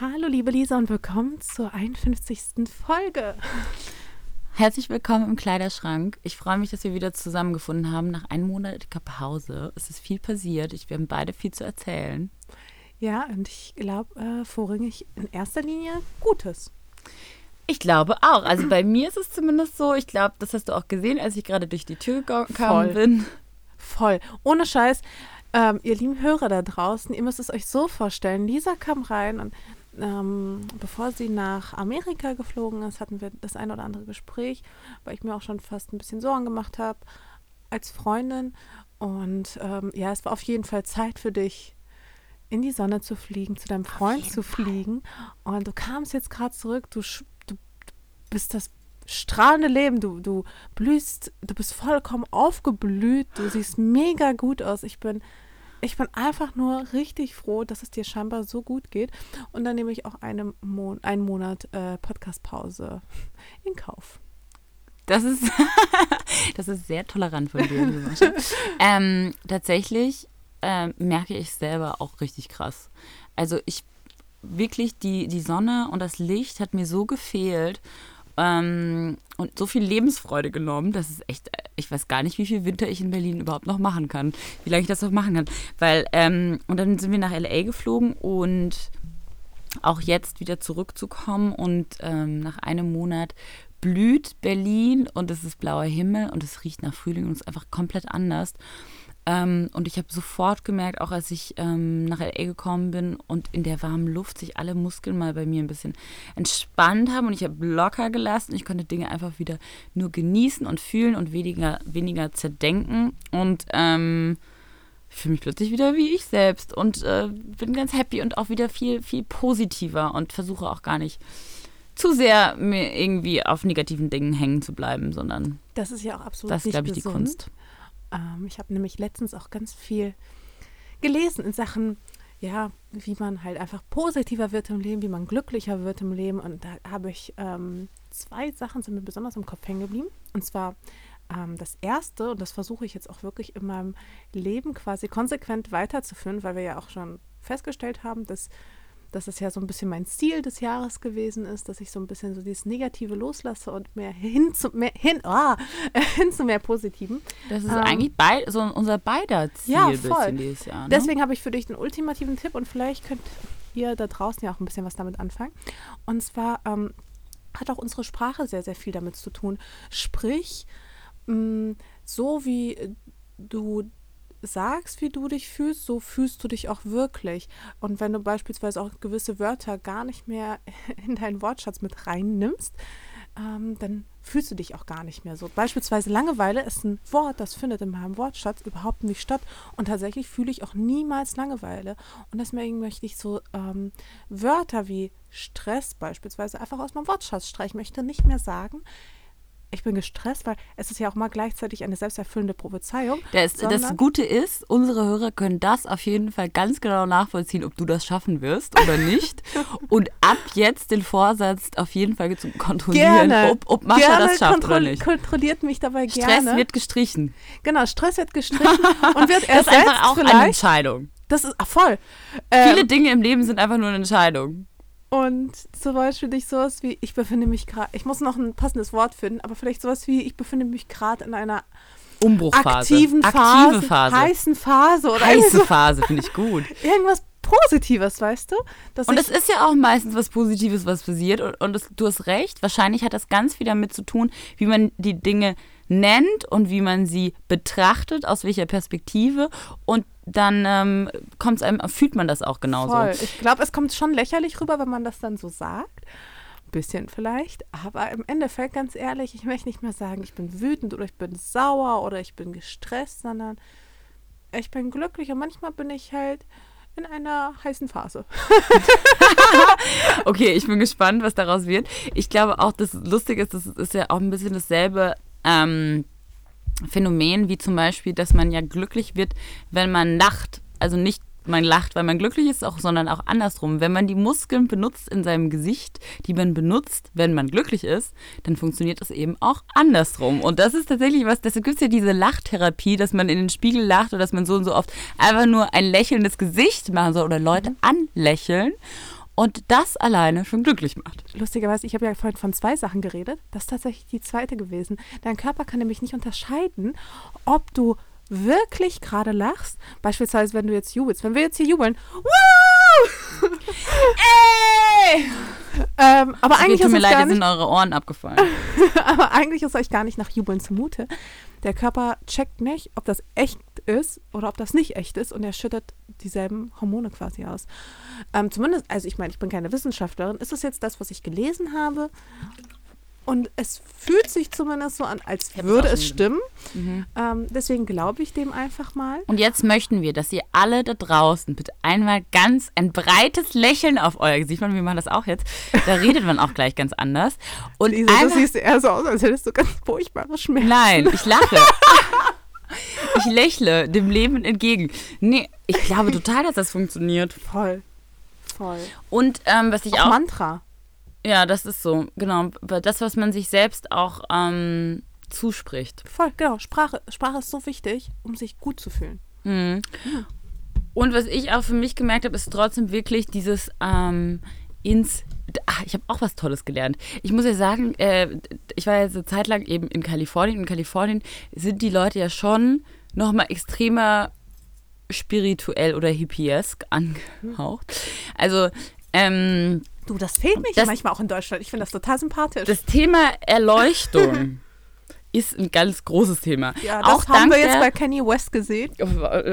Hallo liebe Lisa und willkommen zur 51. Folge. Herzlich willkommen im Kleiderschrank. Ich freue mich, dass wir wieder zusammengefunden haben nach einmonatiger Pause. Es ist viel passiert. Ich, wir haben beide viel zu erzählen. Ja, und ich glaube äh, vorrangig in erster Linie Gutes. Ich glaube auch. Also bei mir ist es zumindest so. Ich glaube, das hast du auch gesehen, als ich gerade durch die Tür gekommen bin. Voll. Ohne Scheiß. Ähm, ihr lieben Hörer da draußen, ihr müsst es euch so vorstellen. Lisa kam rein und ähm, bevor sie nach Amerika geflogen ist, hatten wir das ein oder andere Gespräch, weil ich mir auch schon fast ein bisschen Sorgen gemacht habe als Freundin. Und ähm, ja, es war auf jeden Fall Zeit für dich, in die Sonne zu fliegen, zu deinem Freund zu fliegen. Und du kamst jetzt gerade zurück, du, du bist das strahlende Leben, du, du blühst, du bist vollkommen aufgeblüht, du siehst mega gut aus. Ich bin ich bin einfach nur richtig froh, dass es dir scheinbar so gut geht. Und dann nehme ich auch eine Mon einen Monat äh, Podcast-Pause in Kauf. Das ist, das ist sehr tolerant von dir. ähm, tatsächlich äh, merke ich selber auch richtig krass. Also ich wirklich die, die Sonne und das Licht hat mir so gefehlt ähm, und so viel Lebensfreude genommen, dass es echt, ich weiß gar nicht, wie viel Winter ich in Berlin überhaupt noch machen kann, wie lange ich das noch machen kann. Weil, ähm, und dann sind wir nach LA geflogen und auch jetzt wieder zurückzukommen und ähm, nach einem Monat blüht Berlin und es ist blauer Himmel und es riecht nach Frühling und es ist einfach komplett anders. Ähm, und ich habe sofort gemerkt, auch als ich ähm, nach LA gekommen bin und in der warmen Luft sich alle Muskeln mal bei mir ein bisschen entspannt haben und ich habe locker gelassen. Ich konnte Dinge einfach wieder nur genießen und fühlen und weniger, weniger zerdenken. Und ähm, ich fühle mich plötzlich wieder wie ich selbst und äh, bin ganz happy und auch wieder viel, viel positiver und versuche auch gar nicht zu sehr mir irgendwie auf negativen Dingen hängen zu bleiben, sondern das ist ja auch absolut das ist, glaube ich, die Kunst. Ähm, ich habe nämlich letztens auch ganz viel gelesen in Sachen, ja, wie man halt einfach positiver wird im Leben, wie man glücklicher wird im Leben. Und da habe ich ähm, zwei Sachen sind mir besonders im Kopf hängen geblieben. Und zwar ähm, das erste, und das versuche ich jetzt auch wirklich in meinem Leben quasi konsequent weiterzuführen, weil wir ja auch schon festgestellt haben, dass dass es ja so ein bisschen mein Ziel des Jahres gewesen ist, dass ich so ein bisschen so dieses Negative loslasse und mehr hin zu mehr hin, oh, hin zu mehr Positiven. Das ist ähm, eigentlich bei, so unser beider Ziel ja, voll. dieses Jahr. Ne? Deswegen habe ich für dich den ultimativen Tipp und vielleicht könnt ihr da draußen ja auch ein bisschen was damit anfangen. Und zwar ähm, hat auch unsere Sprache sehr, sehr viel damit zu tun. Sprich, mh, mm, so wie du sagst, wie du dich fühlst, so fühlst du dich auch wirklich. Und wenn du beispielsweise auch gewisse Wörter gar nicht mehr in deinen Wortschatz mit reinnimmst, ähm, dann fühlst du dich auch gar nicht mehr so. Beispielsweise Langeweile ist ein Wort, das findet in meinem Wortschatz überhaupt nicht statt. Und tatsächlich fühle ich auch niemals Langeweile. Und deswegen möchte ich so ähm, Wörter wie Stress beispielsweise einfach aus meinem Wortschatz streichen. Ich möchte nicht mehr sagen, ich bin gestresst, weil es ist ja auch mal gleichzeitig eine selbsterfüllende Prophezeiung. Das, das, Gute ist, unsere Hörer können das auf jeden Fall ganz genau nachvollziehen, ob du das schaffen wirst oder nicht. Und ab jetzt den Vorsatz auf jeden Fall zu kontrollieren, gerne. ob, ob Mascha gerne das schafft oder nicht. kontrolliert mich dabei gerne. Stress wird gestrichen. Genau, Stress wird gestrichen und wird ersetzt Das ist einfach auch eine Entscheidung. Das ist ach, voll. Ähm, Viele Dinge im Leben sind einfach nur eine Entscheidung. Und zum Beispiel nicht sowas wie, ich befinde mich gerade, ich muss noch ein passendes Wort finden, aber vielleicht sowas wie, ich befinde mich gerade in einer Umbruchphase. Aktiven Phase, Aktive Phase. Heißen Phase oder Heiße. Phase, finde ich gut. Irgendwas Positives, weißt du? und es ist ja auch meistens was Positives, was passiert. Und, und das, du hast recht, wahrscheinlich hat das ganz viel damit zu tun, wie man die Dinge nennt und wie man sie betrachtet, aus welcher Perspektive. Und dann ähm, kommt's einem, fühlt man das auch genauso. Voll. Ich glaube, es kommt schon lächerlich rüber, wenn man das dann so sagt. Ein bisschen vielleicht. Aber im Endeffekt, ganz ehrlich, ich möchte nicht mehr sagen, ich bin wütend oder ich bin sauer oder ich bin gestresst, sondern ich bin glücklich und manchmal bin ich halt in einer heißen Phase. okay, ich bin gespannt, was daraus wird. Ich glaube auch, das Lustige ist, das ist ja auch ein bisschen dasselbe. Ähm, Phänomen, wie zum Beispiel, dass man ja glücklich wird, wenn man lacht. Also nicht man lacht, weil man glücklich ist, auch, sondern auch andersrum. Wenn man die Muskeln benutzt in seinem Gesicht, die man benutzt, wenn man glücklich ist, dann funktioniert das eben auch andersrum. Und das ist tatsächlich was, deshalb gibt es ja diese Lachtherapie, dass man in den Spiegel lacht oder dass man so und so oft einfach nur ein lächelndes Gesicht machen soll oder Leute anlächeln. Und das alleine schon glücklich macht. Lustigerweise, ich habe ja vorhin von zwei Sachen geredet. Das ist tatsächlich die zweite gewesen. Dein Körper kann nämlich nicht unterscheiden, ob du wirklich gerade lachst. Beispielsweise, wenn du jetzt jubelst. Wenn wir jetzt hier jubeln. Woo! Ey! Ähm, aber okay, eigentlich tut ist mir leid, nicht, sind eure Ohren abgefallen. aber eigentlich ist euch gar nicht nach Jubeln zumute. Der Körper checkt nicht, ob das echt ist oder ob das nicht echt ist und er schüttet dieselben Hormone quasi aus. Ähm, zumindest, also ich meine, ich bin keine Wissenschaftlerin. Ist das jetzt das, was ich gelesen habe? Und es fühlt sich zumindest so an, als würde es stimmen. Mhm. Ähm, deswegen glaube ich dem einfach mal. Und jetzt möchten wir, dass ihr alle da draußen bitte einmal ganz ein breites Lächeln auf euer Gesicht machen. Wir machen das auch jetzt. Da redet man auch gleich ganz anders. Und Lisa, du einfach, siehst eher so aus, als hättest du ganz furchtbare Schmerzen. nein, ich lache. Ich lächle dem Leben entgegen. Nee, ich glaube total, dass das funktioniert. Voll. Voll. Und ähm, was ich Auch auch. Mantra. Ja, das ist so. Genau. Das, was man sich selbst auch ähm, zuspricht. Voll, genau. Sprache, Sprache ist so wichtig, um sich gut zu fühlen. Mhm. Und was ich auch für mich gemerkt habe, ist trotzdem wirklich dieses ähm, ins. Ach, ich habe auch was Tolles gelernt. Ich muss ja sagen, äh, ich war ja so zeitlang eben in Kalifornien. In Kalifornien sind die Leute ja schon noch mal extremer spirituell oder hippiesk angehaucht. Also ähm, Du, das fehlt mir Das- manchmal auch in Deutschland. Ich finde das total sympathisch. das Thema Erleuchtung ist ein ganz großes Thema. ja, das auch haben wir jetzt der, bei Kanye West gesehen. Oh,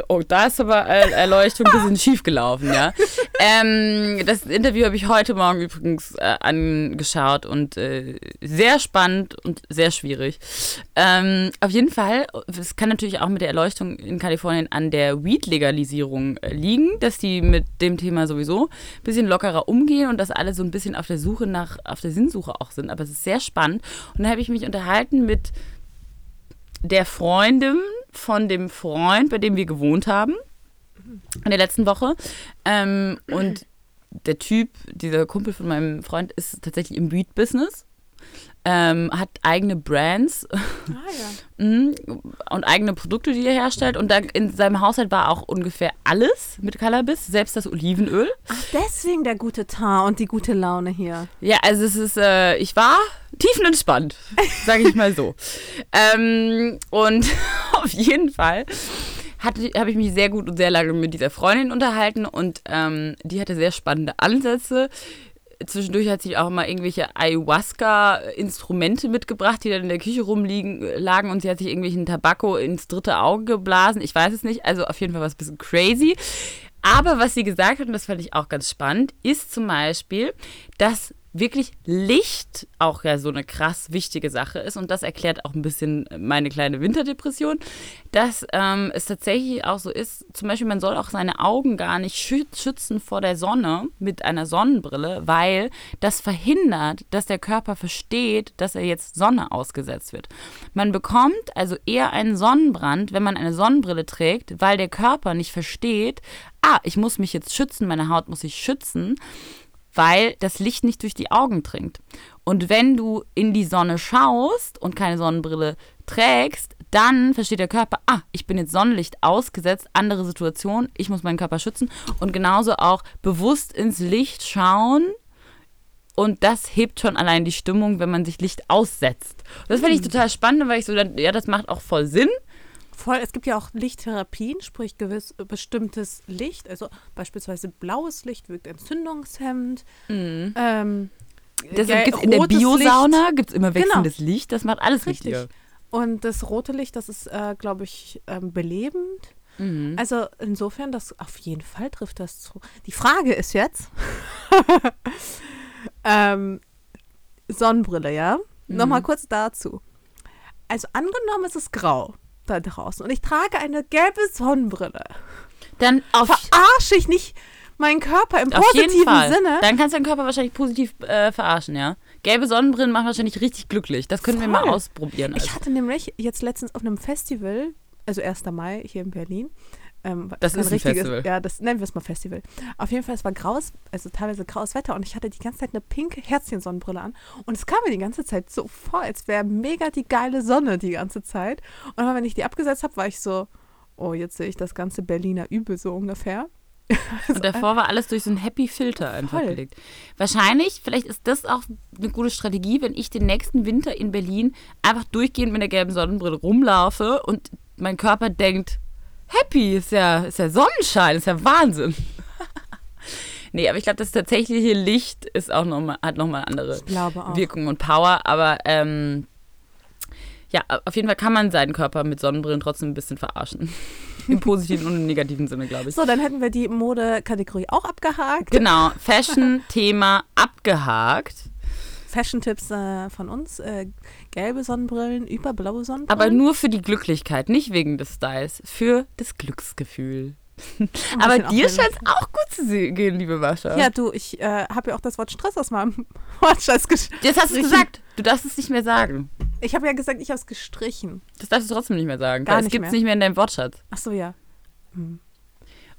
oh, da ist aber äh, Erleuchtung ein bisschen schief gelaufen, ja. Ähm, das Interview habe ich heute Morgen übrigens äh, angeschaut und äh, sehr spannend und sehr schwierig. Ähm, auf jeden Fall, es kann natürlich auch mit der Erleuchtung in Kalifornien an der Weed-Legalisierung äh, liegen, dass die mit dem Thema sowieso ein bisschen lockerer umgehen und dass alle so ein bisschen auf der Suche nach, auf der Sinnsuche auch sind. Aber es ist sehr spannend. Und da habe ich mich unterhalten mit der Freundin von dem Freund, bei dem wir gewohnt haben, in der letzten Woche. Ähm, und der Typ, dieser Kumpel von meinem Freund, ist tatsächlich im Weed-Business. Ähm, hat eigene Brands Ah ja. mhm, und eigene Produkte, die er herstellt. Und da in seinem Haushalt war auch ungefähr alles mit Cannabis, selbst das Olivenöl. Ach, deswegen der gute Teint und die gute Laune hier. Ja, also es ist, äh, ich war tiefenentspannt, sage ich mal so. ähm, und auf jeden Fall habe ich mich sehr gut und sehr lange mit dieser Freundin unterhalten und ähm, die hatte sehr spannende Ansätze. Zwischendurch hat sie auch mal irgendwelche Ayahuasca-Instrumente mitgebracht, die dann in der Küche rumliegen lagen und sie hat sich irgendwelchen Tabakko ins dritte Auge geblasen. Ich weiß es nicht. Also auf jeden Fall war es ein bisschen crazy. Aber was sie gesagt hat, und das fand ich auch ganz spannend, ist zum Beispiel, dass wirklich Licht auch ja so eine krass wichtige Sache ist. Und das erklärt auch ein bisschen meine kleine Winterdepression, dass ähm, es tatsächlich auch so ist, zum Beispiel man soll auch seine Augen gar nicht schü schützen vor der Sonne mit einer Sonnenbrille, weil das verhindert, dass der Körper versteht, dass er jetzt Sonne ausgesetzt wird. Man bekommt also eher einen Sonnenbrand, wenn man eine Sonnenbrille trägt, weil der Körper nicht versteht, ah, ich muss mich jetzt schützen, meine Haut muss sich schützen, weil das Licht nicht durch die Augen dringt. Und wenn du in die Sonne schaust und keine Sonnenbrille trägst, dann versteht der Körper, ah, ich bin jetzt Sonnenlicht ausgesetzt, andere Situation, ich muss meinen Körper schützen und genauso auch bewusst ins Licht schauen. Und das hebt schon allein die Stimmung, wenn man sich Licht aussetzt. Und das finde ich total spannend, weil ich so, ja, das macht auch voll Sinn. Voll, es gibt ja auch Lichttherapien, sprich gewiss äh, bestimmtes Licht, also beispielsweise blaues Licht wirkt entzündungshemmend. Ähm, Das ja, gibt's in der Biosauna, gibt es immer Genau. wechselndes Licht, das macht alles Richtig. richtiger. Und das rote Licht, das ist, äh, glaube ich, ähm, belebend. Mhm. Also insofern, das auf jeden Fall trifft das zu. Die Frage ist jetzt, ähm, Sonnenbrille, ja? Mhm. Nochmal kurz dazu. Also angenommen, es ist grau da draußen und ich trage eine gelbe Sonnenbrille. Dann auf, Verarsche ich nicht meinen Körper im auf jeden positiven Fall. Sinne? Dann kannst du deinen Körper wahrscheinlich positiv äh, verarschen, ja. Gelbe Sonnenbrillen machen wahrscheinlich richtig glücklich. Das können wir mal Voll. ausprobieren. Ich Also. hatte nämlich jetzt letztens auf einem Festival, also 1. Mai hier in Berlin. Ähm, Das ist ein Festival. Ja, das nennen wir es mal Festival. Auf jeden Fall, es war graues, also teilweise graues Wetter und ich hatte die ganze Zeit eine pinke Herzchen-Sonnenbrille an. Und es kam mir die ganze Zeit so vor, als wäre mega die geile Sonne die ganze Zeit. Und immer wenn ich die abgesetzt habe, war ich so, oh, jetzt sehe ich das ganze Berliner Übel so ungefähr. und davor war alles durch so einen Happy Filter einfach Voll. gelegt. Wahrscheinlich, vielleicht ist das auch eine gute Strategie, wenn ich den nächsten Winter in Berlin einfach durchgehend mit der gelben Sonnenbrille rumlaufe und mein Körper denkt, happy, ist ja, ist ja Sonnenschein, ist ja Wahnsinn. nee, aber ich glaube, das tatsächliche Licht ist auch noch mal, hat nochmal andere. Wirkung und Power, aber ähm, ja, auf jeden Fall kann man seinen Körper mit Sonnenbrillen trotzdem ein bisschen verarschen. Im positiven und im negativen Sinne, glaube ich. So, dann hätten wir die Modekategorie auch abgehakt. Genau, Fashion-Thema abgehakt. Fashion-Tipps äh, von uns. Äh, gelbe Sonnenbrillen über blaue Sonnenbrillen. Aber nur für die Glücklichkeit, nicht wegen des Styles, für das Glücksgefühl. Aber dir scheint es auch gut zu gehen, liebe Mascha. Ja, du, ich äh, habe ja auch das Wort Stress aus meinem Wortschatz gestrichen. Jetzt hast du es gesagt. Du darfst es nicht mehr sagen. Ich habe ja gesagt, ich habe es gestrichen. Das darfst du trotzdem nicht mehr sagen. Gar nicht gibt es nicht mehr in deinem Wortschatz. Ach so, ja.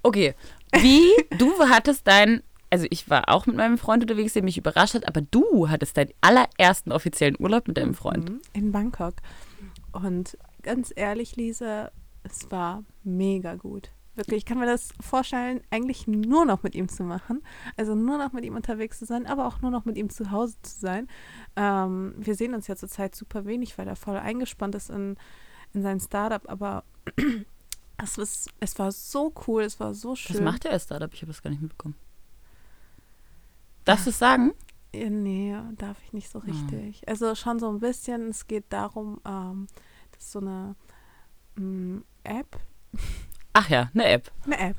Okay. Wie, du hattest dein, also ich war auch mit meinem Freund unterwegs, der mich überrascht hat, aber du hattest deinen allerersten offiziellen Urlaub mit deinem Freund. Mhm, In Bangkok. Und ganz ehrlich, Lisa, es war mega gut. Wirklich, ich kann mir das vorstellen, eigentlich nur noch mit ihm zu machen. Also nur noch mit ihm unterwegs zu sein, aber auch nur noch mit ihm zu Hause zu sein. Ähm, wir sehen uns ja zurzeit super wenig, weil er voll eingespannt ist in, in sein Startup. Aber es, ist, es war so cool, es war so schön. Was macht der Startup? Ich habe das gar nicht mitbekommen. Darfst du es sagen? Ja, nee, darf ich nicht so richtig. Also schon so ein bisschen. Es geht darum, ähm, das ist so eine mm, App, Ach ja, eine App. eine App,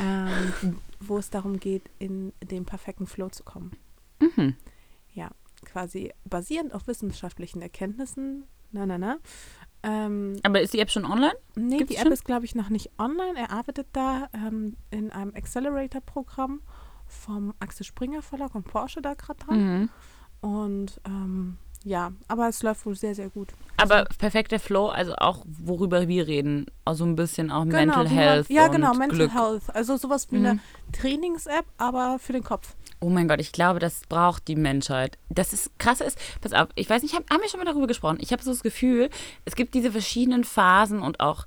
ähm, wo es darum geht, in den perfekten Flow zu kommen. Mhm. Ja, quasi basierend auf wissenschaftlichen Erkenntnissen. Na, na, na. Ähm, Aber ist die App schon online? nee, Gibt's die App schon? ist, glaube ich, noch nicht online. Er arbeitet da ähm, in einem Accelerator-Programm vom Axel Springer Verlag und Porsche da gerade dran. Mhm. Und ähm, ja, aber es läuft wohl sehr, sehr gut. Aber perfekter Flow, also auch worüber wir reden, also ein bisschen auch Mental wie man- Health Ja, genau, Mental Glück. Health. Also sowas wie Mhm. eine Trainings-App, aber für den Kopf. Oh mein Gott, ich glaube, das braucht die Menschheit. Das ist krasse ist, pass auf, ich weiß nicht, hab, haben wir schon mal darüber gesprochen? Ich habe so das Gefühl, es gibt diese verschiedenen Phasen und auch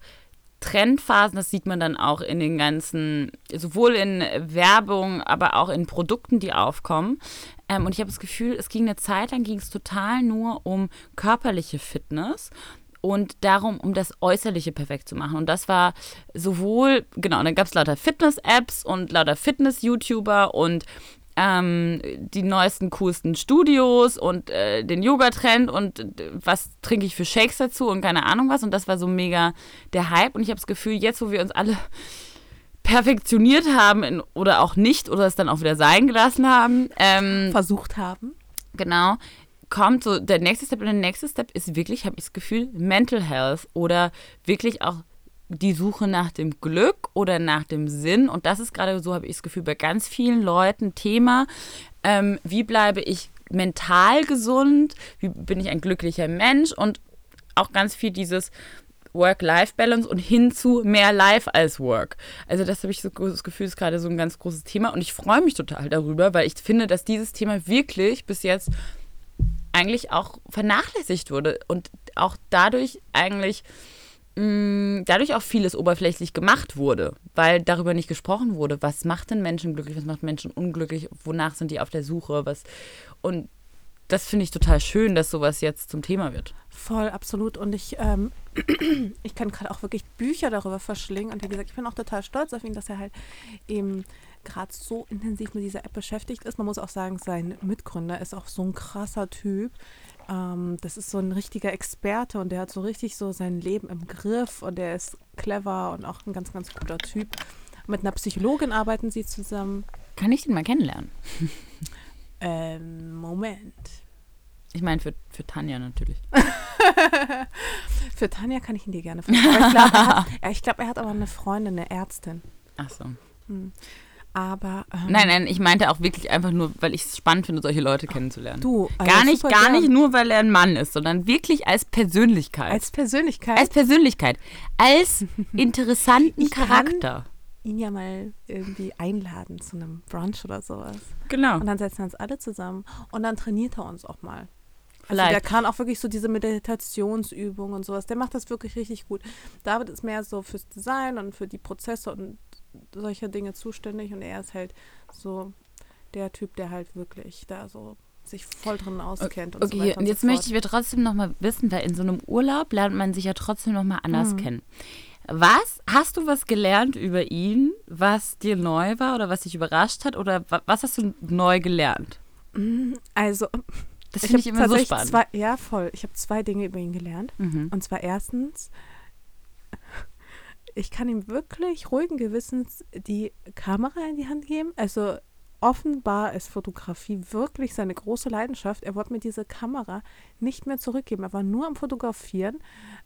Trendphasen, das sieht man dann auch in den ganzen, sowohl in Werbung, aber auch in Produkten, die aufkommen. Ähm, und ich habe das Gefühl, es ging eine Zeit lang, ging es total nur um körperliche Fitness und darum, um das Äußerliche perfekt zu machen. Und das war sowohl, genau, dann gab es lauter Fitness-Apps und lauter Fitness-YouTuber und ähm, die neuesten, coolsten Studios und äh, den Yoga-Trend und äh, was trinke ich für Shakes dazu und keine Ahnung was. Und das war so mega der Hype. Und ich habe das Gefühl, jetzt, wo wir uns alle perfektioniert haben in, oder auch nicht oder es dann auch wieder sein gelassen haben, ähm, Versucht haben. genau, kommt so der nächste Step und der nächste Step ist wirklich, habe ich das Gefühl, Mental Health oder wirklich auch die Suche nach dem Glück oder nach dem Sinn. Und das ist gerade so, habe ich das Gefühl, bei ganz vielen Leuten Thema. Ähm, wie bleibe ich mental gesund? Wie bin ich ein glücklicher Mensch? Und auch ganz viel dieses Work-Life-Balance und hin zu mehr Life als Work. Also das habe ich so das Gefühl, ist gerade so ein ganz großes Thema und ich freue mich total darüber, weil ich finde, dass dieses Thema wirklich bis jetzt eigentlich auch vernachlässigt wurde und auch dadurch eigentlich mh, dadurch auch vieles oberflächlich gemacht wurde, weil darüber nicht gesprochen wurde, was macht denn Menschen glücklich, was macht Menschen unglücklich, wonach sind die auf der Suche, was und das finde ich total schön, dass sowas jetzt zum Thema wird. Voll, absolut. Und ich, ähm, ich kann gerade auch wirklich Bücher darüber verschlingen. Und wie gesagt, ich bin auch total stolz auf ihn, dass er halt eben gerade so intensiv mit dieser App beschäftigt ist. Man muss auch sagen, sein Mitgründer ist auch so ein krasser Typ. Ähm, das ist so ein richtiger Experte und der hat so richtig so sein Leben im Griff und der ist clever und auch ein ganz, ganz guter Typ. Mit einer Psychologin arbeiten sie zusammen. Kann ich den mal kennenlernen? Ähm, Moment. Ich meine für, für Tanja natürlich. Für Tanja kann ich ihn dir gerne fragen. Ich glaube, er, glaub, er hat aber eine Freundin, eine Ärztin. Ach so. Aber ähm, Nein, nein, ich meinte auch wirklich einfach nur, weil ich es spannend finde, solche Leute kennenzulernen. du, also gar nicht, gar gern. nicht nur, weil er ein Mann ist, sondern wirklich als Persönlichkeit. als Persönlichkeit als Persönlichkeit. Als interessanten Ich Charakter. ihn ja mal irgendwie einladen zu einem Brunch oder sowas. Genau. Und dann setzen wir uns alle zusammen und dann trainiert er uns auch mal. Also der kann auch wirklich so diese Meditationsübungen und sowas. Der macht das wirklich richtig gut. David ist mehr so fürs Design und für die Prozesse und solcher Dinge zuständig und er ist halt so der Typ, der halt wirklich da so sich voll drin auskennt. Und okay, so weiter und jetzt so möchte ich mir trotzdem noch mal wissen, weil in so einem Urlaub lernt man sich ja trotzdem noch mal anders Mhm. kennen. Was, hast du was gelernt über ihn, was dir neu war oder was dich überrascht hat oder wa- was hast du neu gelernt? Also, Das ich finde ich habe immer so spannend. zwei, ja voll. Ich habe zwei Dinge über ihn gelernt. Mhm. Und zwar erstens, ich kann ihm wirklich ruhigen Gewissens die Kamera in die Hand geben. Also offenbar ist Fotografie wirklich seine große Leidenschaft. Er wollte mir diese Kamera nicht mehr zurückgeben. Er war nur am Fotografieren.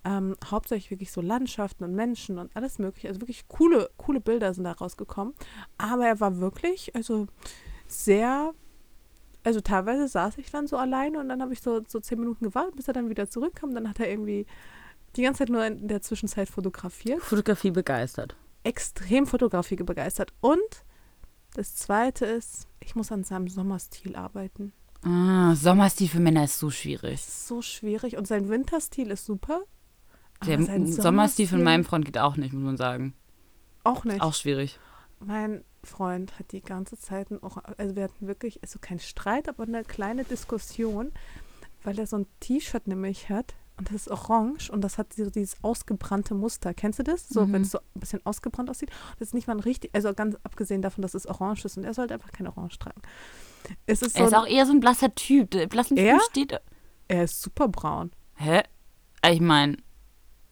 Ähm, hauptsächlich wirklich so Landschaften und Menschen und alles mögliche. Also wirklich coole, coole Bilder sind da rausgekommen. Aber er war wirklich, also sehr also teilweise saß ich dann so alleine und dann habe ich so, so zehn Minuten gewartet, bis er dann wieder zurückkam. Dann hat er irgendwie die ganze Zeit nur in der Zwischenzeit fotografiert. Fotografie begeistert. Extrem Fotografie begeistert. Und das Zweite ist, ich muss an seinem Sommerstil arbeiten. Ah, Sommerstil für Männer ist so schwierig. Ist so schwierig. Und sein Winterstil ist super. Der sein Sommerstil von meinem Freund geht auch nicht, muss man sagen. Auch nicht. Auch schwierig. Mein Freund hat die ganze Zeit auch, also wir hatten wirklich, also kein Streit, aber eine kleine Diskussion, weil er so ein T-Shirt nämlich hat und das ist orange und das hat so dieses ausgebrannte Muster. Kennst du das? So, Mhm. wenn es so ein bisschen ausgebrannt aussieht. Das ist nicht mal ein richtig, also ganz abgesehen davon, dass es orange ist und er sollte einfach kein Orange tragen. Es ist so, Er ist auch eher so ein blasser Typ. Der blassen Er? Typ steht. er ist super braun. Hä? Ich meine,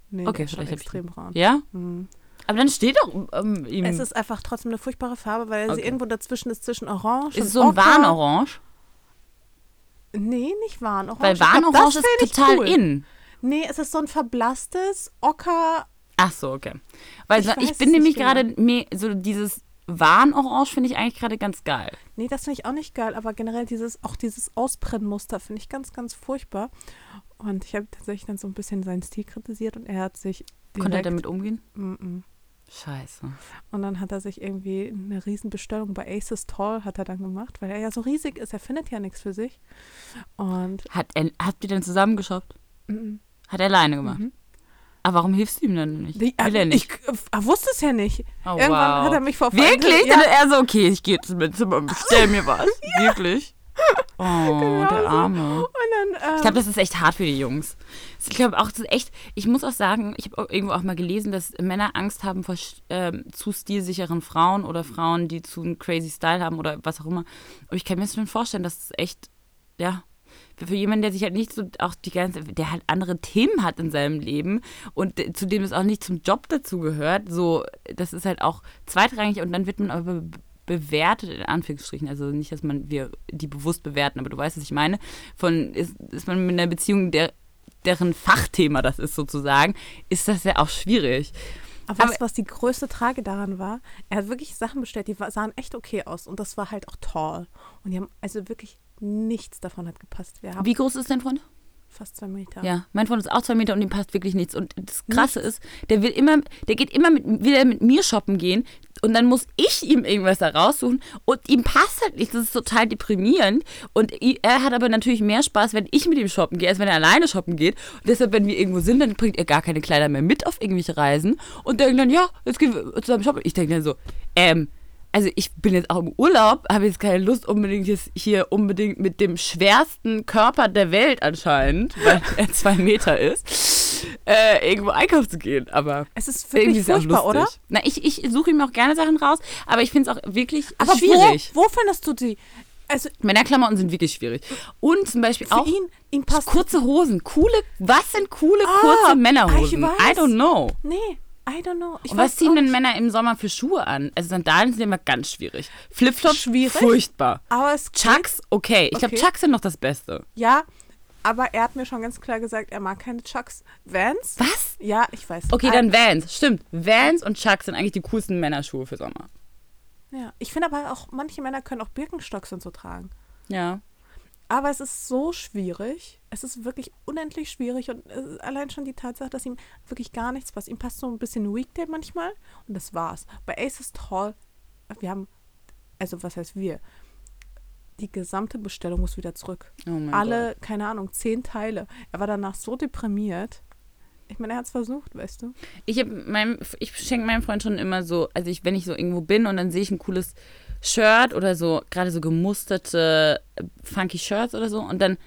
Nee, Okay, ist vielleicht extrem braun. ja? Mhm. Aber dann steht doch ähm, ihm. Es ist einfach trotzdem eine furchtbare Farbe, weil Okay. sie irgendwo dazwischen ist zwischen orange ist und es so ein. Warnorange? Nee, nicht Warnorange. Weil Warnorange ist total cool. in. Nee, es ist so ein verblasstes Ocker. Ach so, okay. Weil Ich ich, bin nämlich nicht gerade me- so dieses Warnorange finde ich eigentlich gerade ganz geil. Nee, das finde ich auch nicht geil, aber generell dieses, auch dieses Ausbrennmuster finde ich ganz, ganz furchtbar. Und ich habe tatsächlich dann so ein bisschen seinen Stil kritisiert und er hat sich. Konnte er damit umgehen? Mm -mm. Scheiße. Und dann hat er sich irgendwie eine Riesenbestellung bei Aces Tall hat er dann gemacht, weil er ja so riesig ist. Er findet ja nichts für sich. Und Hat er, habt ihr denn zusammen geshoppt? mm, Hat er alleine gemacht? Mhm. Aber warum hilfst du ihm dann nicht? die, Will er nicht? Ich äh, wusste es ja nicht. oh, Irgendwann wow. hat er mich vor Wirklich? Ja, Dann er so, okay, ich gehe jetzt und bestell mir was. Wirklich? Oh, Genau der. Arme. dann, ähm, Ich glaube, das ist echt hart für die Jungs. Ich glaube auch, das ist echt, ich muss auch sagen, ich habe irgendwo auch mal gelesen, dass Männer Angst haben vor ähm, zu stilsicheren Frauen oder Frauen, die zu einem crazy Style haben oder was auch immer. Und ich kann mir das schon vorstellen, dass es echt, ja, für, jemanden, der sich halt nicht so auch die ganze, der halt andere Themen hat in seinem Leben und zu dem es auch nicht zum Job dazu gehört, so, das ist halt auch zweitrangig und dann wird man aber be- bewertet, in Anführungsstrichen, also nicht, dass man wir die bewusst bewerten, aber du weißt, was ich meine, von ist, ist man mit einer Beziehung, der, deren Fachthema das ist sozusagen, ist das ja auch schwierig. Aber Aber- du, was die größte Trage daran war? Er hat wirklich Sachen bestellt, die sahen echt okay aus. Und das war halt auch tall. Und die haben, also wirklich nichts davon hat gepasst. Wir haben Wie groß ist dein Freund? Fast zwei Meter. Ja, mein Freund ist auch zwei Meter und ihm passt wirklich nichts. Und das Krasse ist, der will immer, der geht immer mit, will er mit mir shoppen gehen und dann muss ich ihm irgendwas da raussuchen und ihm passt halt nicht. Das ist total deprimierend. Und er hat aber natürlich mehr Spaß, wenn ich mit ihm shoppen gehe, als wenn er alleine shoppen geht. Und deshalb, wenn wir irgendwo sind, dann bringt er gar keine Kleider mehr mit auf irgendwelche Reisen und denkt dann, ja, jetzt gehen wir zusammen shoppen. Ich denke dann so, ähm, also ich bin jetzt auch im Urlaub, habe jetzt keine Lust unbedingt jetzt hier unbedingt mit dem schwersten Körper der Welt anscheinend, weil er zwei Meter ist, äh, irgendwo einkaufen zu gehen. Aber Es ist wirklich ist furchtbar, oder? Na, ich, ich suche ihm auch gerne Sachen raus, aber ich finde es auch wirklich Aber schwierig. Wo, wo findest du die? Also Männerklamotten sind wirklich schwierig. Und zum Beispiel auch ihn, passt. kurze Hosen. Coole, was sind coole Ah, kurze ich Männerhosen? weiß. I don't know. Nee, I don't know. Ich Und was ziehen denn nicht. Männer im Sommer für Schuhe an? Also Sandalen sind immer ganz schwierig. Flipflops Schwierig? furchtbar. Aber es Chucks, okay. Ich glaube, Okay. Chucks sind noch das Beste. Ja, aber er hat mir schon ganz klar gesagt, er mag keine Chucks. Vans? Was? Ja, ich weiß. Okay, Ah, dann Vans. Stimmt. Vans und Chucks sind eigentlich die coolsten Männerschuhe für Sommer. Ja, ich finde aber auch, manche Männer können auch Birkenstocks und so tragen. Ja. Aber es ist so schwierig. Es ist wirklich unendlich schwierig und es ist allein schon die Tatsache, dass ihm wirklich gar nichts passt. Ihm passt so ein bisschen Weekday manchmal und das war's. Bei Aces Tall, wir haben, also was heißt wir? Die gesamte Bestellung muss wieder zurück. Oh mein Alle, keine Ahnung, zehn Teile. Er war danach so deprimiert. Ich meine, er hat es versucht, weißt du. Ich, ich schenke meinem Freund schon immer so, also ich, wenn ich so irgendwo bin und dann sehe ich ein cooles Shirt oder so, gerade so gemusterte, äh, funky Shirts oder so und dann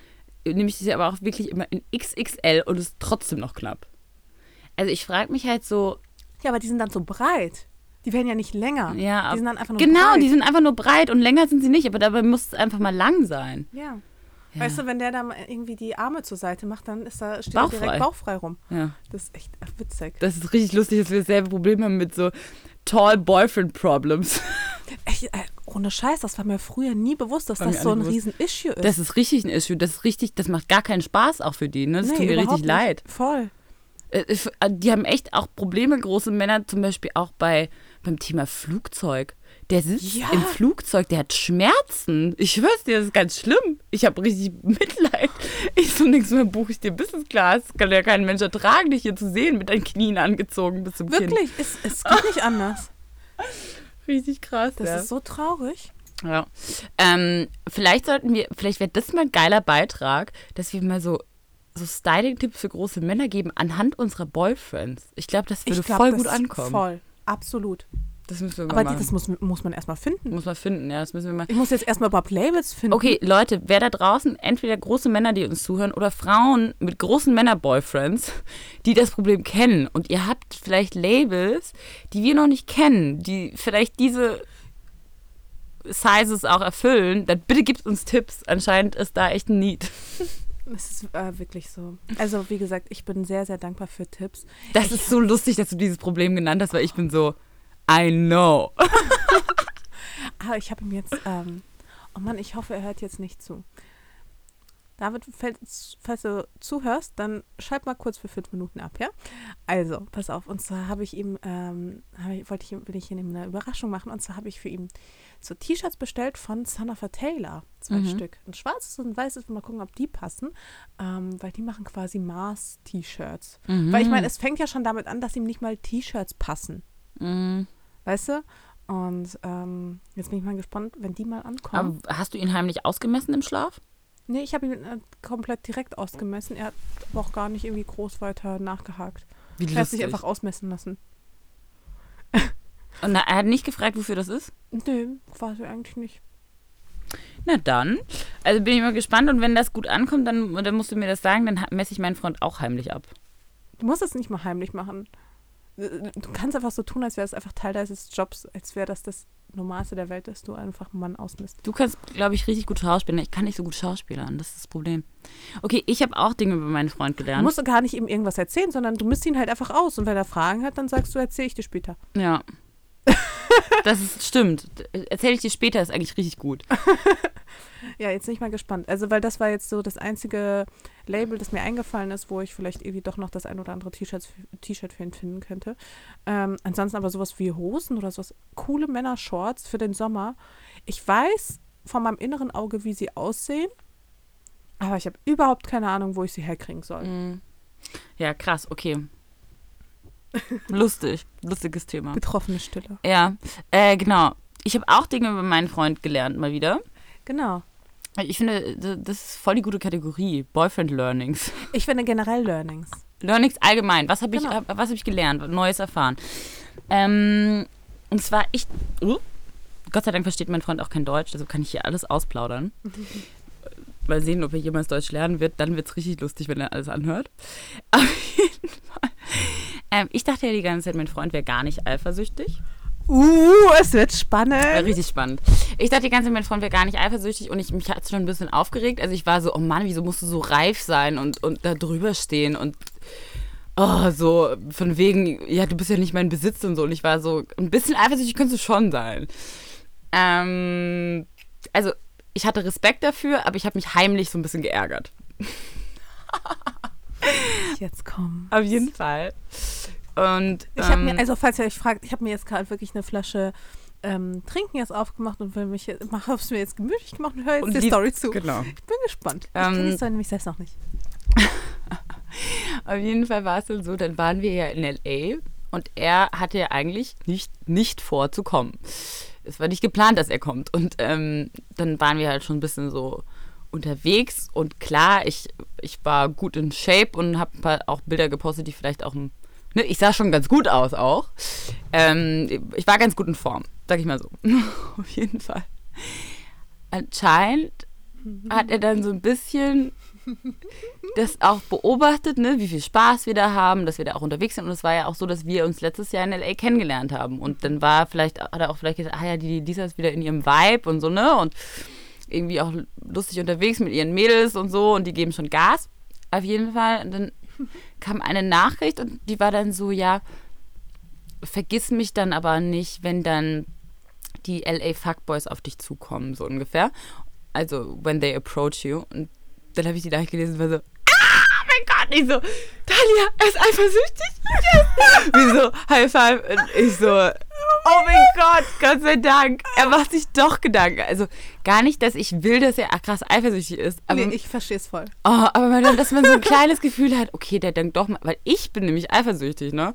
nehme ich sie aber auch wirklich immer in XXL und ist trotzdem noch knapp. Also ich frage mich halt so. Ja, aber die sind dann so breit. Die werden ja nicht länger. Ja, die sind dann einfach nur genau, breit. die sind einfach nur breit und länger sind sie nicht, aber dabei muss es einfach mal lang sein. Ja. Ja. Weißt du, wenn der da irgendwie die Arme zur Seite macht, dann ist da, steht bauchfrei. direkt bauchfrei rum. Ja. Das ist echt witzig. Das ist richtig lustig, dass wir dasselbe Problem haben mit so Tall Boyfriend Problems. Echt, äh, ohne Scheiß, das war mir früher nie bewusst, dass war das so ein Riesen-Issue ist. Das ist richtig ein Issue. Das ist richtig, das macht gar keinen Spaß auch für die. Ne? Das nee, tut mir richtig nicht. leid. Voll. Äh, äh, die haben echt auch Probleme, große Männer, zum Beispiel auch bei, beim Thema Flugzeug. Der sitzt ja. im Flugzeug, der hat Schmerzen. Ich schwör's dir, das ist ganz schlimm. Ich habe richtig Mitleid. Ich so nichts mehr buche ich dir Business Class. Kann ja kein Mensch ertragen, dich hier zu sehen mit deinen Knien angezogen bis zum Wirklich, Kinn. es, es geht nicht anders. Richtig krass. Das ja. ist so traurig. Ja. Ähm, vielleicht sollten wir, vielleicht wäre das mal ein geiler Beitrag, dass wir mal so, so Styling-Tipps für große Männer geben anhand unserer Boyfriends. Ich glaube, das würde glaub, voll das gut ankommen. Voll, absolut. Das müssen wir mal Aber machen. das muss, muss man erstmal finden. Muss man finden, ja, das müssen wir mal. Ich muss jetzt erstmal überhaupt Labels finden. Okay, Leute, wer da draußen, entweder große Männer, die uns zuhören, oder Frauen mit großen Männer-Boyfriends, die das Problem kennen und ihr habt vielleicht Labels, die wir noch nicht kennen, die vielleicht diese Sizes auch erfüllen, dann bitte gebt uns Tipps. Anscheinend ist da echt ein Need. Es ist äh, wirklich so. Also, wie gesagt, ich bin sehr, sehr dankbar für Tipps. Das ich ist so lustig, dass du dieses Problem genannt hast, weil ich bin so, I know. Aber ah, ich habe ihm jetzt, ähm, oh Mann, ich hoffe, er hört jetzt nicht zu. David, falls du zuhörst, dann schreib mal kurz für fünf Minuten ab, ja? Also, pass auf. Und zwar habe ich ihm, ähm, hab ich, wollte ich, will ich ihm eine Überraschung machen. Und zwar habe ich für ihn so T-Shirts bestellt von Son of a Taylor. Zwei mhm. Stück. Ein schwarzes und ein weißes. Mal gucken, ob die passen. Ähm, weil die machen quasi Mars-T-Shirts. Mhm. Weil ich meine, es fängt ja schon damit an, dass ihm nicht mal T-Shirts passen. Mhm. Weißt du? Und ähm, jetzt bin ich mal gespannt, wenn die mal ankommen. Aber hast du ihn heimlich ausgemessen im Schlaf? Nee, ich habe ihn äh, komplett direkt ausgemessen. Er hat aber auch gar nicht irgendwie groß weiter nachgehakt. Wie er hat sich einfach ausmessen lassen. Und er hat nicht gefragt, wofür das ist? Nee, quasi eigentlich nicht. Na dann. Also bin ich mal gespannt und wenn das gut ankommt, dann, dann musst du mir das sagen, dann messe ich meinen Freund auch heimlich ab. Du musst es nicht mal heimlich machen. Du kannst einfach so tun, als wäre es einfach Teil deines Jobs, als wäre das das Normalste der Welt, dass du einfach einen Mann ausmisst. Du kannst, glaube ich, richtig gut schauspielen. Ich kann nicht so gut schauspielern. Das ist das Problem. Okay, ich habe auch Dinge über meinen Freund gelernt. Du musst gar nicht ihm irgendwas erzählen, sondern du misst ihn halt einfach aus. Und wenn er Fragen hat, dann sagst du, erzähle ich dir später. Ja. das ist, stimmt. Erzähle ich dir später, ist eigentlich richtig gut. ja, jetzt bin ich mal gespannt. Also, weil das war jetzt so das einzige Label, das mir eingefallen ist, wo ich vielleicht irgendwie doch noch das ein oder andere T-Shirt für ihn finden könnte. Ähm, ansonsten aber sowas wie Hosen oder sowas, coole Männer-Shorts für den Sommer. Ich weiß von meinem inneren Auge, wie sie aussehen, aber ich habe überhaupt keine Ahnung, wo ich sie herkriegen soll. Mm. Ja, krass, okay. Lustig, lustiges Thema. Betroffene Stille. Ja, äh, genau. Ich habe auch Dinge über meinen Freund gelernt, mal wieder. Genau. Ich finde, das ist voll die gute Kategorie. Boyfriend Learnings. Ich finde generell Learnings. Learnings allgemein. Was habe ich, genau. hab ich gelernt? Neues erfahren. Ähm, und zwar, ich. Uh, Gott sei Dank versteht mein Freund auch kein Deutsch, also kann ich hier alles ausplaudern. Mal sehen, ob er jemals Deutsch lernen wird. Dann wird es richtig lustig, wenn er alles anhört. Auf jeden Fall. Ähm, ich dachte ja die ganze Zeit, mein Freund wäre gar nicht eifersüchtig. Uh, es wird spannend. Ja, richtig spannend. Ich dachte die ganze Zeit, mein Freund wäre gar nicht eifersüchtig und ich, mich hat es schon ein bisschen aufgeregt. Also ich war so, oh Mann, wieso musst du so reif sein und, und da drüber stehen und oh, so von wegen, ja, du bist ja nicht mein Besitz und so. Und ich war so, ein bisschen eifersüchtig könntest du schon sein. Ähm, also ich hatte Respekt dafür, aber ich habe mich heimlich so ein bisschen geärgert. Jetzt komm. Auf jeden Fall. Und, ich habe mir, ähm, also falls ihr euch fragt, ich habe mir jetzt gerade wirklich eine Flasche ähm, Trinken jetzt aufgemacht und will mich mache es mir jetzt gemütlich gemacht und höre jetzt und die, die, Story zu. Genau. Ich bin gespannt. Ähm, ich kenne die Story nämlich selbst noch nicht. Auf jeden Fall war es dann so, dann waren wir ja in L.A. und er hatte ja eigentlich nicht, nicht vor zu kommen. Es war nicht geplant, dass er kommt. Und ähm, dann waren wir halt schon ein bisschen so unterwegs und klar, ich, ich war gut in Shape und habe auch Bilder gepostet, die vielleicht auch, ne, ich sah schon ganz gut aus auch. Ähm, ich war ganz gut in Form, sag ich mal so. Auf jeden Fall. Anscheinend hat er dann so ein bisschen das auch beobachtet, ne, wie viel Spaß wir da haben, dass wir da auch unterwegs sind. Und es war ja auch so, dass wir uns letztes Jahr in LA kennengelernt haben. Und dann war vielleicht, hat er auch vielleicht gesagt, ah ja, die Lisa ist wieder in ihrem Vibe und so, ne? Und irgendwie auch lustig unterwegs mit ihren Mädels und so und die geben schon Gas. Auf jeden Fall. Und dann kam eine Nachricht und die war dann so, ja, vergiss mich dann aber nicht, wenn dann die LA Fuckboys auf dich zukommen, so ungefähr. Also, when they approach you. Und dann habe ich die Nachricht gelesen und war so, ah, mein Gott, ich so, Talia, er ist eifersüchtig? Yes. Wie so, High Five. Und ich so, oh mein Gott, Gott sei Dank. Er macht sich doch Gedanken. Also gar nicht, dass ich will, dass er krass eifersüchtig ist. Aber, nee, ich verstehe es voll. Oh, aber man, dass man so ein kleines Gefühl hat, okay, der denkt doch mal, weil ich bin nämlich eifersüchtig, ne?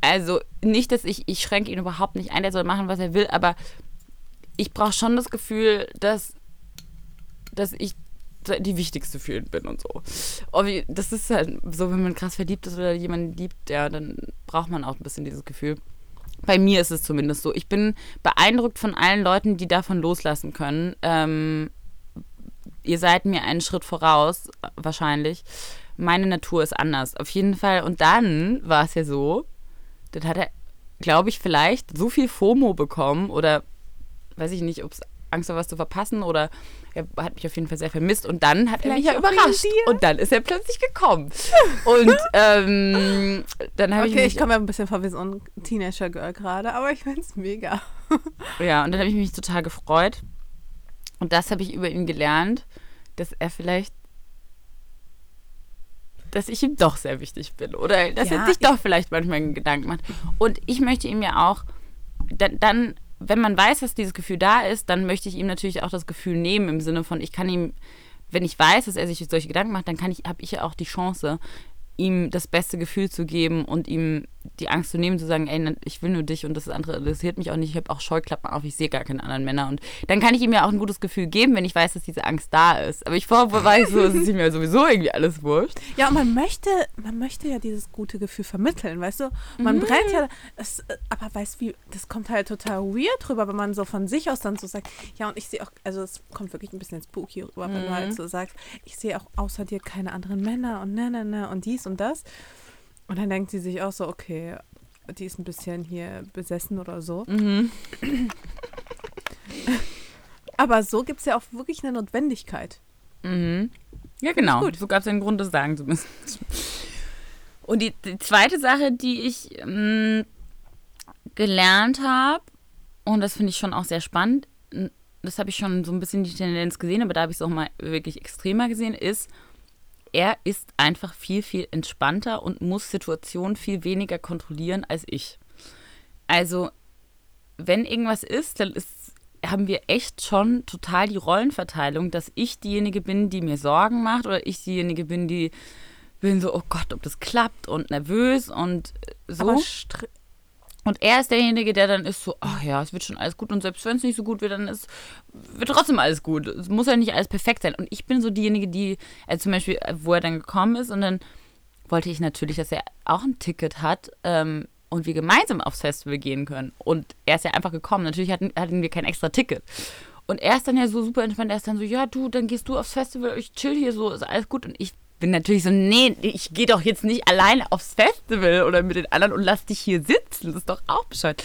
Also nicht, dass ich, ich schränke ihn überhaupt nicht ein, der soll machen, was er will, aber ich brauche schon das Gefühl, dass, dass ich die wichtigste für ihn bin und so. Das ist halt so, wenn man krass verliebt ist oder jemanden liebt, ja, dann braucht man auch ein bisschen dieses Gefühl. Bei mir ist es zumindest so. Ich bin beeindruckt von allen Leuten, die davon loslassen können. Ähm, ihr seid mir einen Schritt voraus, wahrscheinlich. Meine Natur ist anders. Auf jeden Fall. Und dann war es ja so, dann hat er, glaube ich, vielleicht so viel FOMO bekommen oder weiß ich nicht, ob es Angst vor was zu verpassen oder er hat mich auf jeden Fall sehr vermisst und dann hat Vielleicht er mich ja überrascht und dann ist er plötzlich gekommen. Und ähm, dann habe okay, ich Okay, ich komme ja ein bisschen vor wie so ein Teenager-Girl gerade, aber ich finde es mega. ja, und dann habe ich mich total gefreut. Und das habe ich über ihn gelernt, dass er vielleicht dass ich ihm doch sehr wichtig bin oder? Dass ja, er sich doch vielleicht manchmal Gedanken macht. Und ich möchte ihm ja auch dann, dann wenn man weiß, dass dieses Gefühl da ist, dann möchte ich ihm natürlich auch das Gefühl nehmen im Sinne von, ich kann ihm, wenn ich weiß, dass er sich solche Gedanken macht, dann kann ich, habe ich ja auch die Chance, ihm das beste Gefühl zu geben und ihm die Angst zu nehmen, zu sagen, ey, ich will nur dich und das andere interessiert mich auch nicht, ich habe auch Scheuklappen auf, ich sehe gar keine anderen Männer. Und dann kann ich ihm ja auch ein gutes Gefühl geben, wenn ich weiß, dass diese Angst da ist. Aber ich weiß so, es ist mir sowieso irgendwie alles wurscht. Ja, und man möchte, man möchte ja dieses gute Gefühl vermitteln, weißt du? Man mhm. brennt ja, das, aber weißt du, das kommt halt total weird rüber, wenn man so von sich aus dann so sagt, ja, und ich sehe auch, also es kommt wirklich ein bisschen spooky rüber, wenn mhm. du halt mhm. so sagst, ich sehe auch außer dir keine anderen Männer und ne, ne, ne und dies und das. Und dann denkt sie sich auch so, okay, die ist ein bisschen hier besessen oder so. Mhm. Aber so gibt es ja auch wirklich eine Notwendigkeit. Mhm. Ja, genau. So gab es einen Grund, das sagen zu müssen. Und die, die zweite Sache, die ich ähm, gelernt habe, und das finde ich schon auch sehr spannend, das habe ich schon so ein bisschen die Tendenz gesehen, aber da habe ich es auch mal wirklich extremer gesehen, ist, er ist einfach viel, viel entspannter und muss Situationen viel weniger kontrollieren als ich. Also, wenn irgendwas ist, dann ist, haben wir echt schon total die Rollenverteilung, dass ich diejenige bin, die mir Sorgen macht oder ich diejenige bin, die bin so, oh Gott, ob das klappt und nervös und so. Aber und er ist derjenige, der dann ist so, ach ja, es wird schon alles gut und selbst wenn es nicht so gut wird, dann ist, wird trotzdem alles gut. Es muss ja nicht alles perfekt sein. Und ich bin so diejenige, die, also zum Beispiel, wo er dann gekommen ist und dann wollte ich natürlich, dass er auch ein Ticket hat ähm, und wir gemeinsam aufs Festival gehen können. Und er ist ja einfach gekommen. Natürlich hatten, hatten wir kein extra Ticket. Und er ist dann ja so super entspannt. Er ist dann so, ja, du, dann gehst du aufs Festival, ich chill hier so, ist alles gut. Und ich bin natürlich so, nee, ich gehe doch jetzt nicht alleine aufs Festival oder mit den anderen und lass dich hier sitzen. Das ist doch auch Bescheid.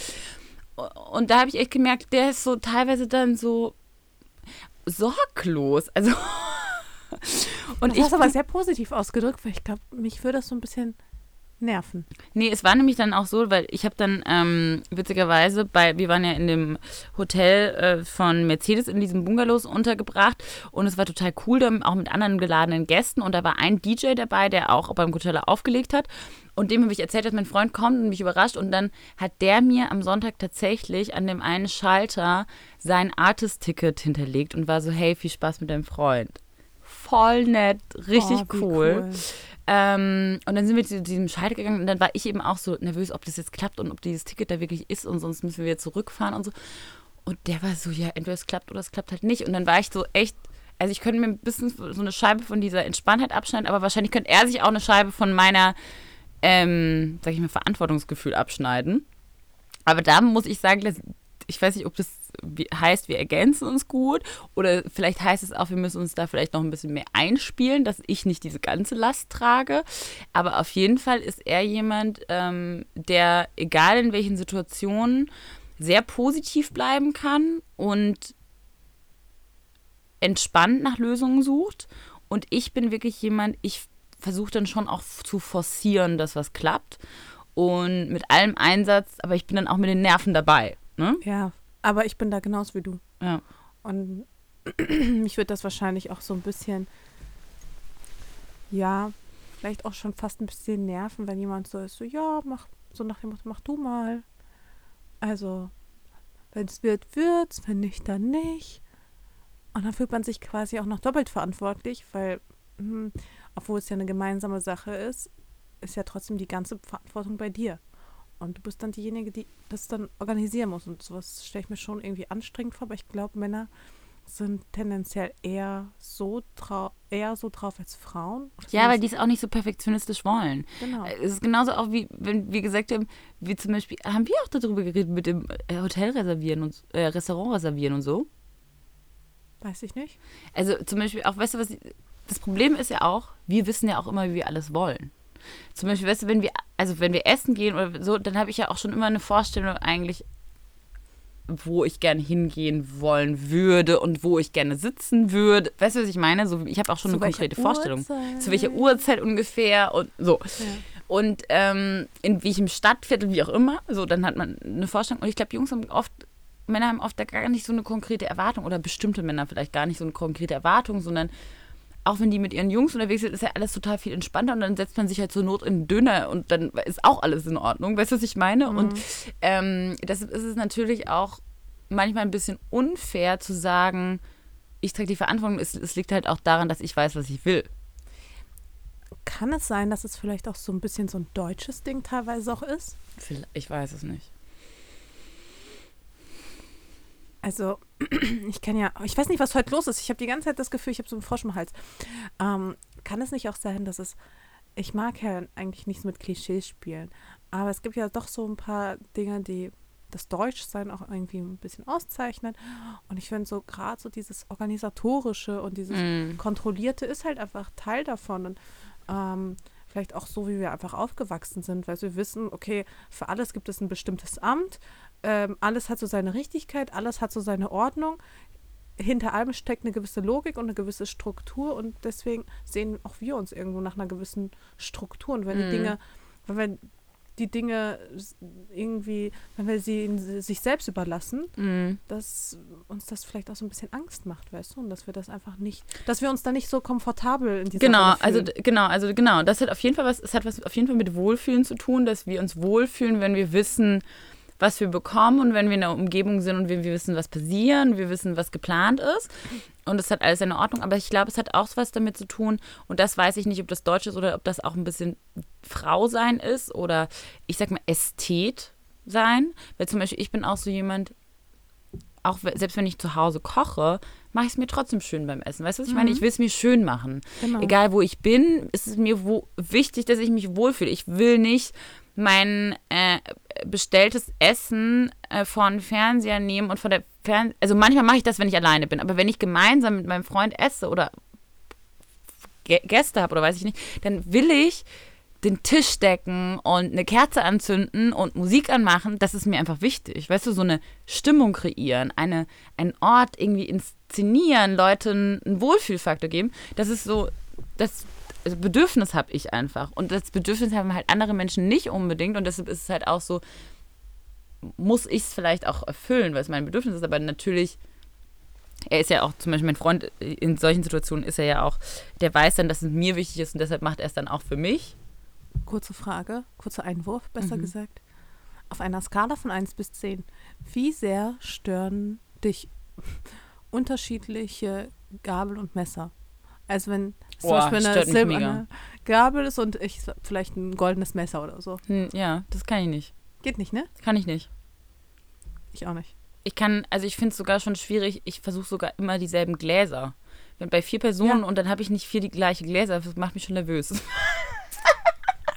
Und da habe ich echt gemerkt, der ist so teilweise dann so sorglos. Also. und das ich hast aber sehr positiv ausgedrückt, weil ich glaube, mich würde das so ein bisschen nerven. Nee, es war nämlich dann auch so, weil ich habe dann ähm, witzigerweise bei, wir waren ja in dem Hotel äh, von Mercedes in diesem Bungalows untergebracht und es war total cool, dann auch mit anderen geladenen Gästen und da war ein DJ dabei, der auch beim Coachella aufgelegt hat und dem habe ich erzählt, dass mein Freund kommt und mich überrascht und dann hat der mir am Sonntag tatsächlich an dem einen Schalter sein Artist-Ticket hinterlegt und war so, hey, viel Spaß mit deinem Freund. Voll nett, richtig oh, cool. cool. Ähm, und dann sind wir zu diesem Schalter gegangen und dann war ich eben auch so nervös, ob das jetzt klappt und ob dieses Ticket da wirklich ist und sonst müssen wir zurückfahren und so. Und der war so, ja, entweder es klappt oder es klappt halt nicht. Und dann war ich so echt, also ich könnte mir ein bisschen so eine Scheibe von dieser Entspanntheit abschneiden, aber wahrscheinlich könnte er sich auch eine Scheibe von meiner, ähm, sag ich mal, Verantwortungsgefühl abschneiden. Aber da muss ich sagen, ich weiß nicht, ob das heißt, wir ergänzen uns gut oder vielleicht heißt es auch, wir müssen uns da vielleicht noch ein bisschen mehr einspielen, dass ich nicht diese ganze Last trage. Aber auf jeden Fall ist er jemand, ähm, der, egal in welchen Situationen, sehr positiv bleiben kann und entspannt nach Lösungen sucht. Und ich bin wirklich jemand, ich versuche dann schon auch zu forcieren, dass was klappt. Und mit allem Einsatz, aber ich bin dann auch mit den Nerven dabei. Ne? Ja, aber ich bin da genauso wie du. Ja. Und mich wird das wahrscheinlich auch so ein bisschen, ja, vielleicht auch schon fast ein bisschen nerven, wenn jemand so ist, so, ja, mach, so nach dem Motto, mach du mal. Also, wenn es wird, wird's, wenn nicht, dann nicht. Und dann fühlt man sich quasi auch noch doppelt verantwortlich, weil, hm, obwohl es ja eine gemeinsame Sache ist, ist ja trotzdem die ganze Verantwortung bei dir. Und du bist dann diejenige, die das dann organisieren muss. Und sowas stelle ich mir schon irgendwie anstrengend vor, aber ich glaube, Männer sind tendenziell eher so, eher so drauf als Frauen. Ja, weil die es auch nicht so perfektionistisch wollen. Genau. Es ist genauso auch wie, wenn wir gesagt haben, wie zum Beispiel, haben wir auch darüber geredet mit dem äh, Hotel reservieren und äh, Restaurant reservieren und so? Weiß ich nicht. Also zum Beispiel auch, weißt du was, das Problem ist ja auch, wir wissen ja auch immer, wie wir alles wollen. Zum Beispiel, weißt du, wenn wir, also wenn wir essen gehen oder so, dann habe ich ja auch schon immer eine Vorstellung eigentlich, wo ich gerne hingehen wollen würde und wo ich gerne sitzen würde. Weißt du, was ich meine? So, ich habe auch schon Zu eine konkrete Vorstellung. Uhrzeit? Zu welcher Uhrzeit ungefähr und so. Ja. Und ähm, in welchem Stadtviertel, wie auch immer. So, dann hat man eine Vorstellung. Und ich glaube, Jungs haben oft, Männer haben oft gar nicht so eine konkrete Erwartung oder bestimmte Männer vielleicht gar nicht so eine konkrete Erwartung, sondern auch wenn die mit ihren Jungs unterwegs sind, ist ja alles total viel entspannter und dann setzt man sich halt zur Not in den Döner und dann ist auch alles in Ordnung. Weißt du, was ich meine? Mhm. Und ähm, deshalb ist es natürlich auch manchmal ein bisschen unfair zu sagen, ich trage die Verantwortung. Es, es liegt halt auch daran, dass ich weiß, was ich will. Kann es sein, dass es vielleicht auch so ein bisschen so ein deutsches Ding teilweise auch ist? Ich weiß es nicht. Also, ich kann ja, ich weiß nicht, was heute los ist. Ich habe die ganze Zeit das Gefühl, ich habe so einen Frosch im Hals. Ähm, kann es nicht auch sein, dass es, ich mag ja eigentlich nichts mit Klischees spielen, aber es gibt ja doch so ein paar Dinge, die das Deutschsein auch irgendwie ein bisschen auszeichnen. Und ich finde so gerade so dieses Organisatorische und dieses mm. Kontrollierte ist halt einfach Teil davon. Und ähm, vielleicht auch so, wie wir einfach aufgewachsen sind, weil wir wissen, okay, für alles gibt es ein bestimmtes Amt, ähm, alles hat so seine Richtigkeit, alles hat so seine Ordnung. Hinter allem steckt eine gewisse Logik und eine gewisse Struktur und deswegen sehen auch wir uns irgendwo nach einer gewissen Struktur. Und wenn mhm. die Dinge, wenn die Dinge irgendwie, wenn wir sie in sich selbst überlassen, mhm. dass uns das vielleicht auch so ein bisschen Angst macht, weißt du, und dass wir das einfach nicht, dass wir uns da nicht so komfortabel in dieser Genau, also genau, also genau, das hat auf jeden Fall was, es hat was auf jeden Fall mit Wohlfühlen zu tun, dass wir uns wohlfühlen, wenn wir wissen, was wir bekommen und wenn wir in der Umgebung sind und wir, wir wissen, was passiert, wir wissen, was geplant ist. Und es hat alles in Ordnung. Aber ich glaube, es hat auch was damit zu tun. Und das weiß ich nicht, ob das Deutsch ist oder ob das auch ein bisschen Frau sein ist oder ich sag mal Ästhet sein. Weil zum Beispiel, ich bin auch so jemand, auch selbst wenn ich zu Hause koche, mache ich es mir trotzdem schön beim Essen. Weißt du, was ich mhm. meine? Ich will es mir schön machen. Genau. Egal, wo ich bin, ist es mir wichtig, dass ich mich wohlfühle. Ich will nicht mein äh, bestelltes Essen äh, vor den Fernseher nehmen und von der Fern also manchmal mache ich das, wenn ich alleine bin, aber wenn ich gemeinsam mit meinem Freund esse oder Gäste habe oder weiß ich nicht, dann will ich den Tisch decken und eine Kerze anzünden und Musik anmachen, das ist mir einfach wichtig. Weißt du, so eine Stimmung kreieren, eine, einen Ort irgendwie inszenieren, Leuten einen Wohlfühlfaktor geben, das ist so, das also Bedürfnis habe ich einfach. Und das Bedürfnis haben halt andere Menschen nicht unbedingt. Und deshalb ist es halt auch so, muss ich es vielleicht auch erfüllen, weil es mein Bedürfnis ist. Aber natürlich, er ist ja auch, zum Beispiel mein Freund, in solchen Situationen ist er ja auch, der weiß dann, dass es mir wichtig ist und deshalb macht er es dann auch für mich. Kurze Frage, kurzer Einwurf, besser mhm. gesagt. Auf einer Skala von 1 bis 10, wie sehr stören dich unterschiedliche Gabel und Messer? Also wenn zum Beispiel eine silberne Gabel ist und ich vielleicht ein goldenes Messer oder so. Hm, ja, das kann ich nicht. Geht nicht, ne? Kann ich nicht. Ich auch nicht. Ich kann, also ich finde es sogar schon schwierig, ich versuche sogar immer dieselben Gläser. bei vier Personen ja. und dann habe ich nicht vier die gleiche Gläser. Das macht mich schon nervös.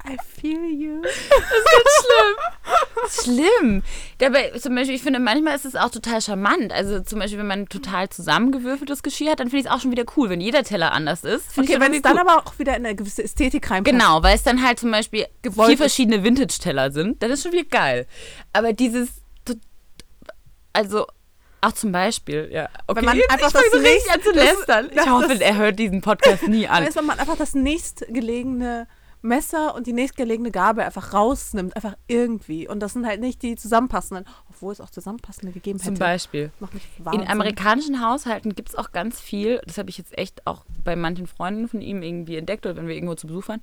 I feel you. Das ist schlimm. schlimm. Dabei, zum Beispiel, ich finde, manchmal ist es auch total charmant. Also zum Beispiel, wenn man total zusammengewürfeltes Geschirr hat, dann finde ich es auch schon wieder cool, wenn jeder Teller anders ist. Okay, wenn es dann aber auch wieder in eine gewisse Ästhetik reinpasst. Genau, weil es dann halt zum Beispiel Gewollt vier verschiedene Vintage-Teller sind, dann ist schon wieder geil. Aber dieses, also auch zum Beispiel, ja. Okay, wenn man jetzt, einfach das so nächst, an zu lästern. ich hoffe, er hört diesen Podcast nie an. Wenn man einfach das nächstgelegene Messer und die nächstgelegene Gabel einfach rausnimmt, einfach irgendwie. Und das sind halt nicht die zusammenpassenden, obwohl es auch zusammenpassende gegeben hätte. Zum Beispiel. In amerikanischen Haushalten gibt es auch ganz viel, das habe ich jetzt echt auch bei manchen Freunden von ihm irgendwie entdeckt oder wenn wir irgendwo zu Besuch waren,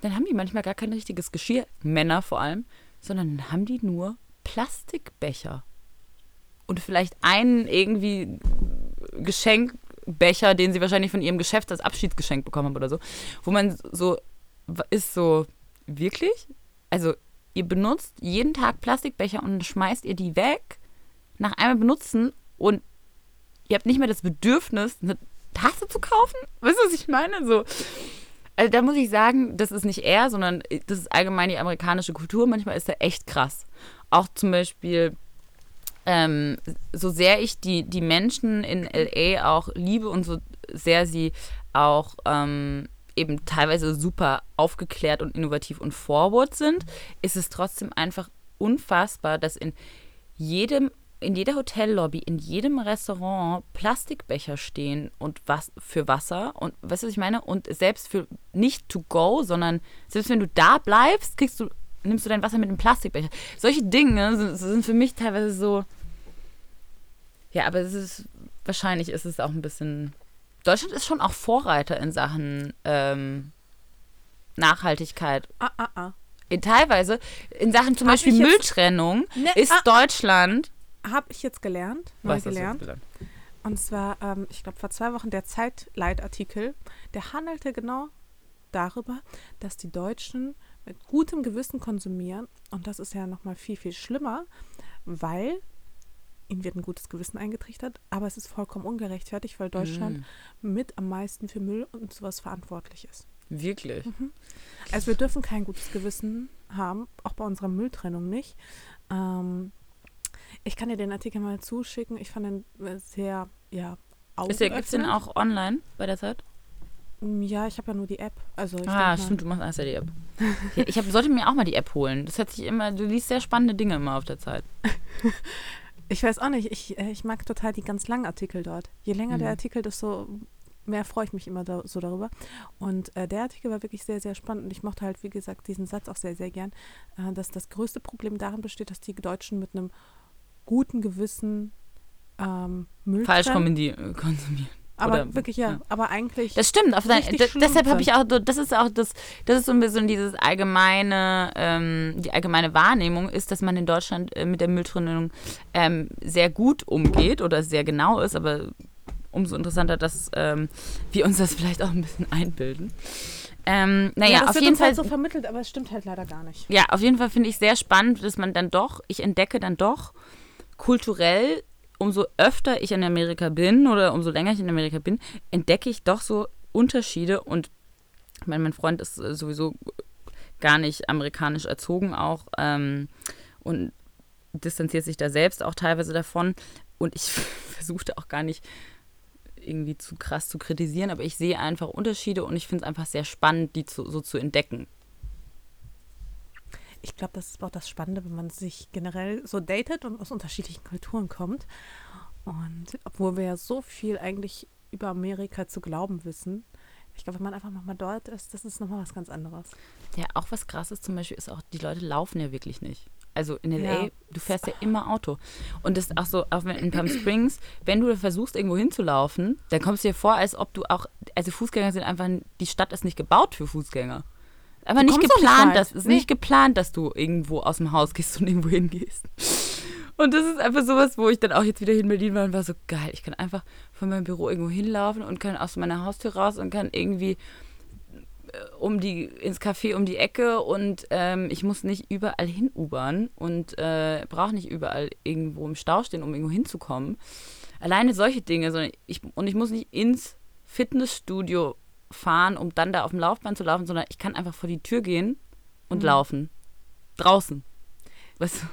dann haben die manchmal gar kein richtiges Geschirr, Männer vor allem, sondern haben die nur Plastikbecher. Und vielleicht einen irgendwie Geschenkbecher, den sie wahrscheinlich von ihrem Geschäft als Abschiedsgeschenk bekommen haben oder so, wo man so ist so, wirklich? Also, ihr benutzt jeden Tag Plastikbecher und schmeißt ihr die weg nach einmal benutzen und ihr habt nicht mehr das Bedürfnis, eine Tasse zu kaufen? Weißt du, was ich meine? So. Also da muss ich sagen, das ist nicht er, sondern das ist allgemein die amerikanische Kultur. Manchmal ist er echt krass. Auch zum Beispiel, ähm, so sehr ich die, die Menschen in LA auch liebe und so sehr sie auch ähm, eben teilweise super aufgeklärt und innovativ und forward sind, ist es trotzdem einfach unfassbar, dass in jedem in jeder Hotellobby, in jedem Restaurant Plastikbecher stehen und was für Wasser und weißt du, was ich meine? Und selbst für nicht to go, sondern selbst wenn du da bleibst, kriegst du nimmst du dein Wasser mit einem Plastikbecher. Solche Dinge sind, sind für mich teilweise so ja, aber es ist wahrscheinlich ist es auch ein bisschen Deutschland ist schon auch Vorreiter in Sachen ähm, Nachhaltigkeit. Ah, ah, ah. In, teilweise, in Sachen zum Hab Beispiel Mülltrennung ne, ist ah, ah. Deutschland. Habe ich jetzt gelernt, neu Was gelernt. gelernt. Und zwar, ähm, ich glaube, vor zwei Wochen der Zeitleitartikel, der handelte genau darüber, dass die Deutschen mit gutem Gewissen konsumieren. Und das ist ja nochmal viel, viel schlimmer, weil ihnen wird ein gutes Gewissen eingetrichtert, aber es ist vollkommen ungerechtfertigt, weil Deutschland mm. mit am meisten für Müll und sowas verantwortlich ist. Wirklich? Mhm. Also wir dürfen kein gutes Gewissen haben, auch bei unserer Mülltrennung nicht. Ähm, ich kann dir den Artikel mal zuschicken. Ich fand ihn sehr, ja, Gibt es den auch online bei der Zeit? Mm, ja, ich habe ja nur die App. Also ah, stimmt, du machst erst ja die App. ich hab, sollte mir auch mal die App holen. Das hat sich immer, du liest sehr spannende Dinge immer auf der Zeit. Ich weiß auch nicht. Ich, äh, ich mag total die ganz langen Artikel dort. Je länger mhm. der Artikel, desto mehr freue ich mich immer da, so darüber. Und äh, der Artikel war wirklich sehr, sehr spannend. Und ich mochte halt, wie gesagt, diesen Satz auch sehr, sehr gern, äh, dass das größte Problem darin besteht, dass die Deutschen mit einem guten Gewissen ähm, Müll falsch äh, konsumieren. Aber Oder, wirklich ja, ja, aber eigentlich. Das stimmt. Auf dein, deshalb habe ich auch, das ist auch das, das ist so ein bisschen dieses allgemeine, ähm, die allgemeine Wahrnehmung ist, dass man in Deutschland äh, mit der Mülltrennung ähm, sehr gut umgeht oder sehr genau ist, aber umso interessanter, dass ähm, wir uns das vielleicht auch ein bisschen einbilden. Ähm, naja, ja, das auf jeden Fall halt so vermittelt, aber es stimmt halt leider gar nicht. Ja, auf jeden Fall finde ich sehr spannend, dass man dann doch, ich entdecke dann doch kulturell umso öfter ich in Amerika bin oder umso länger ich in Amerika bin, entdecke ich doch so Unterschiede und ich meine, mein Freund ist äh, sowieso gar nicht amerikanisch erzogen auch ähm, und distanziert sich da selbst auch teilweise davon. Und ich versuchte auch gar nicht irgendwie zu krass zu kritisieren, aber ich sehe einfach Unterschiede und ich finde es einfach sehr spannend, die zu, so zu entdecken ich glaube, das ist auch das Spannende, wenn man sich generell so datet und aus unterschiedlichen Kulturen kommt. Und obwohl wir ja so viel eigentlich über Amerika zu glauben wissen, ich glaube, wenn man einfach nochmal dort ist, das ist nochmal was ganz anderes. Ja, auch was krasses zum Beispiel ist auch, die Leute laufen ja wirklich nicht. Also in LA, ja. du fährst ja immer Auto. Und das ist auch so, auch in Palm Springs, wenn du versuchst, irgendwo hinzulaufen, dann kommst du dir vor, als ob du auch, also Fußgänger sind einfach, die Stadt ist nicht gebaut für Fußgänger. Aber nicht geplant, nicht das ist nee. nicht geplant, dass du irgendwo aus dem Haus gehst und irgendwo hingehst. Und das ist einfach sowas, wo ich dann auch jetzt wieder in Berlin war und war so geil. Ich kann einfach von meinem Büro irgendwo hinlaufen und kann aus meiner Haustür raus und kann irgendwie äh, um die ins Café um die Ecke und ähm, ich muss nicht überall hin ubern und äh, brauche nicht überall irgendwo im Stau stehen, um irgendwo hinzukommen. Alleine solche Dinge, sondern ich und ich muss nicht ins Fitnessstudio fahren, um dann da auf dem Laufband zu laufen, sondern ich kann einfach vor die Tür gehen und mhm. laufen. Draußen. Weißt du?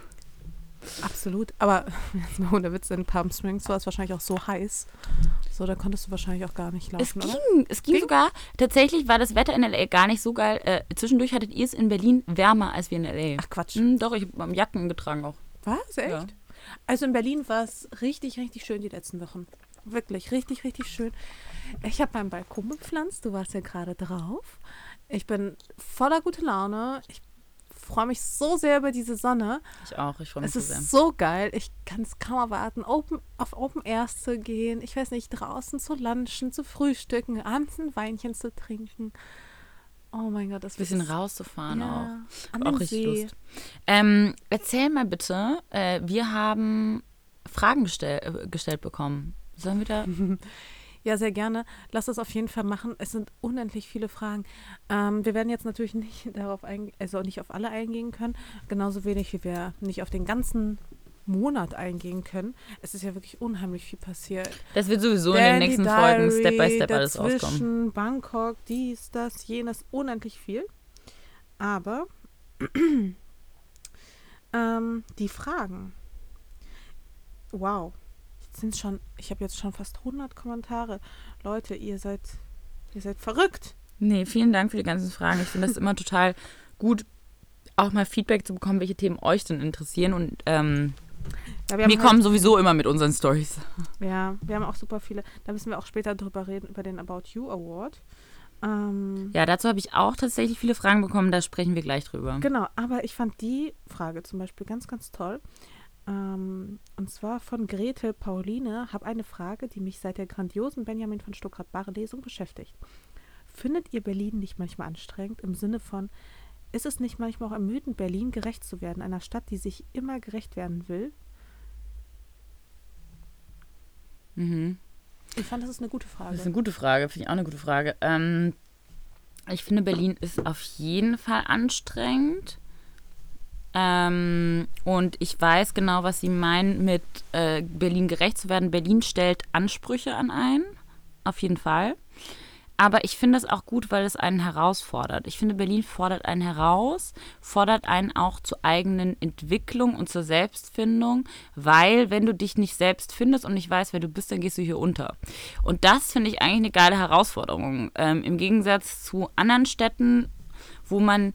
Absolut. Aber jetzt mal ohne Witz, in Palm Springs war es wahrscheinlich auch so heiß. So, da konntest du wahrscheinlich auch gar nicht laufen. Es ging, oder? es ging, ging, sogar. Tatsächlich war das Wetter in LA gar nicht so geil. Äh, zwischendurch hattet ihr es in Berlin wärmer als wir in LA. Ach Quatsch. Hm, doch, ich habe Jacken getragen auch. Was? Echt? Ja. Also in Berlin war es richtig, richtig schön die letzten Wochen. Wirklich, richtig, richtig schön. Ich habe meinen Balkon bepflanzt. Du warst ja gerade drauf. Ich bin voller gute Laune. Ich freue mich so sehr über diese Sonne. Ich auch, ich freue mich es so sehr. Es ist so geil. Ich kann es kaum erwarten, open, auf Open Airs zu gehen. Ich weiß nicht, draußen zu lunchen, zu frühstücken, abends ein Weinchen zu trinken. Oh mein Gott, das ist. Bisschen rauszufahren ja, auch. Auch richtig See. Lust. Ähm, erzähl mal bitte, äh, wir haben Fragen gestell, äh, gestellt bekommen. Sollen wir da. Ja, sehr gerne. Lass das auf jeden Fall machen. Es sind unendlich viele Fragen. Ähm, wir werden jetzt natürlich nicht darauf eingehen, also nicht auf alle eingehen können. Genauso wenig, wie wir nicht auf den ganzen Monat eingehen können. Es ist ja wirklich unheimlich viel passiert. Das wird sowieso Dandy in den nächsten Diary, Folgen Step by Step alles rauskommen. Bangkok, dies, das, jenes, unendlich viel. Aber ähm, die Fragen. Wow sind schon, ich habe jetzt schon fast 100 Kommentare. Leute, ihr seid, ihr seid verrückt. Nee, vielen Dank für die ganzen Fragen. Ich finde das immer total gut, auch mal Feedback zu bekommen, welche Themen euch denn interessieren. Und ähm, ja, wir, wir kommen halt, sowieso immer mit unseren Stories. Ja, wir haben auch super viele. Da müssen wir auch später drüber reden, über den About You Award. Ähm, ja, dazu habe ich auch tatsächlich viele Fragen bekommen, da sprechen wir gleich drüber. Genau, aber ich fand die Frage zum Beispiel ganz, ganz toll. Ähm, und zwar von Gretel Pauline. Habe eine Frage, die mich seit der grandiosen Benjamin von Stuttgart-Barre-Lesung beschäftigt. Findet ihr Berlin nicht manchmal anstrengend im Sinne von, ist es nicht manchmal auch ermüdend, Berlin gerecht zu werden, einer Stadt, die sich immer gerecht werden will? Mhm. Ich fand, das ist eine gute Frage. Das ist eine gute Frage, finde ich auch eine gute Frage. Ähm, ich finde, Berlin ist auf jeden Fall anstrengend. Ähm, und ich weiß genau, was Sie meinen mit äh, Berlin gerecht zu werden. Berlin stellt Ansprüche an einen, auf jeden Fall. Aber ich finde es auch gut, weil es einen herausfordert. Ich finde, Berlin fordert einen heraus, fordert einen auch zur eigenen Entwicklung und zur Selbstfindung, weil wenn du dich nicht selbst findest und nicht weißt, wer du bist, dann gehst du hier unter. Und das finde ich eigentlich eine geile Herausforderung. Ähm, Im Gegensatz zu anderen Städten, wo man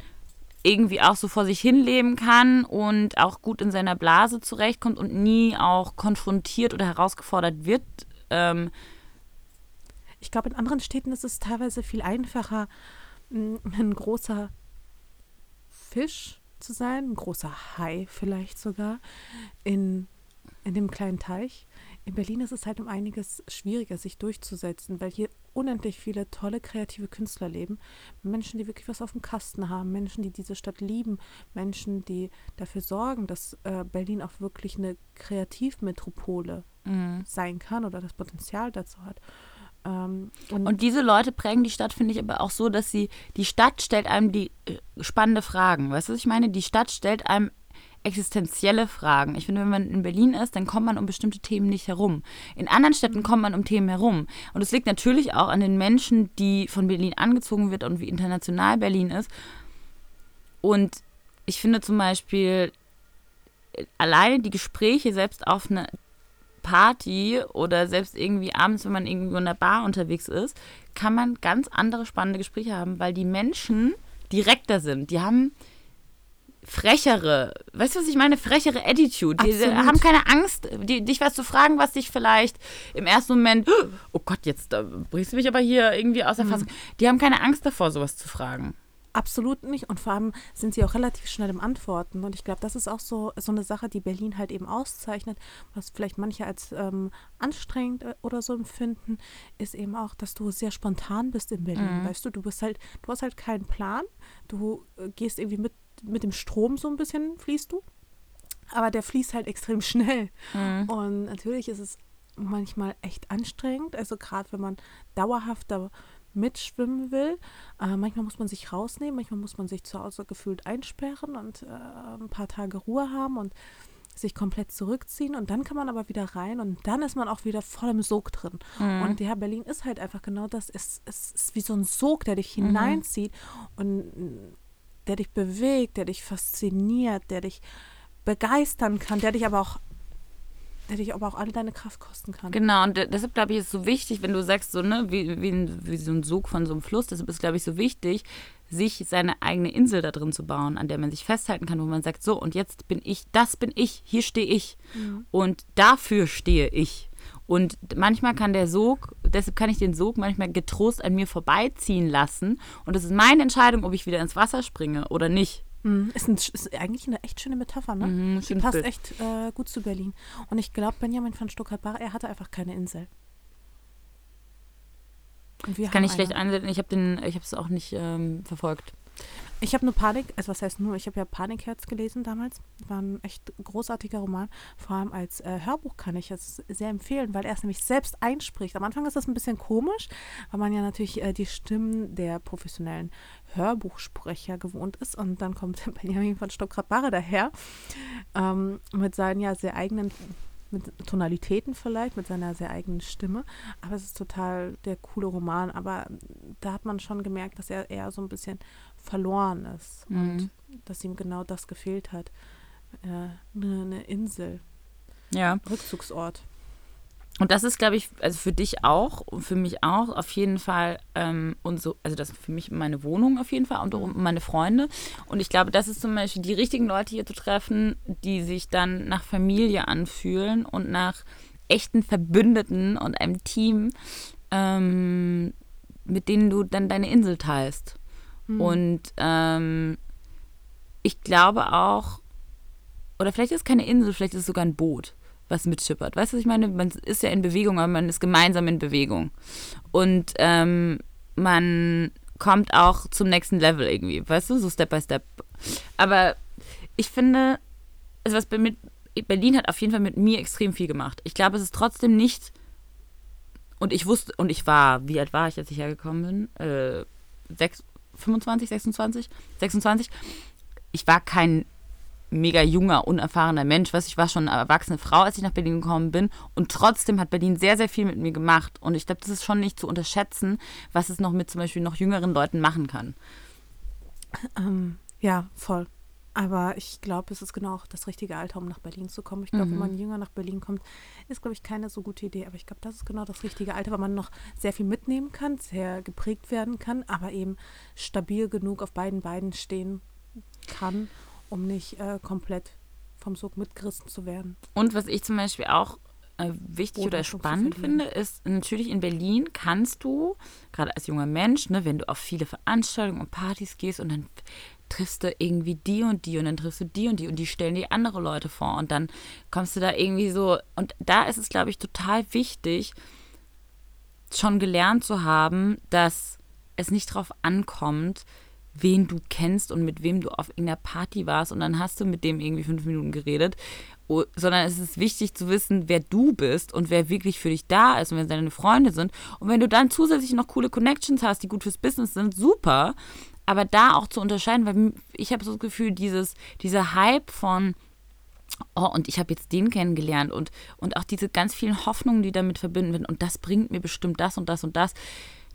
irgendwie auch so vor sich hin leben kann und auch gut in seiner Blase zurechtkommt und nie auch konfrontiert oder herausgefordert wird. Ähm ich glaube, in anderen Städten ist es teilweise viel einfacher, ein großer Fisch zu sein, ein großer Hai vielleicht sogar, in, in dem kleinen Teich. In Berlin ist es halt um einiges schwieriger, sich durchzusetzen, weil hier unendlich viele tolle kreative Künstler leben. Menschen, die wirklich was auf dem Kasten haben, Menschen, die diese Stadt lieben, Menschen, die dafür sorgen, dass äh, Berlin auch wirklich eine Kreativmetropole mhm. sein kann oder das Potenzial dazu hat. Ähm, und, und, diese Leute prägen die Stadt, finde ich, aber auch so, dass sie, die Stadt stellt einem die äh, spannende Fragen. Weißt du, was ich meine? Die Stadt stellt einem existenzielle Fragen. Ich finde, wenn man in Berlin ist, dann kommt man um bestimmte Themen nicht herum. In anderen Städten kommt man um Themen herum. Und es liegt natürlich auch an den Menschen, die von Berlin angezogen wird und wie international Berlin ist. Und ich finde zum Beispiel alleine die Gespräche selbst auf einer Party oder selbst irgendwie abends, wenn man irgendwo in der Bar unterwegs ist, kann man ganz andere spannende Gespräche haben, weil die Menschen direkter sind. Die haben frechere, weißt du, was ich meine? Frechere Attitude. Die, die haben keine Angst, die, dich was zu fragen, was dich vielleicht im ersten Moment, oh Gott, jetzt da bringst du mich aber hier irgendwie aus der mhm. Fassung. Die haben keine Angst davor, sowas zu fragen. Absolut nicht. Und vor allem sind sie auch relativ schnell im Antworten. Und ich glaube, das ist auch so, so eine Sache, die Berlin halt eben auszeichnet, was vielleicht manche als ähm, anstrengend äh, oder so empfinden, ist eben auch, dass du sehr spontan bist in Berlin. Mhm. Weißt du, du bist halt, du hast halt keinen Plan. Du äh, gehst irgendwie mit mit dem Strom so ein bisschen fließt du. Aber der fließt halt extrem schnell. Mhm. Und natürlich ist es manchmal echt anstrengend. Also gerade wenn man dauerhaft da mitschwimmen will. Äh, manchmal muss man sich rausnehmen, manchmal muss man sich zu Hause gefühlt einsperren und äh, ein paar Tage Ruhe haben und sich komplett zurückziehen und dann kann man aber wieder rein und dann ist man auch wieder voll im Sog drin. Mhm. Und ja, Berlin ist halt einfach genau das. Es, es ist wie so ein Sog, der dich mhm. hineinzieht und der dich bewegt, der dich fasziniert, der dich begeistern kann, der dich aber auch der dich aber auch alle deine Kraft kosten kann. Genau, und deshalb glaube ich, ist es so wichtig, wenn du sagst, so, ne, wie, wie, wie so ein Sog von so einem Fluss, deshalb ist, glaube ich, so wichtig, sich seine eigene Insel da drin zu bauen, an der man sich festhalten kann, wo man sagt, so, und jetzt bin ich, das bin ich, hier stehe ich. Mhm. Und dafür stehe ich. Und manchmal kann der Sog, deshalb kann ich den Sog manchmal getrost an mir vorbeiziehen lassen. Und es ist meine Entscheidung, ob ich wieder ins Wasser springe oder nicht. Mhm. Ist, ein, ist, eigentlich eine echt schöne Metapher, ne? Mhm, Die passt Bild. echt äh, gut zu Berlin. Und ich glaube, Benjamin von Stuttgart-Barre, er hatte einfach keine Insel. das kann ich schlecht einsetzen. Ich habe es auch nicht ähm, verfolgt. Ich habe nur Panik, also was heißt nur, ich habe ja Panikherz gelesen damals. War ein echt großartiger Roman. Vor allem als äh, Hörbuch kann ich es sehr empfehlen, weil er es nämlich selbst einspricht. Am Anfang ist das ein bisschen komisch, weil man ja natürlich äh, die Stimmen der professionellen Hörbuchsprecher gewohnt ist. Und dann kommt Benjamin von Stuttgart-Barre daher ähm, mit seinen ja sehr eigenen mit Tonalitäten vielleicht, mit seiner sehr eigenen Stimme. Aber es ist total der coole Roman. Aber da hat man schon gemerkt, dass er eher so ein bisschen verloren ist mhm. und dass ihm genau das gefehlt hat. Äh, eine, Insel. Ja. Rückzugsort. Und das ist, glaube ich, also für dich auch und für mich auch auf jeden Fall ähm, und so, also das ist für mich meine Wohnung auf jeden Fall und mhm. meine Freunde. Und ich glaube, das ist zum Beispiel die richtigen Leute hier zu treffen, die sich dann nach Familie anfühlen und nach echten Verbündeten und einem Team, ähm, mit denen du dann deine Insel teilst. Mhm. Und ähm, ich glaube auch, oder vielleicht ist es keine Insel, vielleicht ist es sogar ein Boot was mitschippert. Weißt du, was ich meine? Man ist ja in Bewegung, aber man ist gemeinsam in Bewegung. Und ähm, man kommt auch zum nächsten Level irgendwie, weißt du, so Step by Step. Aber ich finde, also was mit Berlin hat auf jeden Fall mit mir extrem viel gemacht. Ich glaube, es ist trotzdem nicht. Und ich wusste, und ich war, wie alt war ich, als ich hergekommen bin? Äh, 6, 25, 26? 26. Ich war kein mega junger, unerfahrener Mensch. Was ich war schon eine erwachsene Frau, als ich nach Berlin gekommen bin. Und trotzdem hat Berlin sehr, sehr viel mit mir gemacht. Und ich glaube, das ist schon nicht zu unterschätzen, was es noch mit zum Beispiel noch jüngeren Leuten machen kann. Ähm, ja, voll. Aber ich glaube, es ist genau auch das richtige Alter, um nach Berlin zu kommen. Ich glaube, mhm. wenn man jünger nach Berlin kommt, ist, glaube ich, keine so gute Idee. Aber ich glaube, das ist genau das richtige Alter, weil man noch sehr viel mitnehmen kann, sehr geprägt werden kann, aber eben stabil genug auf beiden Beinen stehen kann um nicht äh, komplett vom Sog mitgerissen zu werden. Und was ich zum Beispiel auch äh, wichtig oder spannend finde, ist natürlich in Berlin kannst du, gerade als junger Mensch, ne, wenn du auf viele Veranstaltungen und Partys gehst und dann triffst du irgendwie die und die und dann triffst du die und die und die stellen dir andere Leute vor und dann kommst du da irgendwie so und da ist es, glaube ich, total wichtig, schon gelernt zu haben, dass es nicht darauf ankommt, wen du kennst und mit wem du auf irgendeiner Party warst und dann hast du mit dem irgendwie fünf Minuten geredet, oh, sondern es ist wichtig zu wissen, wer du bist und wer wirklich für dich da ist und wer deine Freunde sind. Und wenn du dann zusätzlich noch coole Connections hast, die gut fürs Business sind, super. Aber da auch zu unterscheiden, weil ich habe so das Gefühl, dieses, dieser Hype von oh, und ich habe jetzt den kennengelernt und, und auch diese ganz vielen Hoffnungen, die damit verbinden werden und das bringt mir bestimmt das und das und das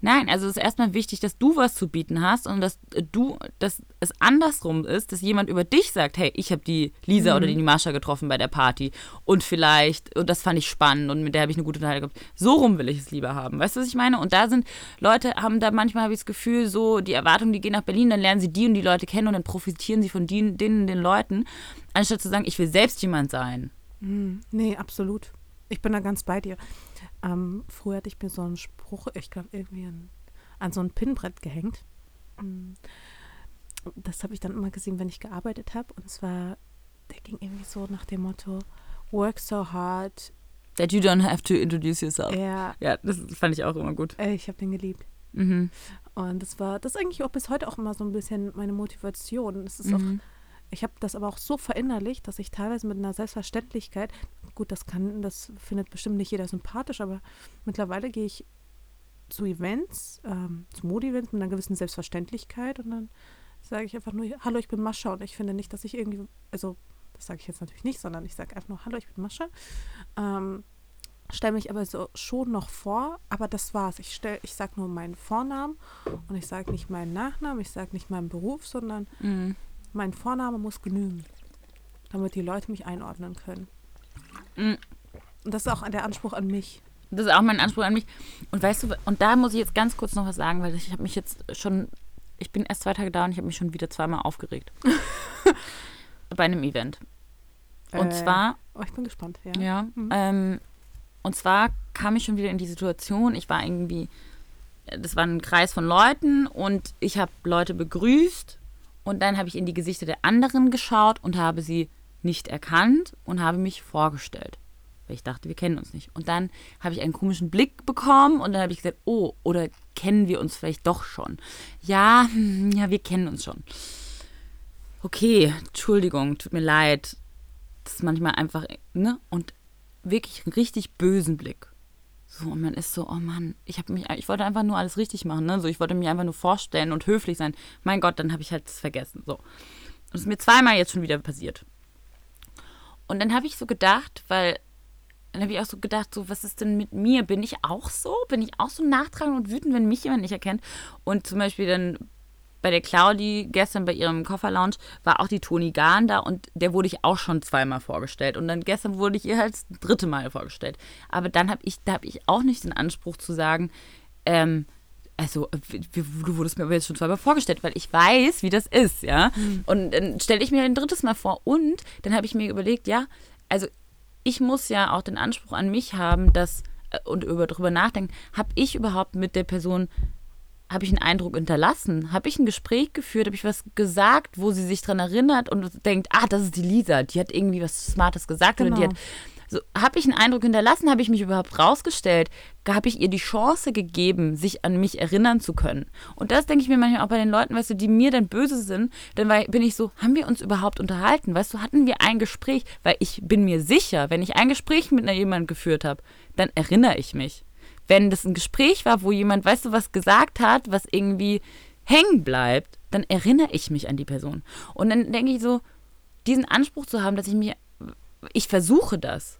Nein, also es ist erstmal wichtig, dass du was zu bieten hast und dass du, dass es andersrum ist, dass jemand über dich sagt, hey, ich habe die Lisa mhm. oder die Mascha getroffen bei der Party und vielleicht, und das fand ich spannend und mit der habe ich eine gute Unterhaltung gehabt. So rum will ich es lieber haben. Weißt du, was ich meine? Und da sind Leute, haben da manchmal, habe ich das Gefühl, so die Erwartungen, die gehen nach Berlin, dann lernen sie die und die Leute kennen und dann profitieren sie von denen, denen den Leuten, anstatt zu sagen, ich will selbst jemand sein. Mhm. Nee, absolut. Ich bin da ganz bei dir. Ähm, früher hatte ich mir so einen Spruch, ich glaube, irgendwie an, an so ein Pinnbrett gehängt. Mm. Das habe ich dann immer gesehen, wenn ich gearbeitet habe. Und zwar, der ging irgendwie so nach dem Motto: Work so hard. That you don't have to introduce yourself. Ja. Ja, das fand ich auch immer gut. Ich habe den geliebt. Mhm. Und das war, das ist eigentlich auch bis heute auch immer so ein bisschen meine Motivation. Es ist mhm. auch ich habe das aber auch so verinnerlicht, dass ich teilweise mit einer Selbstverständlichkeit, gut, das kann, das findet bestimmt nicht jeder sympathisch, aber mittlerweile gehe ich zu Events, ähm, zu Mode-Events mit einer gewissen Selbstverständlichkeit und dann sage ich einfach nur, hallo, ich bin Mascha und ich finde nicht, dass ich irgendwie, also das sage ich jetzt natürlich nicht, sondern ich sage einfach nur, hallo, ich bin Mascha. Ähm, stelle mich aber so schon noch vor, aber das war's. Ich stell, ich sage nur meinen Vornamen und ich sage nicht meinen Nachnamen, ich sage nicht meinen Beruf, sondern Mhm. mein Vorname muss genügen, damit die Leute mich einordnen können. Mhm. Und das ist auch der Anspruch an mich. Das ist auch mein Anspruch an mich. Und weißt du, und da muss ich jetzt ganz kurz noch was sagen, weil ich habe mich jetzt schon, ich bin erst zwei Tage da und ich habe mich schon wieder zweimal aufgeregt. Bei einem Event. Und Äh, zwar, Oh, ich bin gespannt, ja. ja, Mhm. ähm, und zwar kam ich schon wieder in die Situation, ich war irgendwie, das war ein Kreis von Leuten und ich habe Leute begrüßt und dann habe ich in die Gesichter der anderen geschaut und habe sie nicht erkannt und habe mich vorgestellt. Weil ich dachte, wir kennen uns nicht. Und dann habe ich einen komischen Blick bekommen und dann habe ich gesagt, oh, oder kennen wir uns vielleicht doch schon? Ja, hm, ja, wir kennen uns schon. Okay, Entschuldigung, tut mir leid. Das ist manchmal einfach, ne? Und wirklich einen richtig bösen Blick. So, und man ist so, oh Mann, ich habe mich, ich wollte einfach nur alles richtig machen, ne? So, ich wollte mich einfach nur vorstellen und höflich sein. Mein Gott, dann habe ich halt das vergessen. So. Und es ist mir zweimal jetzt schon wieder passiert. Und dann habe ich so gedacht, weil dann habe ich auch so gedacht, so, was ist denn mit mir? Bin ich auch so? Bin ich auch so nachtragend und wütend, wenn mich jemand nicht erkennt? Und zum Beispiel dann bei der Claudi gestern bei ihrem Kofferlounge war auch die Toni Gahn da und der wurde ich auch schon zweimal vorgestellt. Und dann gestern wurde ich ihr halt das dritte Mal vorgestellt. Aber dann habe ich, da habe ich auch nicht den Anspruch zu sagen, ähm, also du wurdest mir aber jetzt schon zweimal vorgestellt, weil ich weiß, wie das ist, ja. Und dann stelle ich mir ein drittes Mal vor und dann habe ich mir überlegt, ja, also ich muss ja auch den Anspruch an mich haben, dass äh, und über darüber nachdenken, habe ich überhaupt mit der Person habe ich einen Eindruck hinterlassen? Habe ich ein Gespräch geführt? Habe ich was gesagt, wo sie sich dran erinnert und denkt, ah, das ist die Lisa, die hat irgendwie was Smartes gesagt oder die Genau. hat so, habe ich einen Eindruck hinterlassen? Habe ich mich überhaupt rausgestellt? Habe ich ihr die Chance gegeben, sich an mich erinnern zu können? Und das denke ich mir manchmal auch bei den Leuten, weißt du, die mir dann böse sind. Dann bin ich so, haben wir uns überhaupt unterhalten? Weißt du, hatten wir ein Gespräch? Weil ich bin mir sicher, wenn ich ein Gespräch mit jemandem geführt habe, dann erinnere ich mich. Wenn das ein Gespräch war, wo jemand, weißt du, was gesagt hat, was irgendwie hängen bleibt, dann erinnere ich mich an die Person. Und dann denke ich so, diesen Anspruch zu haben, dass ich mir, ich versuche das,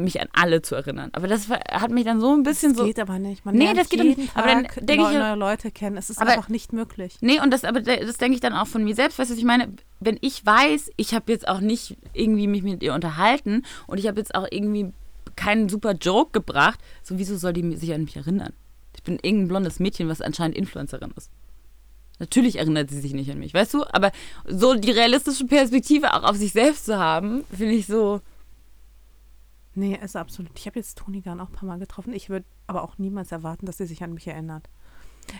mich an alle zu erinnern. Aber das war- hat mich dann so ein bisschen Das so. geht aber nicht. Man Nee, lernt das geht nicht. Aber dann Tag denke ich neue, ja- neue Leute kennen. Es ist Aber- einfach nicht möglich. Nee, und das, aber das denke ich dann auch von mir selbst. Weißt du, was ich meine? Wenn ich weiß, ich habe jetzt auch nicht irgendwie mich mit ihr unterhalten und ich habe jetzt auch irgendwie keinen super Joke gebracht, so wieso soll die sich an mich erinnern? Ich bin irgendein blondes Mädchen, was anscheinend Influencerin ist. Natürlich erinnert sie sich nicht an mich, weißt du? Aber so die realistische Perspektive auch auf sich selbst zu haben, finde ich so. Nee, ist absolut. Ich habe jetzt Toni Garn auch ein paar Mal getroffen. Ich würde aber auch niemals erwarten, dass sie sich an mich erinnert.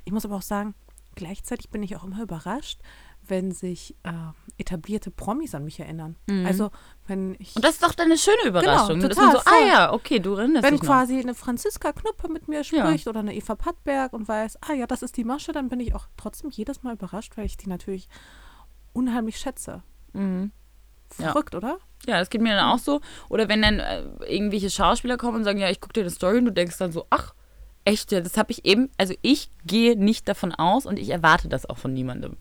Ich muss aber auch sagen, gleichzeitig bin ich auch immer überrascht, wenn sich äh, etablierte Promis an mich erinnern. Also wenn ich Und das ist doch dann eine schöne Überraschung. Genau, man so, total, ah ja, okay, du erinnerst wenn dich noch. quasi eine Franziska Knuppe mit mir spricht oder eine Eva Pattberg und weiß, ah ja, das ist die Masche, dann bin ich auch trotzdem jedes Mal überrascht, weil ich die natürlich unheimlich schätze. Mhm. Ja. Verrückt, oder? Ja, das geht mir dann auch so. Oder wenn dann äh, irgendwelche Schauspieler kommen und sagen, ja, ich gucke dir eine Story und du denkst dann so, ach, echt, ja, das habe ich eben, also ich gehe nicht davon aus und ich erwarte das auch von niemandem.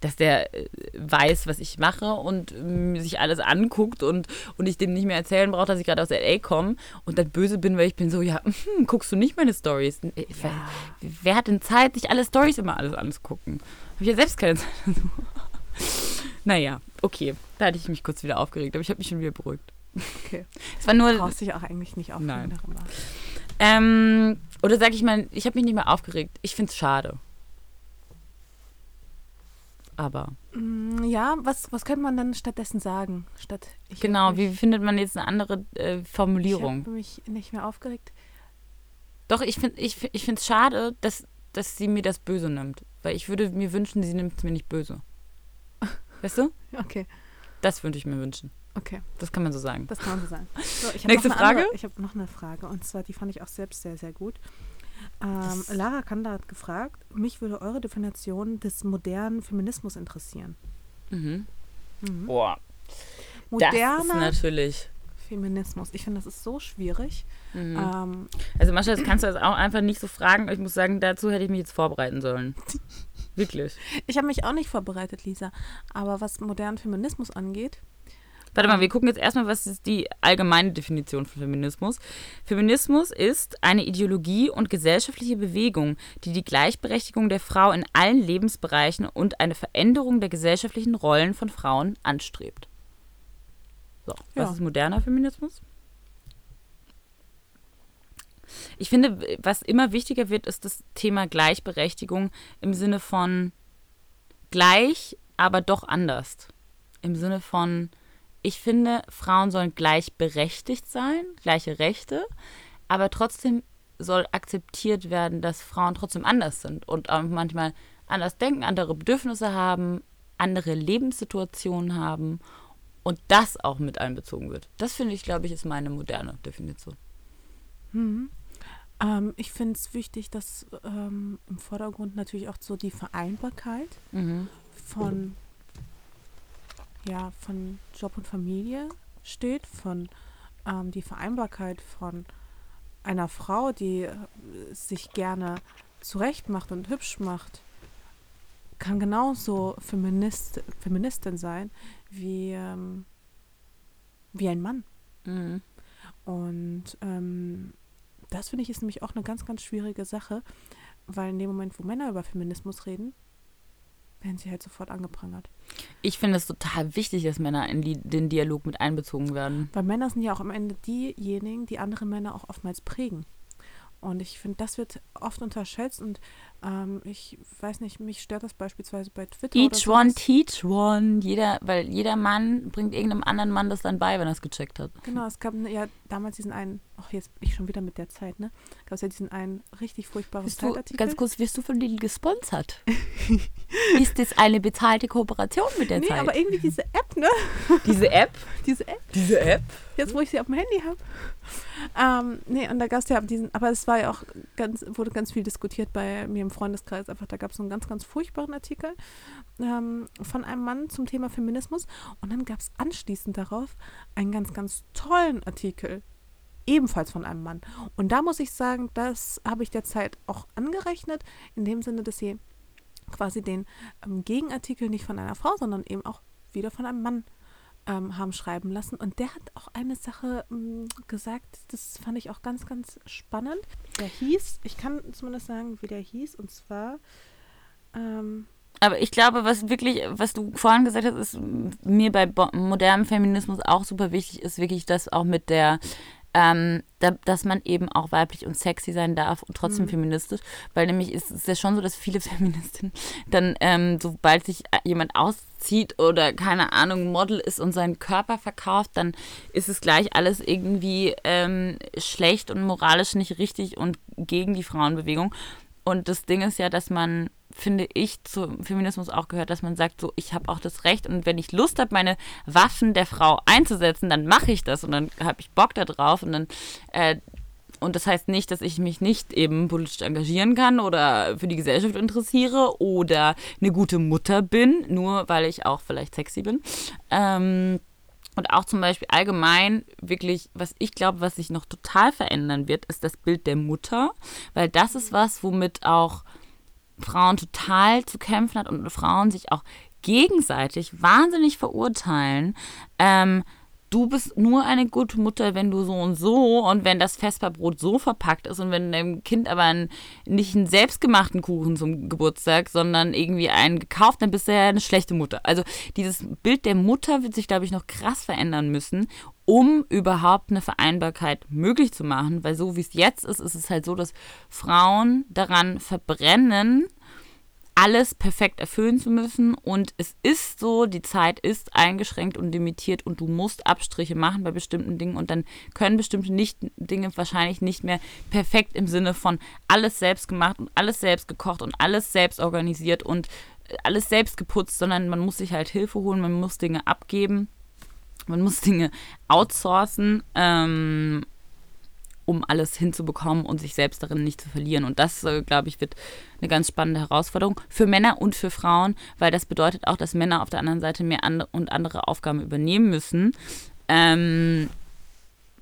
Dass der äh, weiß, was ich mache und ähm, sich alles anguckt und, und ich dem nicht mehr erzählen brauche, dass ich gerade aus L.A. komme und dann böse bin, weil ich bin so, ja, hm, guckst du nicht meine Stories? Wer, wer hat denn Zeit, sich alle Stories immer alles anzugucken? Habe ich ja selbst keine Zeit. naja, okay. Da hatte ich mich kurz wieder aufgeregt, aber ich habe mich schon wieder beruhigt. Okay. Es war nur. Brauchst dich auch eigentlich nicht aufregen Nein. darüber. Ähm, oder sag ich mal, ich habe mich nicht mehr aufgeregt. Ich finde es schade. Aber Mm, Ja, was, was könnte man dann stattdessen sagen? Statt ich genau, wie findet man jetzt eine andere äh, Ich Formulierung? habe mich nicht mehr aufgeregt. Doch, ich finde ich, fi- ich es schade, dass, dass sie mir das böse nimmt. Weil ich würde mir wünschen, sie nimmt es mir nicht böse. Weißt du? Okay, Das würde ich mir wünschen. okay, Das kann man so sagen. das kann man so sagen. So, Nächste Frage? Andere, ich habe noch eine Frage und zwar, die fand ich auch selbst sehr, sehr gut. Ähm, Lara Kanda hat gefragt, mich würde eure Definition des modernen Feminismus interessieren. Mhm. Mhm. Boah, das ist Moderner natürlich. Feminismus. Ich finde, das ist so schwierig. Mhm. Ähm, Also Mascha, das kannst du jetzt auch einfach nicht so fragen. Ich muss sagen, dazu hätte ich mich jetzt vorbereiten sollen. Wirklich. ich habe mich auch nicht vorbereitet, Lisa. Aber was modernen Feminismus angeht, Warte mal, wir gucken jetzt erstmal, was ist die allgemeine Definition von Feminismus. Feminismus ist eine Ideologie und gesellschaftliche Bewegung, die die Gleichberechtigung der Frau in allen Lebensbereichen und eine Veränderung der gesellschaftlichen Rollen von Frauen anstrebt. So, was Ja. ist moderner Feminismus? Ich finde, was immer wichtiger wird, ist das Thema Gleichberechtigung im Sinne von gleich, aber doch anders. Im Sinne von, ich finde, Frauen sollen gleichberechtigt sein, gleiche Rechte, aber trotzdem soll akzeptiert werden, dass Frauen trotzdem anders sind und auch manchmal anders denken, andere Bedürfnisse haben, andere Lebenssituationen haben und das auch mit einbezogen wird. Das finde ich, glaube ich, ist meine moderne Definition. Mhm. Ähm, ich finde es wichtig, dass ähm, im Vordergrund natürlich auch so die Vereinbarkeit Mhm. von, ja, von Job und Familie steht, von ähm, die Vereinbarkeit von einer Frau, die äh, sich gerne zurecht macht und hübsch macht, kann genauso Feminist, Feministin sein wie, ähm, wie ein Mann. Mhm. Und ähm, das finde ich ist nämlich auch eine ganz, ganz schwierige Sache, weil in dem Moment, wo Männer über Feminismus reden, werden sie halt sofort angeprangert. Ich finde es total wichtig, dass Männer in die, den Dialog mit einbezogen werden. Weil Männer sind ja auch am Ende diejenigen, die andere Männer auch oftmals prägen. Und ich finde, das wird oft unterschätzt und ähm, ich weiß nicht, mich stört das beispielsweise bei Twitter. oder Each one, teach one. Jeder, weil jeder Mann bringt irgendeinem anderen Mann das dann bei, wenn er es gecheckt hat. Genau, es gab ja damals diesen einen, ach jetzt bin ich schon wieder mit der Zeit, ne? Gab es ja diesen einen richtig furchtbaren Bist du, Zeitartikel. ganz kurz, wirst du von denen gesponsert? Ist das eine bezahlte Kooperation mit der nee, Zeit? aber irgendwie diese App, ne? Diese App? Diese App. Diese App? Jetzt, wo ich sie auf dem Handy habe. Ähm, nee, und da gab es ja diesen, aber es war ja auch ganz, wurde ganz viel diskutiert bei mir im Freundeskreis. Einfach, da gab es so einen ganz, ganz furchtbaren Artikel ähm, von einem Mann zum Thema Feminismus. Und dann gab es anschließend darauf einen ganz, ganz tollen Artikel. Ebenfalls von einem Mann. Und da muss ich sagen, das habe ich der Zeit auch angerechnet, in dem Sinne, dass sie quasi den ähm, Gegenartikel nicht von einer Frau, sondern eben auch wieder von einem Mann ähm, haben schreiben lassen. Und der hat auch eine Sache ähm, gesagt, das fand ich auch ganz, ganz spannend. Der hieß, ich kann zumindest sagen, wie der hieß, und zwar, ähm, Aber ich glaube, was wirklich, was du vorhin gesagt hast, ist mir bei modernem Feminismus auch super wichtig, ist wirklich das auch mit der, ähm, da, dass man eben auch weiblich und sexy sein darf und trotzdem Mhm. feministisch. Weil nämlich ist es ja schon so, dass viele Feministinnen dann, ähm, sobald sich jemand auszieht oder keine Ahnung, Model ist und seinen Körper verkauft, dann ist es gleich alles irgendwie ähm, schlecht und moralisch nicht richtig und gegen die Frauenbewegung. Und das Ding ist ja, dass man, finde ich, zum Feminismus auch gehört, dass man sagt, so, ich habe auch das Recht und wenn ich Lust habe, meine Waffen der Frau einzusetzen, dann mache ich das und dann habe ich Bock da drauf und dann, äh, und das heißt nicht, dass ich mich nicht eben politisch engagieren kann oder für die Gesellschaft interessiere oder eine gute Mutter bin, nur weil ich auch vielleicht sexy bin. Ähm, und auch zum Beispiel allgemein wirklich, was ich glaube, was sich noch total verändern wird, ist das Bild der Mutter, weil das ist was, womit auch Frauen total zu kämpfen hat und Frauen sich auch gegenseitig wahnsinnig verurteilen. Ähm, du bist nur eine gute Mutter, wenn du so und so und wenn das Vesperbrot so verpackt ist und wenn deinem Kind aber ein, nicht einen selbstgemachten Kuchen zum Geburtstag, sondern irgendwie einen gekauft, dann bist du ja eine schlechte Mutter. Also dieses Bild der Mutter wird sich, glaube ich, noch krass verändern müssen, um überhaupt eine Vereinbarkeit möglich zu machen, weil so wie es jetzt ist, ist es halt so, dass Frauen daran verbrennen, alles perfekt erfüllen zu müssen. Und es ist so, die Zeit ist eingeschränkt und limitiert und du musst Abstriche machen bei bestimmten Dingen und dann können bestimmte nicht, Dinge wahrscheinlich nicht mehr perfekt im Sinne von alles selbst gemacht und alles selbst gekocht und alles selbst organisiert und alles selbst geputzt, sondern man muss sich halt Hilfe holen, man muss Dinge abgeben, man muss Dinge outsourcen. Ähm, um alles hinzubekommen und sich selbst darin nicht zu verlieren. Und das, äh, glaube ich, wird eine ganz spannende Herausforderung für Männer und für Frauen, weil das bedeutet auch, dass Männer auf der anderen Seite mehr andere und andere Aufgaben übernehmen müssen. Ähm,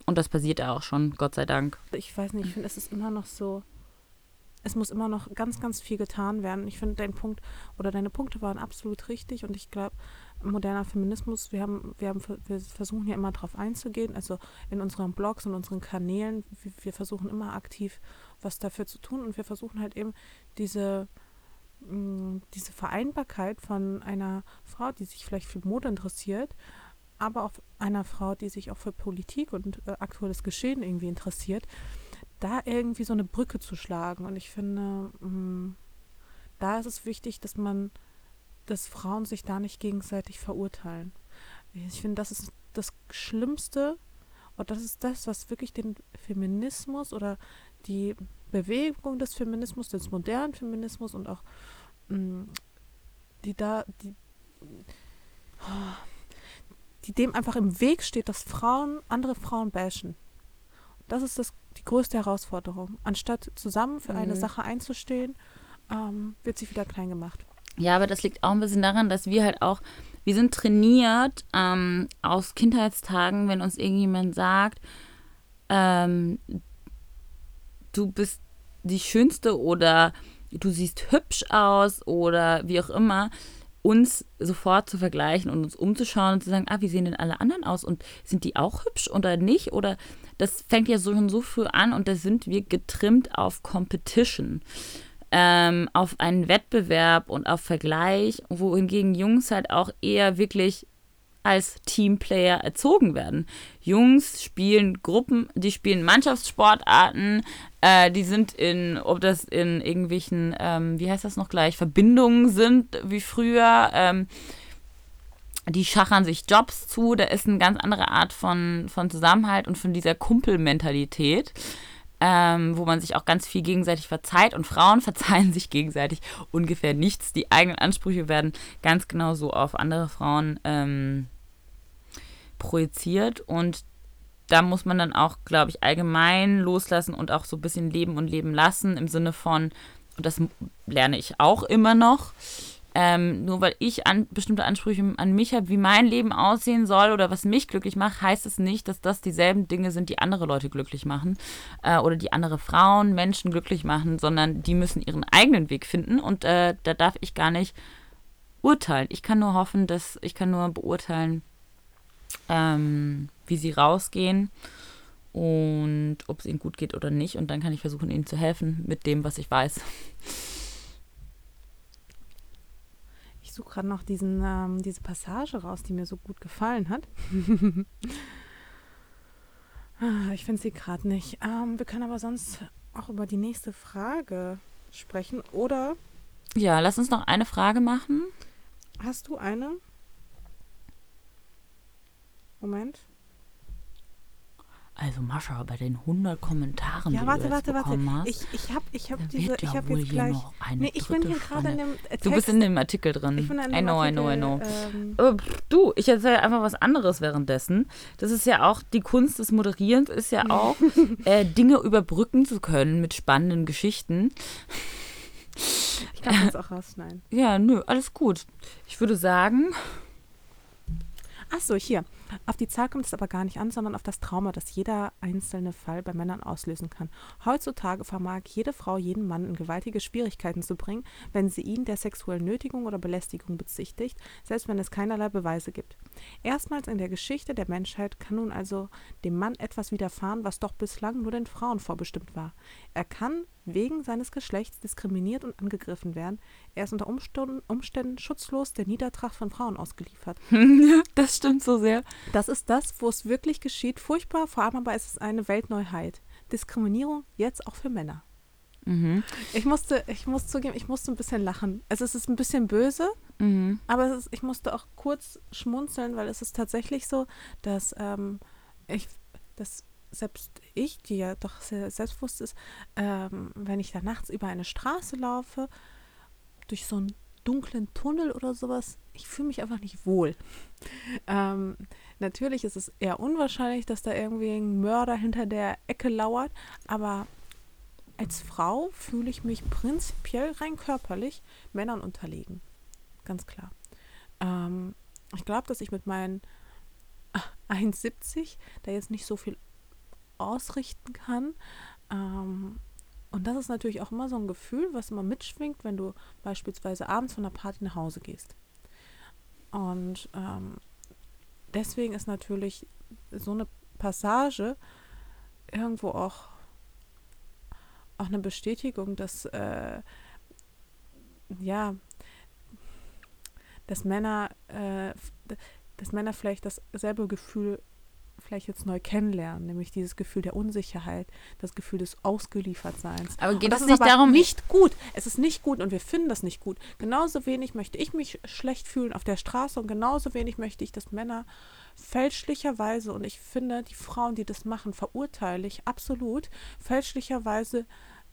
und das passiert auch schon, Gott sei Dank. ich weiß nicht, ich finde, es ist immer noch so, es muss immer noch ganz, ganz viel getan werden. Ich finde, dein Punkt oder deine Punkte waren absolut richtig und ich glaube, moderner Feminismus, wir haben, wir haben, wir versuchen ja immer darauf einzugehen, also in unseren Blogs und unseren Kanälen, wir, versuchen immer aktiv was dafür zu tun und wir versuchen halt eben diese, mm, diese Vereinbarkeit von einer Frau, die sich vielleicht für Mode interessiert, aber auch einer Frau, die sich auch für Politik und äh, aktuelles Geschehen irgendwie interessiert, da irgendwie so eine Brücke zu schlagen. Und ich finde, mh, mm, da ist es wichtig, dass man dass Frauen sich da nicht gegenseitig verurteilen. Ich finde, das ist das Schlimmste und das ist das, was wirklich den Feminismus oder die Bewegung des Feminismus, des modernen Feminismus und auch mh, mm, die da, die, die dem einfach im Weg steht, dass Frauen andere Frauen bashen. Das ist das, die größte Herausforderung. Anstatt zusammen für mhm. eine Sache einzustehen, ähm, wird sie wieder klein gemacht. Ja, aber das liegt auch ein bisschen daran, dass wir halt auch, wir sind trainiert ähm, aus Kindheitstagen, wenn uns irgendjemand sagt, ähm, du bist die Schönste oder du siehst hübsch aus oder wie auch immer, uns sofort zu vergleichen und uns umzuschauen und zu sagen, ah, wie sehen denn alle anderen aus und sind die auch hübsch oder nicht? Oder das fängt ja so schon so früh an und da sind wir getrimmt auf Competition ähm, auf einen Wettbewerb und auf Vergleich, wohingegen Jungs halt auch eher wirklich als Teamplayer erzogen werden. Jungs spielen Gruppen, die spielen Mannschaftssportarten, äh, die sind in, ob das in irgendwelchen, ähm, wie heißt das noch gleich, Verbindungen sind wie früher, ähm, die schachern sich Jobs zu, da ist eine ganz andere Art von, von Zusammenhalt und von dieser Kumpelmentalität ähm, wo man sich auch ganz viel gegenseitig verzeiht und Frauen verzeihen sich gegenseitig ungefähr nichts. Die eigenen Ansprüche werden ganz genau so auf andere Frauen ähm, projiziert und da muss man dann auch, glaube ich, allgemein loslassen und auch so ein bisschen leben und leben lassen im Sinne von, und das lerne ich auch immer noch, ähm, nur weil ich an, bestimmte Ansprüche an mich habe, wie mein Leben aussehen soll oder was mich glücklich macht, heißt es nicht, dass das dieselben Dinge sind, die andere Leute glücklich machen äh, oder die andere Frauen, Menschen glücklich machen, sondern die müssen ihren eigenen Weg finden und äh, da darf ich gar nicht urteilen. Ich kann nur hoffen, dass ich kann nur beurteilen, ähm, wie sie rausgehen und ob es ihnen gut geht oder nicht. Und dann kann ich versuchen, ihnen zu helfen mit dem, was ich weiß. Suche gerade noch diesen, ähm, diese Passage raus, die mir so gut gefallen hat. Ich finde sie gerade nicht. Ähm, wir können aber sonst auch über die nächste Frage sprechen. Oder? Ja, lass uns noch eine Frage machen. Hast du eine? Moment. Also Mascha, bei den 100 Kommentaren, ja, die warte, du warte, warte. Hast, ich ich habe ich hab diese, ich habe jetzt gleich. Nee, ich bin hier gerade in dem Text. Du bist in dem Artikel drin. Ich bin in dem I know, Artikel, I know, I know. Ähm, oh, du, ich erzähle einfach was anderes währenddessen. Das ist ja auch, die Kunst des Moderierens ist ja auch, äh, Dinge überbrücken zu können mit spannenden Geschichten. Ich kann das auch rausschneiden. Ja, nö, alles gut. Ich würde sagen. Ach so, hier. Auf die Zahl kommt es aber gar nicht an, sondern auf das Trauma, das jeder einzelne Fall bei Männern auslösen kann. Heutzutage vermag jede Frau jeden Mann in gewaltige Schwierigkeiten zu bringen, wenn sie ihn der sexuellen Nötigung oder Belästigung bezichtigt, selbst wenn es keinerlei Beweise gibt. Erstmals in der Geschichte der Menschheit kann nun also dem Mann etwas widerfahren, was doch bislang nur den Frauen vorbestimmt war. Er kann wegen seines Geschlechts diskriminiert und angegriffen werden. Er ist unter Umständen, schutzlos der Niedertracht von Frauen ausgeliefert. das stimmt so sehr. Das ist das, wo es wirklich geschieht. Furchtbar, vor allem aber ist es eine Weltneuheit. Diskriminierung jetzt auch für Männer. Mhm. Ich musste, ich muss zugeben, ich musste ein bisschen lachen. Also es ist ein bisschen böse, mhm. aber ist, ich musste auch kurz schmunzeln, weil es ist tatsächlich so, dass ähm, ich, dass selbst ich, die ja doch sehr selbstbewusst ist, ähm, wenn ich da nachts über eine Straße laufe, durch so einen dunklen Tunnel oder sowas, ich fühle mich einfach nicht wohl. Ähm, natürlich ist es eher unwahrscheinlich, dass da irgendwie ein Mörder hinter der Ecke lauert, aber als Frau fühle ich mich prinzipiell rein körperlich Männern unterlegen. Ganz klar. Ähm, ich glaube, dass ich mit meinen 1,70 da jetzt nicht so viel ausrichten kann. Ähm, und das ist natürlich auch immer so ein Gefühl, was immer mitschwingt, wenn du beispielsweise abends von der Party nach Hause gehst. Und ähm, deswegen ist natürlich so eine Passage irgendwo auch, auch eine Bestätigung, dass äh, ja, dass Männer, äh, dass Männer vielleicht dasselbe Gefühl vielleicht jetzt neu kennenlernen, nämlich dieses Gefühl der Unsicherheit, das Gefühl des Ausgeliefertseins. Aber geht das es nicht darum, nicht gut. Es ist nicht gut und wir finden das nicht gut. Genauso wenig möchte ich mich schlecht fühlen auf der Straße und genauso wenig möchte ich, dass Männer fälschlicherweise und ich finde die Frauen, die das machen, verurteile ich absolut fälschlicherweise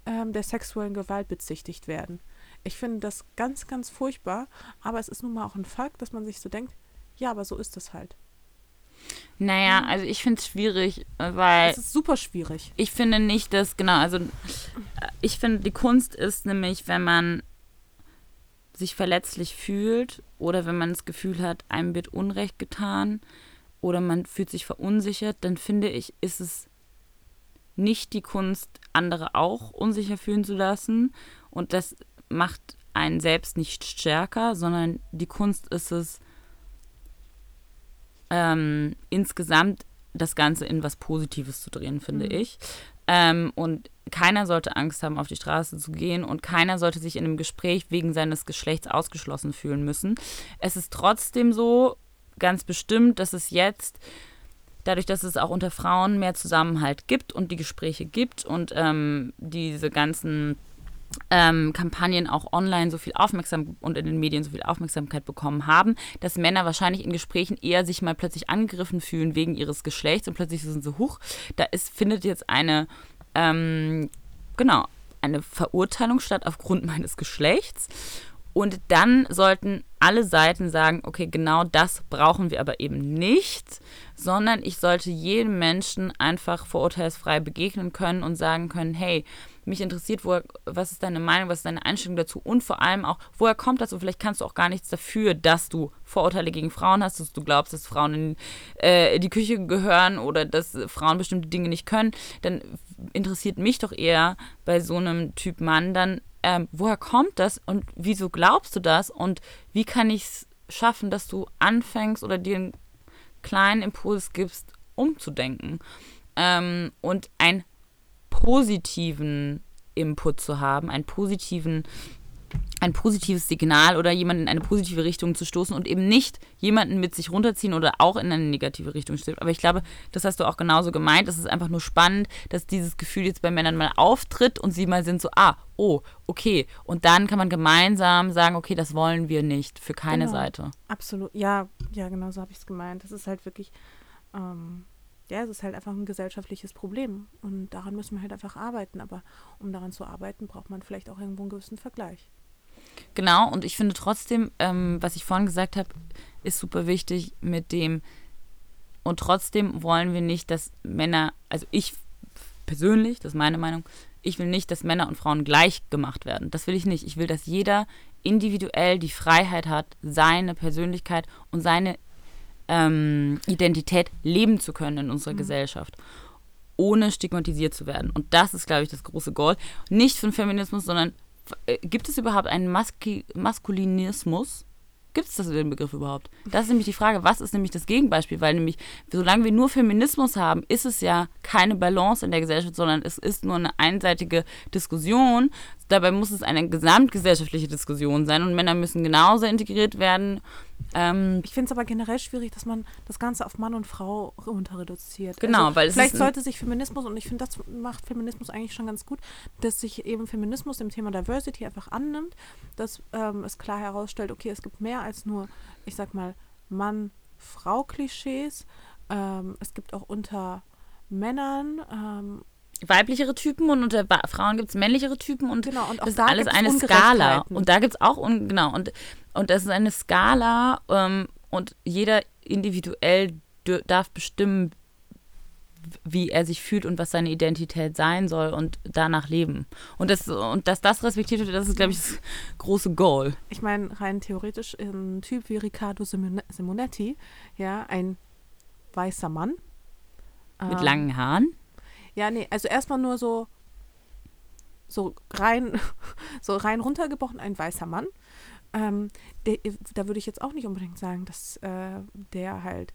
ähm, der sexuellen Gewalt bezichtigt werden. Ich finde das ganz, ganz furchtbar, aber es ist nun mal auch ein Fakt, dass man sich so denkt, ja, aber so ist es halt. Naja, also ich finde es schwierig, weil. Es ist super schwierig. Ich finde nicht, dass, genau, also ich finde, die Kunst ist nämlich, wenn man sich verletzlich fühlt oder wenn man das Gefühl hat, einem wird Unrecht getan oder man fühlt sich verunsichert, dann finde ich, ist es nicht die Kunst, andere auch unsicher fühlen zu lassen. Und das macht einen selbst nicht stärker, sondern die Kunst ist es, ähm, insgesamt das Ganze in was Positives zu drehen, finde mhm. ich. Ähm, und keiner sollte Angst haben, auf die Straße zu gehen und keiner sollte sich in einem Gespräch wegen seines Geschlechts ausgeschlossen fühlen müssen. Es ist trotzdem so, ganz bestimmt, dass es jetzt dadurch, dass es auch unter Frauen mehr Zusammenhalt gibt und die Gespräche gibt und ähm, diese ganzen ähm, Kampagnen auch online so viel Aufmerksamkeit und in den Medien so viel Aufmerksamkeit bekommen haben, dass Männer wahrscheinlich in Gesprächen eher sich mal plötzlich angegriffen fühlen wegen ihres Geschlechts und plötzlich sind sie hoch. Da ist, findet jetzt eine, ähm, genau, eine Verurteilung statt aufgrund meines Geschlechts. Und dann sollten alle Seiten sagen, okay, genau das brauchen wir aber eben nicht, sondern ich sollte jedem Menschen einfach vorurteilsfrei begegnen können und sagen können, hey, mich interessiert, wo, was ist deine Meinung, was ist deine Einstellung dazu und vor allem auch, woher kommt das? Und vielleicht kannst du auch gar nichts dafür, dass du Vorurteile gegen Frauen hast, dass du glaubst, dass Frauen in äh, die Küche gehören oder dass Frauen bestimmte Dinge nicht können, dann interessiert mich doch eher bei so einem Typ Mann dann, ähm, woher kommt das und wieso glaubst du das? Und wie kann ich es schaffen, dass du anfängst oder dir einen kleinen Impuls gibst, umzudenken. Ähm, und ein positiven Input zu haben, einen positiven ein positives Signal oder jemanden in eine positive Richtung zu stoßen und eben nicht jemanden mit sich runterziehen oder auch in eine negative Richtung stimmt. Aber ich glaube, das hast du auch genauso gemeint. Es ist einfach nur spannend, dass dieses Gefühl jetzt bei Männern mal auftritt und sie mal sind so, ah, oh, okay. Und dann kann man gemeinsam sagen, okay, das wollen wir nicht für keine genau. Seite. Absolut. Ja, ja, genau so habe ich es gemeint. Das ist halt wirklich. Ähm ja, es ist halt einfach ein gesellschaftliches Problem und daran müssen wir halt einfach arbeiten. Aber um daran zu arbeiten, braucht man vielleicht auch irgendwo einen gewissen Vergleich. Genau, und ich finde trotzdem, ähm, was ich vorhin gesagt habe, ist super wichtig mit dem, und trotzdem wollen wir nicht, dass Männer, also ich persönlich, das ist meine Meinung, ich will nicht, dass Männer und Frauen gleich gemacht werden. Das will ich nicht. Ich will, dass jeder individuell die Freiheit hat, seine Persönlichkeit und seine ähm, Identität leben zu können in unserer mhm. Gesellschaft, ohne stigmatisiert zu werden. Und das ist, glaube ich, das große Goal. Nicht von Feminismus, sondern äh, gibt es überhaupt einen Maski Maskulinismus? Gibt es das den Begriff überhaupt? Das ist nämlich die Frage, was ist nämlich das Gegenbeispiel? Weil nämlich, solange wir nur Feminismus haben, ist es ja keine Balance in der Gesellschaft, sondern es ist nur eine einseitige Diskussion. Dabei muss es eine gesamtgesellschaftliche Diskussion sein und Männer müssen genauso integriert werden ähm, ich finde es aber generell schwierig, dass man das Ganze auf Mann und Frau runter reduziert. Genau, also, weil vielleicht sollte sich Feminismus und ich finde, das macht Feminismus eigentlich schon ganz gut, dass sich eben Feminismus dem Thema Diversity einfach annimmt, dass ähm, es klar herausstellt, okay, es gibt mehr als nur, ich sag mal, Mann-Frau-Klischees. Ähm, es gibt auch unter Männern ähm, weiblichere Typen und unter Frauen gibt es männlichere Typen und, genau, und das ist alles eine Skala. Und da gibt es auch, un genau, und, und das ist eine Skala ähm, und jeder individuell darf bestimmen, wie er sich fühlt und was seine Identität sein soll und danach leben. Und, das, und dass das respektiert wird, das ist, glaube ich, das große Goal. Ich meine, rein theoretisch, ein Typ wie Riccardo Simonetti, ja, ein weißer Mann. Mit ähm, langen Haaren ja, nee, also erstmal nur so, so rein, so rein runtergebrochen, ein weißer Mann. ähm, der, da würde ich jetzt auch nicht unbedingt sagen, dass äh, der halt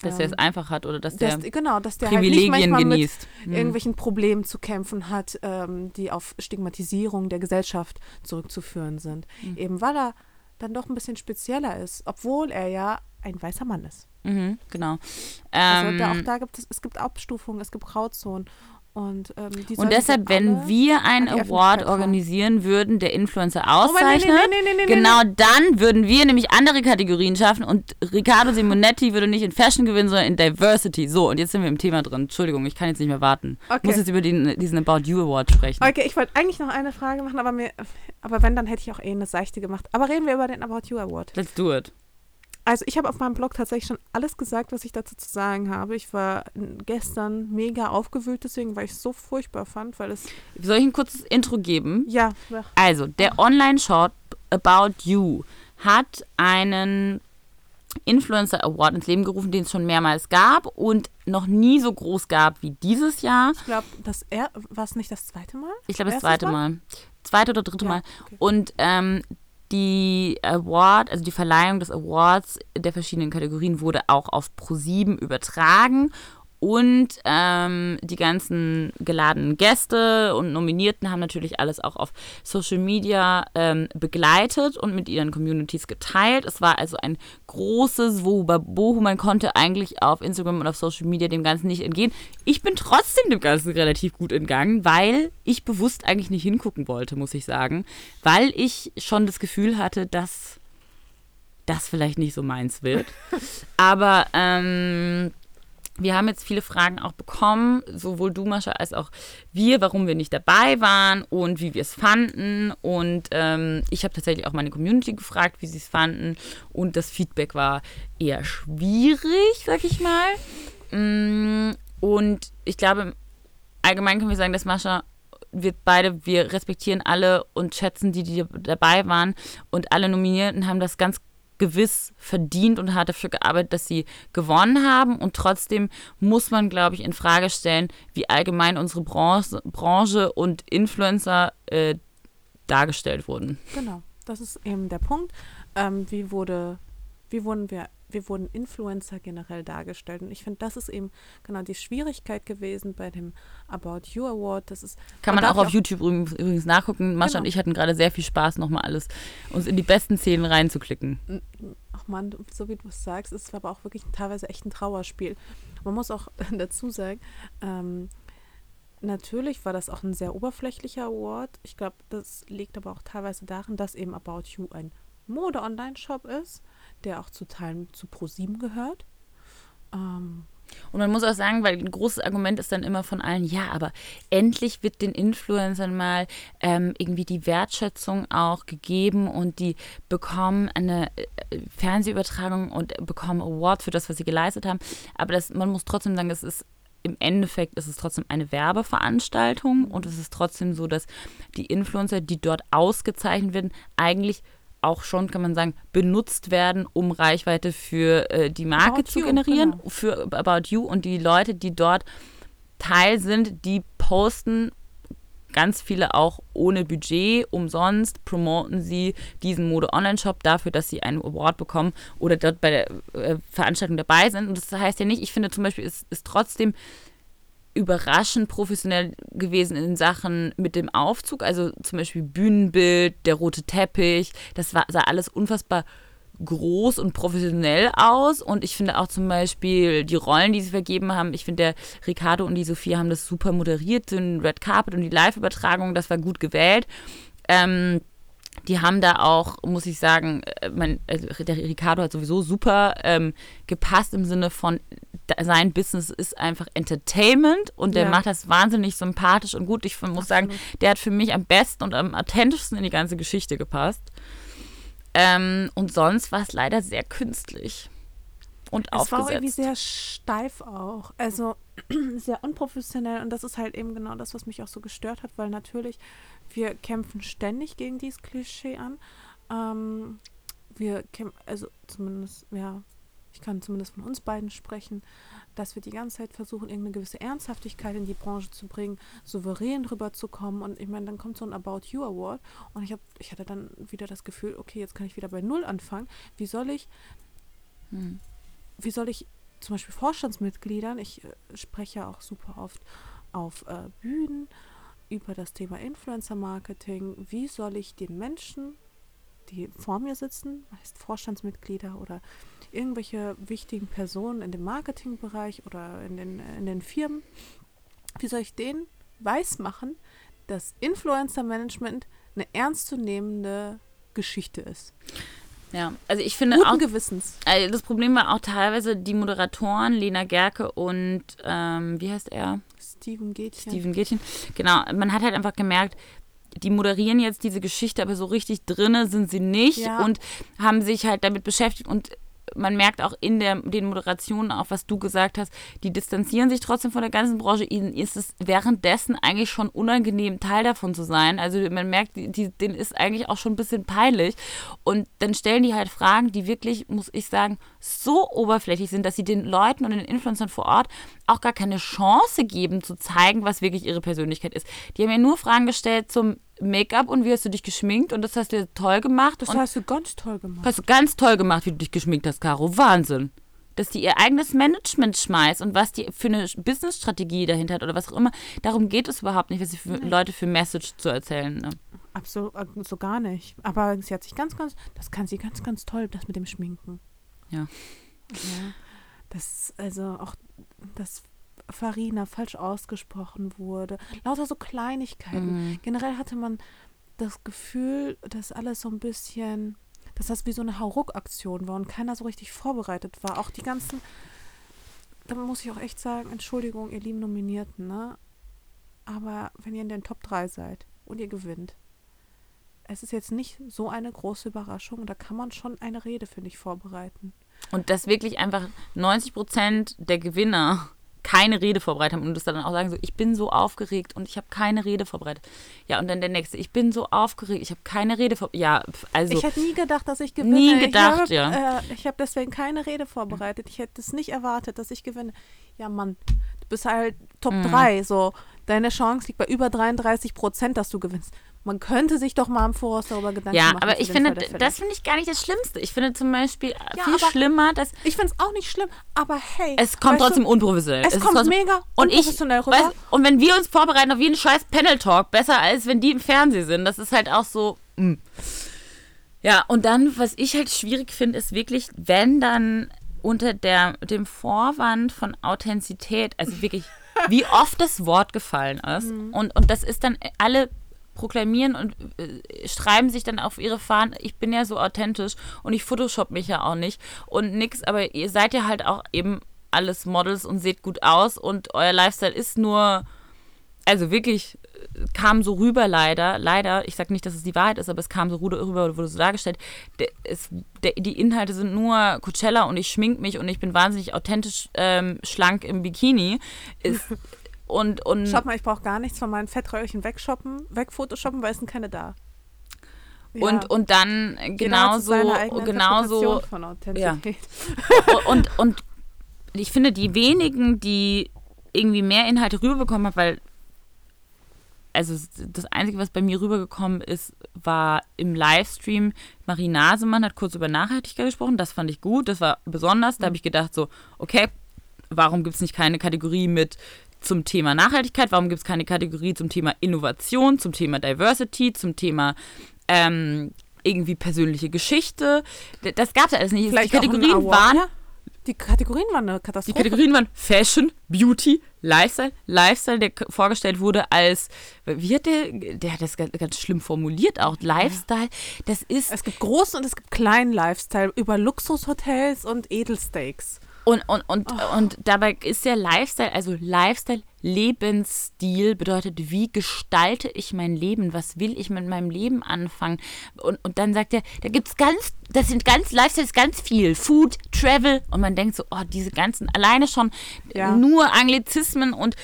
dass ähm, er es einfach hat oder dass der dass, genau, dass der Privilegien halt nicht genießt. mit hm. irgendwelchen Problemen zu kämpfen hat, ähm, die auf Stigmatisierung der Gesellschaft zurückzuführen sind. Hm. Eben weil er dann doch ein bisschen spezieller ist, obwohl er ja ein weißer Mann ist. Mhm, genau. Also da, auch ähm, da gibt es, es gibt Abstufungen, es gibt Grauzonen. Und, ähm, und deshalb, wenn wir einen Award organisieren würden, der Influencer auszeichnet, oh, nee, nee, nee, genau dann würden wir nämlich andere Kategorien schaffen und Riccardo Simonetti würde nicht in Fashion gewinnen, sondern in Diversity. So, und jetzt sind wir im Thema drin. Entschuldigung, ich kann jetzt nicht mehr warten. Okay. Ich muss jetzt über den, diesen About You Award sprechen. Okay, ich wollte eigentlich noch eine Frage machen, aber, mir, aber wenn, dann hätte ich auch eh eine seichte gemacht. Aber reden wir über den About You Award. Let's do it. Also ich habe auf meinem Blog tatsächlich schon alles gesagt, was ich dazu zu sagen habe. Ich war gestern mega aufgewühlt, deswegen, weil ich es so furchtbar fand, weil es. Soll ich ein kurzes Intro geben? Ja. Also, der Online-Shop About You hat einen Influencer Award ins Leben gerufen, den es schon mehrmals gab und noch nie so groß gab wie dieses Jahr. Ich glaube, das er war es nicht das zweite Mal? Ich glaube, das zweite Mal? Mal. Zweite oder dritte ja, Mal. Okay. Und ähm, die Award, also die Verleihung des Awards der verschiedenen Kategorien wurde auch auf Pro7 übertragen und ähm, die ganzen geladenen Gäste und Nominierten haben natürlich alles auch auf Social Media ähm, begleitet und mit ihren Communities geteilt. Es war also ein großes Wohubabohu. Man konnte eigentlich auf Instagram und auf Social Media dem Ganzen nicht entgehen. Ich bin trotzdem dem Ganzen relativ gut entgangen, weil ich bewusst eigentlich nicht hingucken wollte, muss ich sagen. Weil ich schon das Gefühl hatte, dass das vielleicht nicht so meins wird. Aber ähm, wir haben jetzt viele Fragen auch bekommen, sowohl du, Mascha, als auch wir, warum wir nicht dabei waren und wie wir es fanden. Und ähm, ich habe tatsächlich auch meine Community gefragt, wie sie es fanden. Und das Feedback war eher schwierig, sag ich mal. Mm, und ich glaube, allgemein können wir sagen, dass Mascha wir beide, wir respektieren alle und schätzen die, die dabei waren. Und alle Nominierten haben das ganz gewiss verdient und hat dafür gearbeitet, dass sie gewonnen haben. Und trotzdem muss man, glaube ich, in Frage stellen, wie allgemein unsere Branche, Branche und Influencer äh, dargestellt wurden. Genau, das ist eben der Punkt. Ähm, wie wurde, wie wurden wir wir wurden Influencer generell dargestellt. Und ich finde, das ist eben genau die Schwierigkeit gewesen bei dem About You Award. Das ist, Kann man, man auch auf YouTube übrigens nachgucken. Mascha genau. und ich hatten gerade sehr viel Spaß, nochmal alles uns in die besten Szenen reinzuklicken. Ach man, so wie du es sagst, ist es aber auch wirklich teilweise echt ein Trauerspiel. Man muss auch dazu sagen, ähm, Natürlich war das auch ein sehr oberflächlicher Award. Ich glaube, das liegt aber auch teilweise darin, dass eben About You ein Mode-Online-Shop ist der auch zu Teilen zu ProSieben gehört. Ähm, und man muss auch sagen, weil ein großes Argument ist dann immer von allen, ja, aber endlich wird den Influencern mal ähm, irgendwie die Wertschätzung auch gegeben und die bekommen eine äh, Fernsehübertragung und bekommen Award für das, was sie geleistet haben. Aber das, man muss trotzdem sagen, es ist im Endeffekt ist es trotzdem eine Werbeveranstaltung und es ist trotzdem so, dass die Influencer, die dort ausgezeichnet werden, eigentlich auch schon, kann man sagen, benutzt werden, um Reichweite für äh, die Marke About zu generieren, genau. für About You und die Leute, die dort Teil sind, die posten ganz viele auch ohne Budget, umsonst promoten sie diesen Mode-Online-Shop dafür, dass sie einen Award bekommen oder dort bei der äh, Veranstaltung dabei sind. Und das heißt ja nicht, ich finde zum Beispiel, es ist trotzdem überraschend professionell gewesen in Sachen mit dem Aufzug, also zum Beispiel Bühnenbild, der rote Teppich, das war, sah alles unfassbar groß und professionell aus. Und ich finde auch zum Beispiel die Rollen, die sie vergeben haben, ich finde der Ricardo und die Sophie haben das super moderiert, den Red Carpet und die Live-Übertragung, das war gut gewählt. Ähm, die haben da auch, muss ich sagen, äh, mein, also der Ricardo hat sowieso super ähm, gepasst im Sinne von, sein Business ist einfach Entertainment und der ja. macht das wahnsinnig sympathisch und gut. Ich muss Absolut. sagen, der hat für mich am besten und am authentischsten in die ganze Geschichte gepasst. Ähm, und sonst war es leider sehr künstlich und es aufgesetzt. Es war irgendwie sehr steif auch. Also sehr unprofessionell und das ist halt eben genau das, was mich auch so gestört hat, weil natürlich wir kämpfen ständig gegen dieses Klischee an. Ähm, wir kämpfen, also zumindest, ja, ich kann zumindest von uns beiden sprechen, dass wir die ganze Zeit versuchen, irgendeine gewisse Ernsthaftigkeit in die Branche zu bringen, souverän rüberzukommen. Und ich meine, dann kommt so ein About You Award und ich, hab, ich hatte dann wieder das Gefühl, okay, jetzt kann ich wieder bei Null anfangen. Wie soll ich, hm. wie soll ich zum Beispiel Vorstandsmitgliedern, ich äh, spreche ja auch super oft auf äh, Bühnen über das Thema Influencer-Marketing, wie soll ich den Menschen die vor mir sitzen, meist Vorstandsmitglieder oder irgendwelche wichtigen Personen in dem Marketingbereich oder in den, in den Firmen, wie soll ich denen weismachen, dass Influencer-Management eine ernstzunehmende Geschichte ist? Ja, also ich finde Guten auch. Gewissens. Also das Problem war auch teilweise die Moderatoren, Lena Gerke und ähm, wie heißt er? Steven Gätchen. Steven Gätchen. Genau, man hat halt einfach gemerkt, die moderieren jetzt diese Geschichte, aber so richtig drinne sind sie nicht ja. und haben sich halt damit beschäftigt und man merkt auch in der, den Moderationen, auch was du gesagt hast, die distanzieren sich trotzdem von der ganzen Branche. Ihnen ist es währenddessen eigentlich schon unangenehm, Teil davon zu sein. Also man merkt, die, denen ist eigentlich auch schon ein bisschen peinlich. Und dann stellen die halt Fragen, die wirklich, muss ich sagen, so oberflächlich sind, dass sie den Leuten und den Influencern vor Ort auch gar keine Chance geben, zu zeigen, was wirklich ihre Persönlichkeit ist. Die haben ja nur Fragen gestellt zum Make-up und wie hast du dich geschminkt und das hast du toll gemacht. Das hast du ganz toll gemacht. Hast du ganz toll gemacht, wie du dich geschminkt hast, Caro. Wahnsinn. Dass die ihr eigenes Management schmeißt und was die für eine Business-Strategie dahinter hat oder was auch immer. Darum geht es überhaupt nicht, was sie für nee. Leute für Message zu erzählen. Ne? Absolut, äh, so gar nicht. Aber sie hat sich ganz, ganz, das kann sie ganz, ganz toll, das mit dem Schminken. Ja. Ja. Das, also auch das Farina falsch ausgesprochen wurde. Lauter so Kleinigkeiten. Mhm. Generell hatte man das Gefühl, dass alles so ein bisschen, dass das wie so eine Hauruck-Aktion war und keiner so richtig vorbereitet war. Auch die ganzen, da muss ich auch echt sagen, Entschuldigung, ihr lieben Nominierten, ne? Aber wenn ihr in den Top 3 seid und ihr gewinnt, es ist jetzt nicht so eine große Überraschung. Da kann man schon eine Rede, finde ich, vorbereiten. Und dass wirklich einfach 90 Prozent der Gewinner keine Rede vorbereitet haben und das dann auch sagen so, ich bin so aufgeregt und ich habe keine Rede vorbereitet. Ja, und dann der nächste, ich bin so aufgeregt, ich habe keine Rede vorbereitet. Ja, also. Ich hätte nie gedacht, dass ich gewinne. Nie gedacht, ich habe, ja. Äh, ich habe deswegen keine Rede vorbereitet. Ich hätte es nicht erwartet, dass ich gewinne. Ja, Mann, du bist halt Top mhm. 3, so. Deine Chance liegt bei über 33 Prozent, dass du gewinnst. Man könnte sich doch mal im Voraus darüber Gedanken ja, machen. Ja, aber ich finde, das finde ich gar nicht das Schlimmste. Ich finde zum Beispiel ja, viel schlimmer, dass. Ich finde es auch nicht schlimm, aber hey. Es kommt trotzdem du, unprofessionell. Es, es kommt mega und unprofessionell ich, rüber. Weißt, und wenn wir uns vorbereiten auf jeden scheiß Panel-Talk, besser als wenn die im Fernsehen sind. Das ist halt auch so. Mh. Mm. Ja, und dann, was ich halt schwierig finde, ist wirklich, wenn dann unter der, dem Vorwand von Authentizität, also wirklich, wie oft das Wort gefallen ist. Mhm. Und, und das ist dann alle proklamieren und äh, schreiben sich dann auf ihre Fahnen, ich bin ja so authentisch und ich photoshop mich ja auch nicht und nix, aber ihr seid ja halt auch eben alles Models und seht gut aus und euer Lifestyle ist nur, also wirklich äh, kam so rüber leider, leider, ich sage nicht, dass es die Wahrheit ist, aber es kam so rüber, wurde so dargestellt, der, es, der, die Inhalte sind nur Coachella und ich schmink mich und ich bin wahnsinnig authentisch ähm, schlank im Bikini. Ist, Und, und Schaut mal, ich brauche gar nichts von meinen Fettröllchen wegshoppen, wegphotoshoppen, weil es sind keine da. Ja. Und, und dann genauso, genauso. Ja. und, und ich finde, die wenigen, die irgendwie mehr Inhalte rüberbekommen haben, weil also das Einzige, was bei mir rübergekommen ist, war im Livestream, Marie Nasemann hat kurz über Nachhaltigkeit gesprochen, das fand ich gut, das war besonders, da habe ich gedacht so, okay, warum gibt es nicht keine Kategorie mit zum Thema Nachhaltigkeit? Warum gibt es keine Kategorie zum Thema Innovation, zum Thema Diversity, zum Thema ähm, irgendwie persönliche Geschichte? Das gab es alles nicht. Vielleicht die Kategorien waren. Die Kategorien waren eine Katastrophe. Die Kategorien waren Fashion, Beauty, Lifestyle. Lifestyle, der vorgestellt wurde als, wie hat der, der hat das ganz, ganz schlimm formuliert auch. Lifestyle, das ist. Es gibt großen und es gibt kleinen Lifestyle über Luxushotels und Edelsteaks. Und, und, und, oh. und dabei ist der Lifestyle, also Lifestyle, Lebensstil bedeutet, wie gestalte ich mein Leben? Was will ich mit meinem Leben anfangen? Und, und dann sagt er, da gibt es ganz, das sind ganz, Lifestyle ist ganz viel. Food, Travel. Und man denkt so, oh, diese ganzen, alleine schon ja. nur Anglizismen und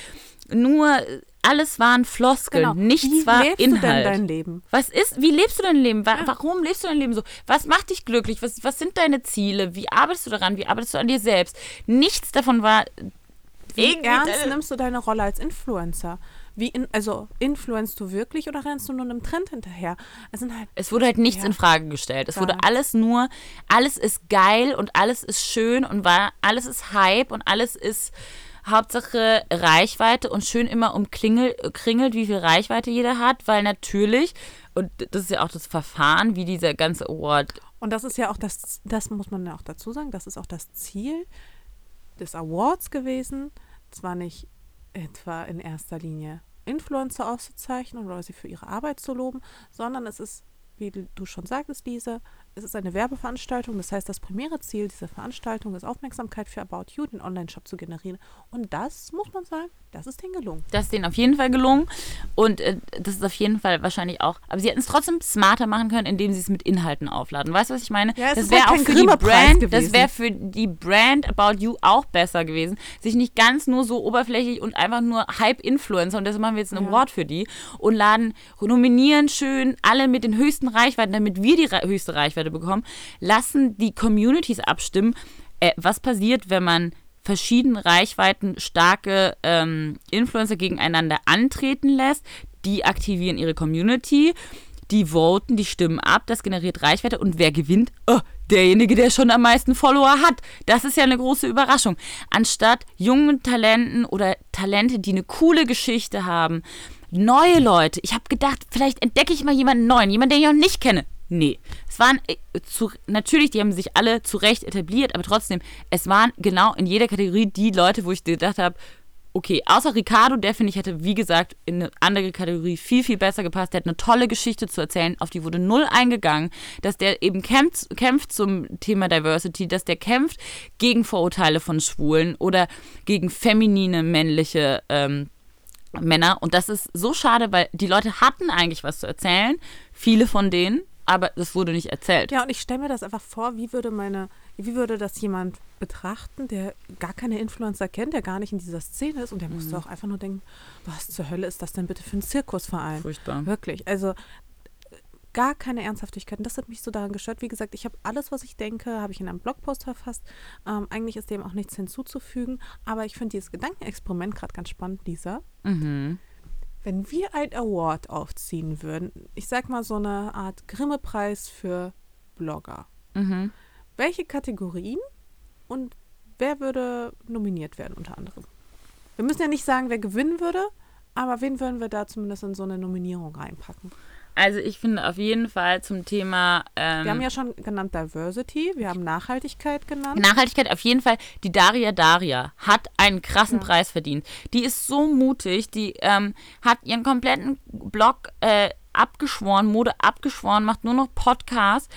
nur alles waren Floskeln, genau. nichts wie war lebst Inhalt. Du denn dein Leben? Was ist, wie lebst du dein Leben? Warum ja. lebst du dein Leben so? Was macht dich glücklich? Was, was sind deine Ziele? Wie arbeitest du daran? Wie arbeitest du an dir selbst? Nichts davon war. Wie ernst nimmst du deine Rolle als Influencer? Wie in, also influenzt du wirklich oder rennst du nur einem Trend hinterher? Es, halt, es wurde halt nichts ja, in Frage gestellt. Es wurde alles nur, alles ist geil und alles ist schön und war, alles ist Hype und alles ist Hauptsache Reichweite und schön immer umkringelt, wie viel Reichweite jeder hat, weil natürlich, und das ist ja auch das Verfahren, wie dieser ganze Award. Und das ist ja auch das, das muss man ja auch dazu sagen, das ist auch das Ziel des Awards gewesen. Zwar nicht etwa in erster Linie Influencer auszuzeichnen oder sie für ihre Arbeit zu loben, sondern es ist, wie du schon sagtest, Lise, es ist eine Werbeveranstaltung. Das heißt, das primäre Ziel dieser Veranstaltung ist, Aufmerksamkeit für About You, den Online-Shop zu generieren. Und das, muss man sagen, das ist denen gelungen. Das ist denen auf jeden Fall gelungen. Und äh, das ist auf jeden Fall wahrscheinlich auch. Aber sie hätten es trotzdem smarter machen können, indem sie es mit Inhalten aufladen. Weißt du, was ich meine? Ja, das wäre halt auch für die Brand, gewesen. das wäre für die Brand About You auch besser gewesen, sich nicht ganz nur so oberflächlich und einfach nur Hype-Influencer und deshalb machen wir jetzt ein ja. Award für die und laden, nominieren schön alle mit den höchsten Reichweiten, damit wir die höchste Reichweite Reichweite bekommen, lassen die Communities abstimmen, äh, was passiert, wenn man verschiedene Reichweiten starke ähm, Influencer gegeneinander antreten lässt. Die aktivieren ihre Community, die voten, die stimmen ab, das generiert Reichweite und wer gewinnt? Oh, derjenige, der schon am meisten Follower hat. Das ist ja eine große Überraschung. Anstatt jungen Talenten oder Talente, die eine coole Geschichte haben, neue Leute. Ich habe gedacht, vielleicht entdecke ich mal jemanden neuen, jemanden, den ich noch nicht kenne. Nee. Es waren äh, zu, natürlich, die haben sich alle zu Recht etabliert, aber trotzdem, es waren genau in jeder Kategorie die Leute, wo ich gedacht habe, okay, außer Ricardo, der finde ich hätte, wie gesagt, in eine andere Kategorie viel, viel besser gepasst. Der hat eine tolle Geschichte zu erzählen, auf die wurde null eingegangen, dass der eben kämpft, kämpft zum Thema Diversity, dass der kämpft gegen Vorurteile von Schwulen oder gegen feminine, männliche ähm, Männer. Und das ist so schade, weil die Leute hatten eigentlich was zu erzählen, viele von denen, aber das wurde nicht erzählt. Ja, und ich stelle mir das einfach vor, wie würde meine, wie würde das jemand betrachten, der gar keine Influencer kennt, der gar nicht in dieser Szene ist und der mhm. musste auch einfach nur denken, was zur Hölle ist das denn bitte für ein Zirkusverein? Furchtbar. Wirklich. Also gar keine Ernsthaftigkeit. Und das hat mich so daran gestört. Wie gesagt, ich habe alles, was ich denke, habe ich in einem Blogpost verfasst. Ähm, eigentlich ist dem auch nichts hinzuzufügen. Aber ich finde dieses Gedankenexperiment gerade ganz spannend, Lisa. Mhm. Wenn wir ein Award aufziehen würden, ich sag mal so eine Art Grimme-Preis für Blogger, mhm. welche Kategorien und wer würde nominiert werden unter anderem? Wir müssen ja nicht sagen, wer gewinnen würde, aber wen würden wir da zumindest in so eine Nominierung reinpacken? Also ich finde auf jeden Fall zum Thema. Ähm, wir haben ja schon genannt Diversity, wir haben Nachhaltigkeit genannt. Nachhaltigkeit auf jeden Fall. Die Daria Daria hat einen krassen ja. Preis verdient. Die ist so mutig, die ähm, hat ihren kompletten Blog äh, abgeschworen, Mode abgeschworen, macht nur noch Podcasts,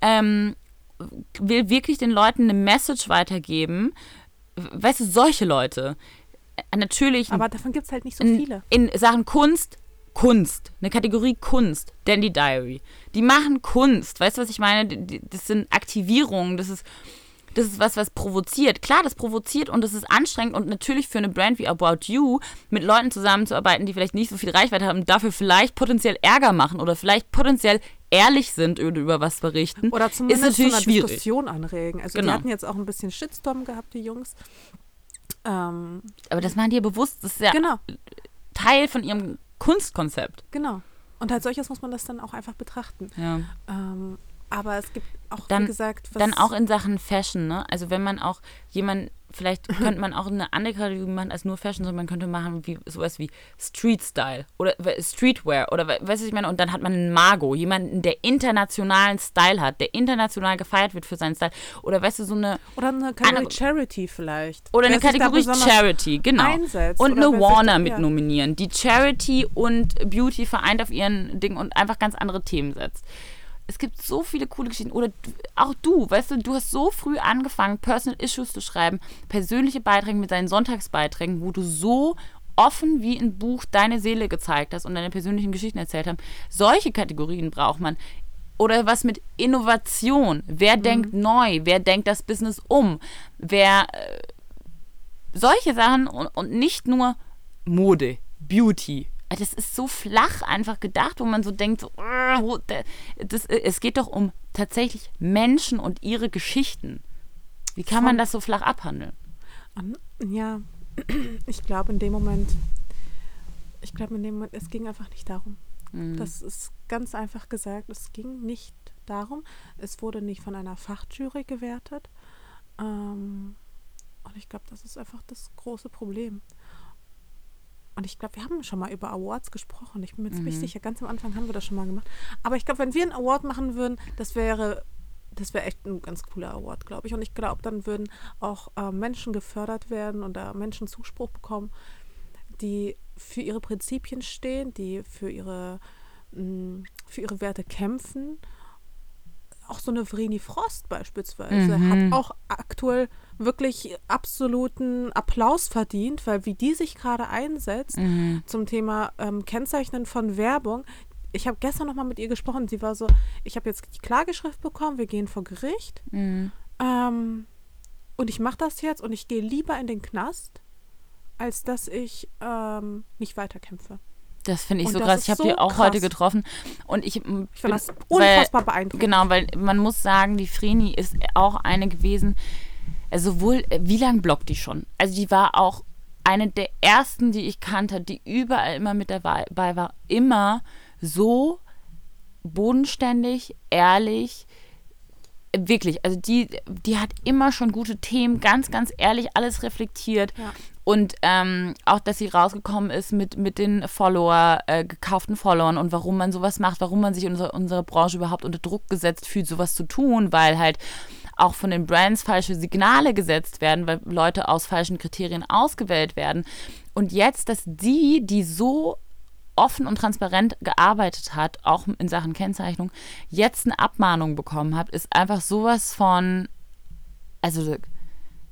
ähm, will wirklich den Leuten eine Message weitergeben. Weißt du, solche Leute. Äh, natürlich. Aber davon gibt es halt nicht so viele. In, in Sachen Kunst Kunst, eine Kategorie Kunst, Dandy Diary. Die machen Kunst, weißt du, was ich meine? Das sind Aktivierungen, das ist, das ist was, was provoziert. Klar, das provoziert und das ist anstrengend und natürlich für eine Brand wie About You mit Leuten zusammenzuarbeiten, die vielleicht nicht so viel Reichweite haben, dafür vielleicht potenziell Ärger machen oder vielleicht potenziell ehrlich sind oder über was berichten, oder zumindest ist natürlich zu schwierig. Diskussion anregen. Also genau. die hatten jetzt auch ein bisschen Shitstorm gehabt, die Jungs. Ähm, Aber das machen die ja bewusst, das ist ja genau. Teil von ihrem Kunstkonzept. Genau. Und als solches muss man das dann auch einfach betrachten. Ja. Ähm, aber es gibt auch, dann, wie gesagt, was Dann auch in Sachen Fashion, ne? Also wenn man auch jemand vielleicht könnte man auch eine andere Kategorie machen als nur Fashion, sondern man könnte machen wie sowas wie Street Style oder Streetwear oder weißt du, ich meine, und dann hat man einen Mago, jemanden, der internationalen Style hat, der international gefeiert wird für seinen Style oder weißt du, so eine oder eine Kategorie Charity vielleicht. Oder eine Kategorie Charity, genau. Einsetzt, und eine Warner mit nominieren, die Charity und Beauty vereint auf ihren Ding und einfach ganz andere Themen setzt es gibt so viele coole Geschichten. Oder auch du, weißt du, du hast so früh angefangen, Personal Issues zu schreiben, persönliche Beiträge mit deinen Sonntagsbeiträgen, wo du so offen wie ein Buch deine Seele gezeigt hast und deine persönlichen Geschichten erzählt hast. Solche Kategorien braucht man. Oder was mit Innovation. Wer mhm. denkt neu? Wer denkt das Business um? Wer. Äh, solche Sachen und, und nicht nur Mode Beauty. Das ist so flach einfach gedacht, wo man so denkt, so, das, es geht doch um tatsächlich Menschen und ihre Geschichten. Wie kann man das so flach abhandeln? Ja, ich glaube in dem Moment, ich glaube in dem Moment, es ging einfach nicht darum. Mhm. Das ist ganz einfach gesagt, es ging nicht darum. Es wurde nicht von einer Fachjury gewertet. Ähm, und ich glaube, das ist einfach das große Problem. Und ich glaube, wir haben schon mal über Awards gesprochen. Ich bin mir mhm. ziemlich sicher, ganz am Anfang haben wir das schon mal gemacht. Aber ich glaube, wenn wir einen Award machen würden, das wäre das wäre echt ein ganz cooler Award, glaube ich. Und ich glaube, dann würden auch äh, Menschen gefördert werden und da Menschen Zuspruch bekommen, die für ihre Prinzipien stehen, die für ihre, mh, mm, für ihre Werte kämpfen auch so eine Vreni Frost beispielsweise mhm. hat auch aktuell wirklich absoluten Applaus verdient, weil wie die sich gerade einsetzt mhm. zum Thema ähm, Kennzeichnen von Werbung. Ich habe gestern noch mal mit ihr gesprochen. Sie war so, ich habe jetzt die Klageschrift bekommen, wir gehen vor Gericht. Mhm. Ähm, und ich mache das jetzt und ich gehe lieber in den Knast, als dass ich ähm, nicht weiterkämpfe. Das finde ich und so krass. Ich habe so die auch krass. heute getroffen und ich, ich finde das unfassbar weil, beeindruckend. Genau, weil man muss sagen, die Vreni ist auch eine gewesen. Also sowohl, äh, wie lange blockt die schon? Also die war auch eine der ersten, die ich kannte, die überall immer mit dabei war, immer so bodenständig, ehrlich, wirklich, also die, die hat immer schon gute Themen, ganz, ganz ehrlich alles reflektiert. Ja. Und ähm, auch, dass sie rausgekommen ist mit, mit den Follower, äh, gekauften Followern und warum man sowas macht, warum man sich in unsere, unsere Branche überhaupt unter Druck gesetzt fühlt, sowas zu tun, weil halt auch von den Brands falsche Signale gesetzt werden, weil Leute aus falschen Kriterien ausgewählt werden. Und jetzt, dass die, die so offen und transparent gearbeitet hat, auch in Sachen Kennzeichnung, jetzt eine Abmahnung bekommen hat, ist einfach sowas von, also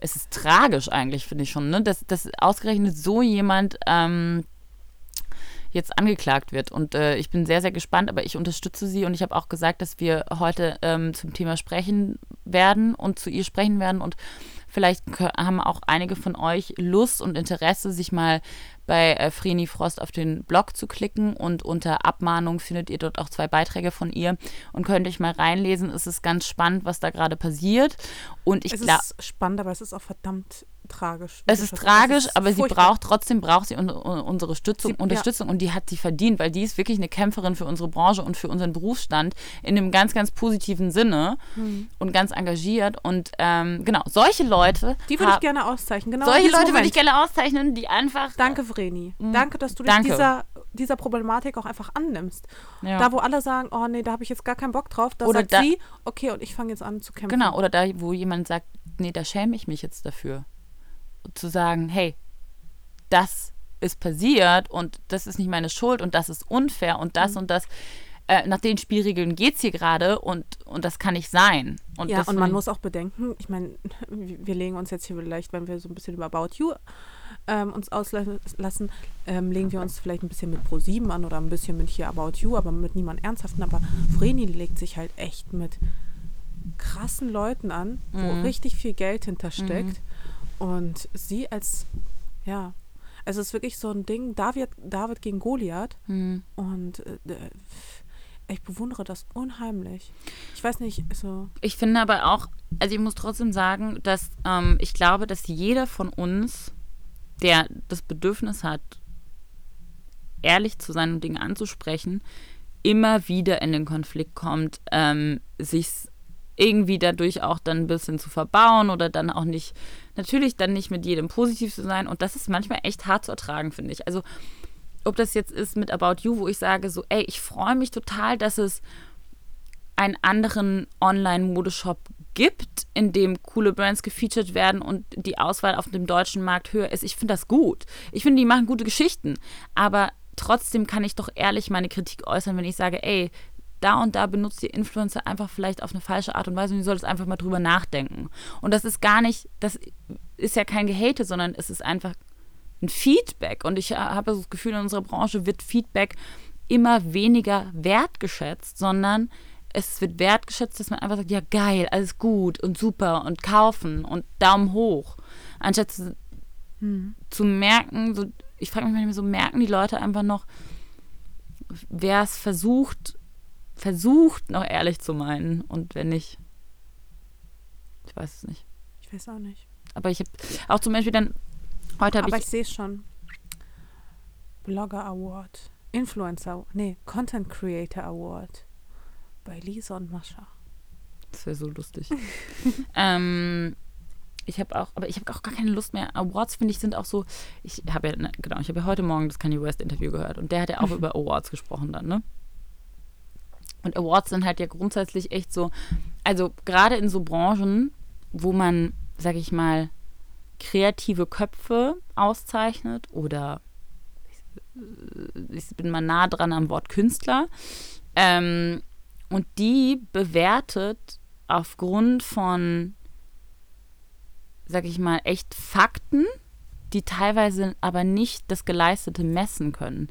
es ist tragisch eigentlich, finde ich schon, ne? dass, dass ausgerechnet so jemand ähm, jetzt angeklagt wird. Und äh, ich bin sehr, sehr gespannt, aber ich unterstütze sie und ich habe auch gesagt, dass wir heute ähm, zum Thema sprechen werden und zu ihr sprechen werden und Vielleicht haben auch einige von euch Lust und Interesse, sich mal bei äh, Vreni Frost auf den Blog zu klicken und unter Abmahnung findet ihr dort auch zwei Beiträge von ihr und könnt euch mal reinlesen. Es ist ganz spannend, was da gerade passiert. Und ich glaube. Es ist spannend, aber es ist auch verdammt tragisch. Es ist tragisch, ist aber furchtbar. sie braucht trotzdem braucht sie un unsere Stützung, sie, Unterstützung ja. und die hat sie verdient, weil die ist wirklich eine Kämpferin für unsere Branche und für unseren Berufsstand in einem ganz, ganz positiven Sinne mhm. und ganz engagiert. Und ähm, genau, solche Leute. Die würde ich gerne auszeichnen. Genau solche Leute würde ich gerne auszeichnen, die einfach. Danke, Vreni. Mhm. Danke, dass du dich dieser, dieser Problematik auch einfach annimmst. Ja. Da, wo alle sagen, oh nee, da habe ich jetzt gar keinen Bock drauf, da oder sagt da, sie, okay, und ich fange jetzt an zu kämpfen. Genau, oder da, wo jemand sagt, nee, da schäme ich mich jetzt dafür zu sagen, hey, das ist passiert und das ist nicht meine Schuld und das ist unfair und das mhm. und das. Äh, nach den Spielregeln geht es hier gerade und, und das kann nicht sein. Und ja, und man muss auch bedenken, ich meine, wir legen uns jetzt hier vielleicht, wenn wir so ein bisschen über About You ähm, uns auslassen, ähm, legen wir uns vielleicht ein bisschen mit Pro7 an oder ein bisschen mit hier About You, aber mit niemand Ernsthaften. Aber Vreni legt sich halt echt mit krassen Leuten an, wo mhm. richtig viel Geld hintersteckt. Mhm. Und sie als, ja, also es ist wirklich so ein Ding, David, David gegen Goliath. Mhm. Und äh, ich bewundere das unheimlich. Ich weiß nicht, so. Ich finde aber auch, also ich muss trotzdem sagen, dass ähm, ich glaube, dass jeder von uns, der das Bedürfnis hat, ehrlich zu sein und Dinge anzusprechen, immer wieder in den Konflikt kommt, ähm, sich irgendwie dadurch auch dann ein bisschen zu verbauen oder dann auch nicht, natürlich dann nicht mit jedem positiv zu sein. Und das ist manchmal echt hart zu ertragen, finde ich. Also, ob das jetzt ist mit About You, wo ich sage, so, ey, ich freue mich total, dass es einen anderen Online-Modeshop gibt, in dem coole Brands gefeatured werden und die Auswahl auf dem deutschen Markt höher ist. Ich finde das gut. Ich finde, die machen gute Geschichten. Aber trotzdem kann ich doch ehrlich meine Kritik äußern, wenn ich sage, ey, da und da benutzt ihr Influencer einfach vielleicht auf eine falsche Art und Weise und ihr solltet einfach mal drüber nachdenken. Und das ist gar nicht, das ist ja kein Gehate, sondern es ist einfach ein Feedback. Und ich habe das Gefühl, in unserer Branche wird Feedback immer weniger wertgeschätzt, sondern es wird wertgeschätzt, dass man einfach sagt, ja geil, alles gut und super und kaufen und Daumen hoch. Anstatt zu, hm. zu merken, so, ich frage mich manchmal so, merken die Leute einfach noch, wer es versucht, versucht noch ehrlich zu meinen und wenn nicht. Ich weiß es nicht. Ich weiß auch nicht. Aber ich habe auch zum Beispiel dann, heute habe ich. Aber ich sehe es schon. Blogger Award. Influencer, nee, Content Creator Award. Bei Lisa und Mascha. Das wäre so lustig. ähm, ich habe auch, aber ich habe auch gar keine Lust mehr. Awards finde ich sind auch so. Ich habe ja, ne, genau, ich habe ja heute Morgen das Kanye West Interview gehört und der hat ja auch über Awards gesprochen dann, ne? Und Awards sind halt ja grundsätzlich echt so, also gerade in so Branchen, wo man, sag ich mal, kreative Köpfe auszeichnet oder ich bin mal nah dran am Wort Künstler. Ähm, und die bewertet aufgrund von, sag ich mal, echt Fakten, die teilweise aber nicht das Geleistete messen können.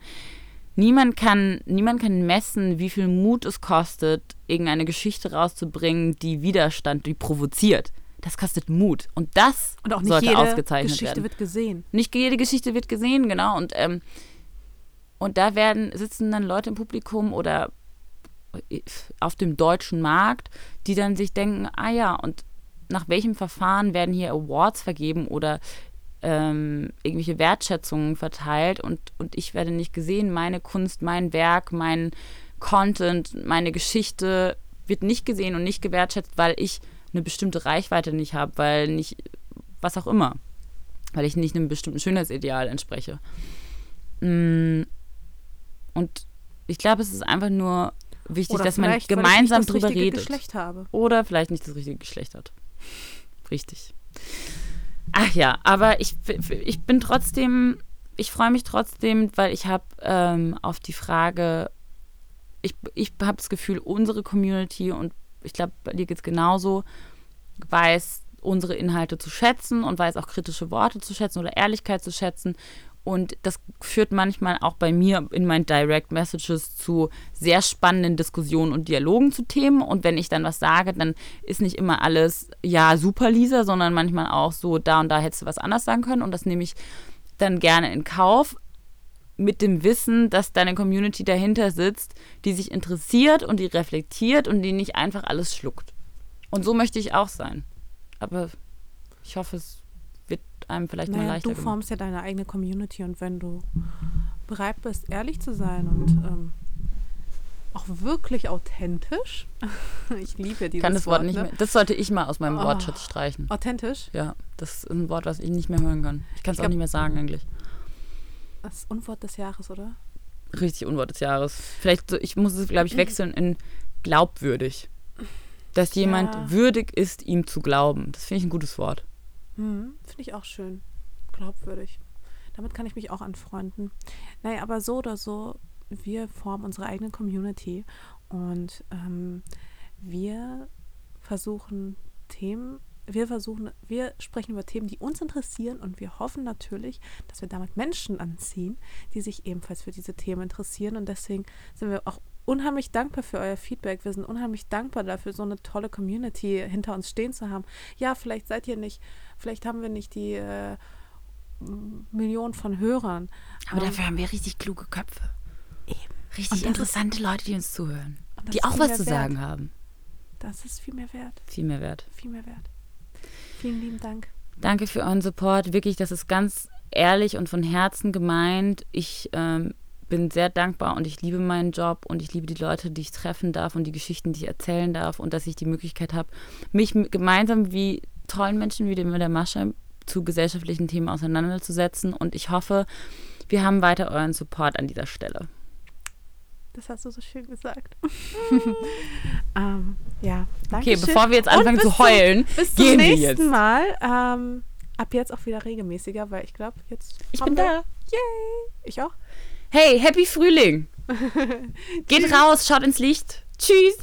Niemand kann, niemand kann messen, wie viel Mut es kostet, irgendeine Geschichte rauszubringen, die Widerstand, die provoziert. Das kostet Mut. Und das und auch nicht sollte jede ausgezeichnet Geschichte werden. wird gesehen. Nicht jede Geschichte wird gesehen, genau. Und, ähm, und da werden, sitzen dann Leute im Publikum oder auf dem deutschen Markt, die dann sich denken, ah ja, und nach welchem Verfahren werden hier Awards vergeben oder ähm, irgendwelche Wertschätzungen verteilt und, und ich werde nicht gesehen, meine Kunst, mein Werk, mein Content, meine Geschichte wird nicht gesehen und nicht gewertschätzt, weil ich eine bestimmte Reichweite nicht habe, weil nicht, was auch immer, weil ich nicht einem bestimmten Schönheitsideal entspreche. Mm. Und ich glaube, es ist einfach nur wichtig, Oder dass man gemeinsam drüber redet. Geschlecht habe. Oder vielleicht nicht das richtige Geschlecht hat. Richtig. Ach ja, aber ich, ich bin trotzdem, ich freue mich trotzdem, weil ich habe ähm, auf die Frage, ich, ich habe das Gefühl, unsere Community und ich glaube, bei dir geht es genauso, weiß unsere Inhalte zu schätzen und weiß auch kritische Worte zu schätzen oder Ehrlichkeit zu schätzen. Und das führt manchmal auch bei mir in meinen Direct Messages zu sehr spannenden Diskussionen und Dialogen zu Themen. Und wenn ich dann was sage, dann ist nicht immer alles, ja, super, Lisa, sondern manchmal auch so, da und da hättest du was anders sagen können. Und das nehme ich dann gerne in Kauf mit dem Wissen, dass deine Community dahinter sitzt, die sich interessiert und die reflektiert und die nicht einfach alles schluckt. Und so möchte ich auch sein. Aber ich hoffe, es einem vielleicht naja, mal leichter Du gemacht. formst ja deine eigene Community und wenn du bereit bist, ehrlich zu sein und ähm, auch wirklich authentisch, ich liebe dieses Ich kann das Wort nicht ne? mehr. Das sollte ich mal aus meinem Oh. Wortschatz streichen. Authentisch? Ja, das ist ein Wort, was ich nicht mehr hören kann. Ich kann es auch nicht mehr sagen eigentlich. Das Unwort des Jahres, oder? Richtig Unwort des Jahres. Vielleicht, so, ich muss es, glaube ich, wechseln in glaubwürdig. Dass jemand Ja. würdig ist, ihm zu glauben. Das finde ich ein gutes Wort. Hm, Finde ich auch schön. Glaubwürdig. Damit kann ich mich auch anfreunden. Naja, aber so oder so, wir formen unsere eigene Community und ähm, wir versuchen Themen, wir versuchen, wir sprechen über Themen, die uns interessieren und wir hoffen natürlich, dass wir damit Menschen anziehen, die sich ebenfalls für diese Themen interessieren und deswegen sind wir auch unheimlich dankbar für euer Feedback. Wir sind unheimlich dankbar dafür, so eine tolle Community hinter uns stehen zu haben. Ja, vielleicht seid ihr nicht, vielleicht haben wir nicht die äh, Millionen von Hörern. Aber Ähm, dafür haben wir richtig kluge Köpfe. Eben. Richtig interessante Leute, die uns zuhören. Die ist auch was zu wert. sagen haben. Das ist viel mehr wert. Viel mehr wert. Viel mehr wert. Vielen lieben Dank. Danke für euren Support. Wirklich, das ist ganz ehrlich und von Herzen gemeint. Ich ähm, bin sehr dankbar und ich liebe meinen Job und ich liebe die Leute, die ich treffen darf und die Geschichten, die ich erzählen darf und dass ich die Möglichkeit habe, mich gemeinsam wie tollen Menschen wie dem mit der Masche zu gesellschaftlichen Themen auseinanderzusetzen. Und ich hoffe, wir haben weiter euren Support an dieser Stelle. Das hast du so schön gesagt. ähm, ja, danke Okay, bevor wir jetzt anfangen zu heulen, zum, bis zum gehen wir nächsten jetzt. Mal. Ähm, ab jetzt auch wieder regelmäßiger, weil ich glaube, jetzt. Ich haben bin wir, da. Yay! Ich auch. Hey, Happy Frühling! Geht raus, schaut ins Licht. Tschüss!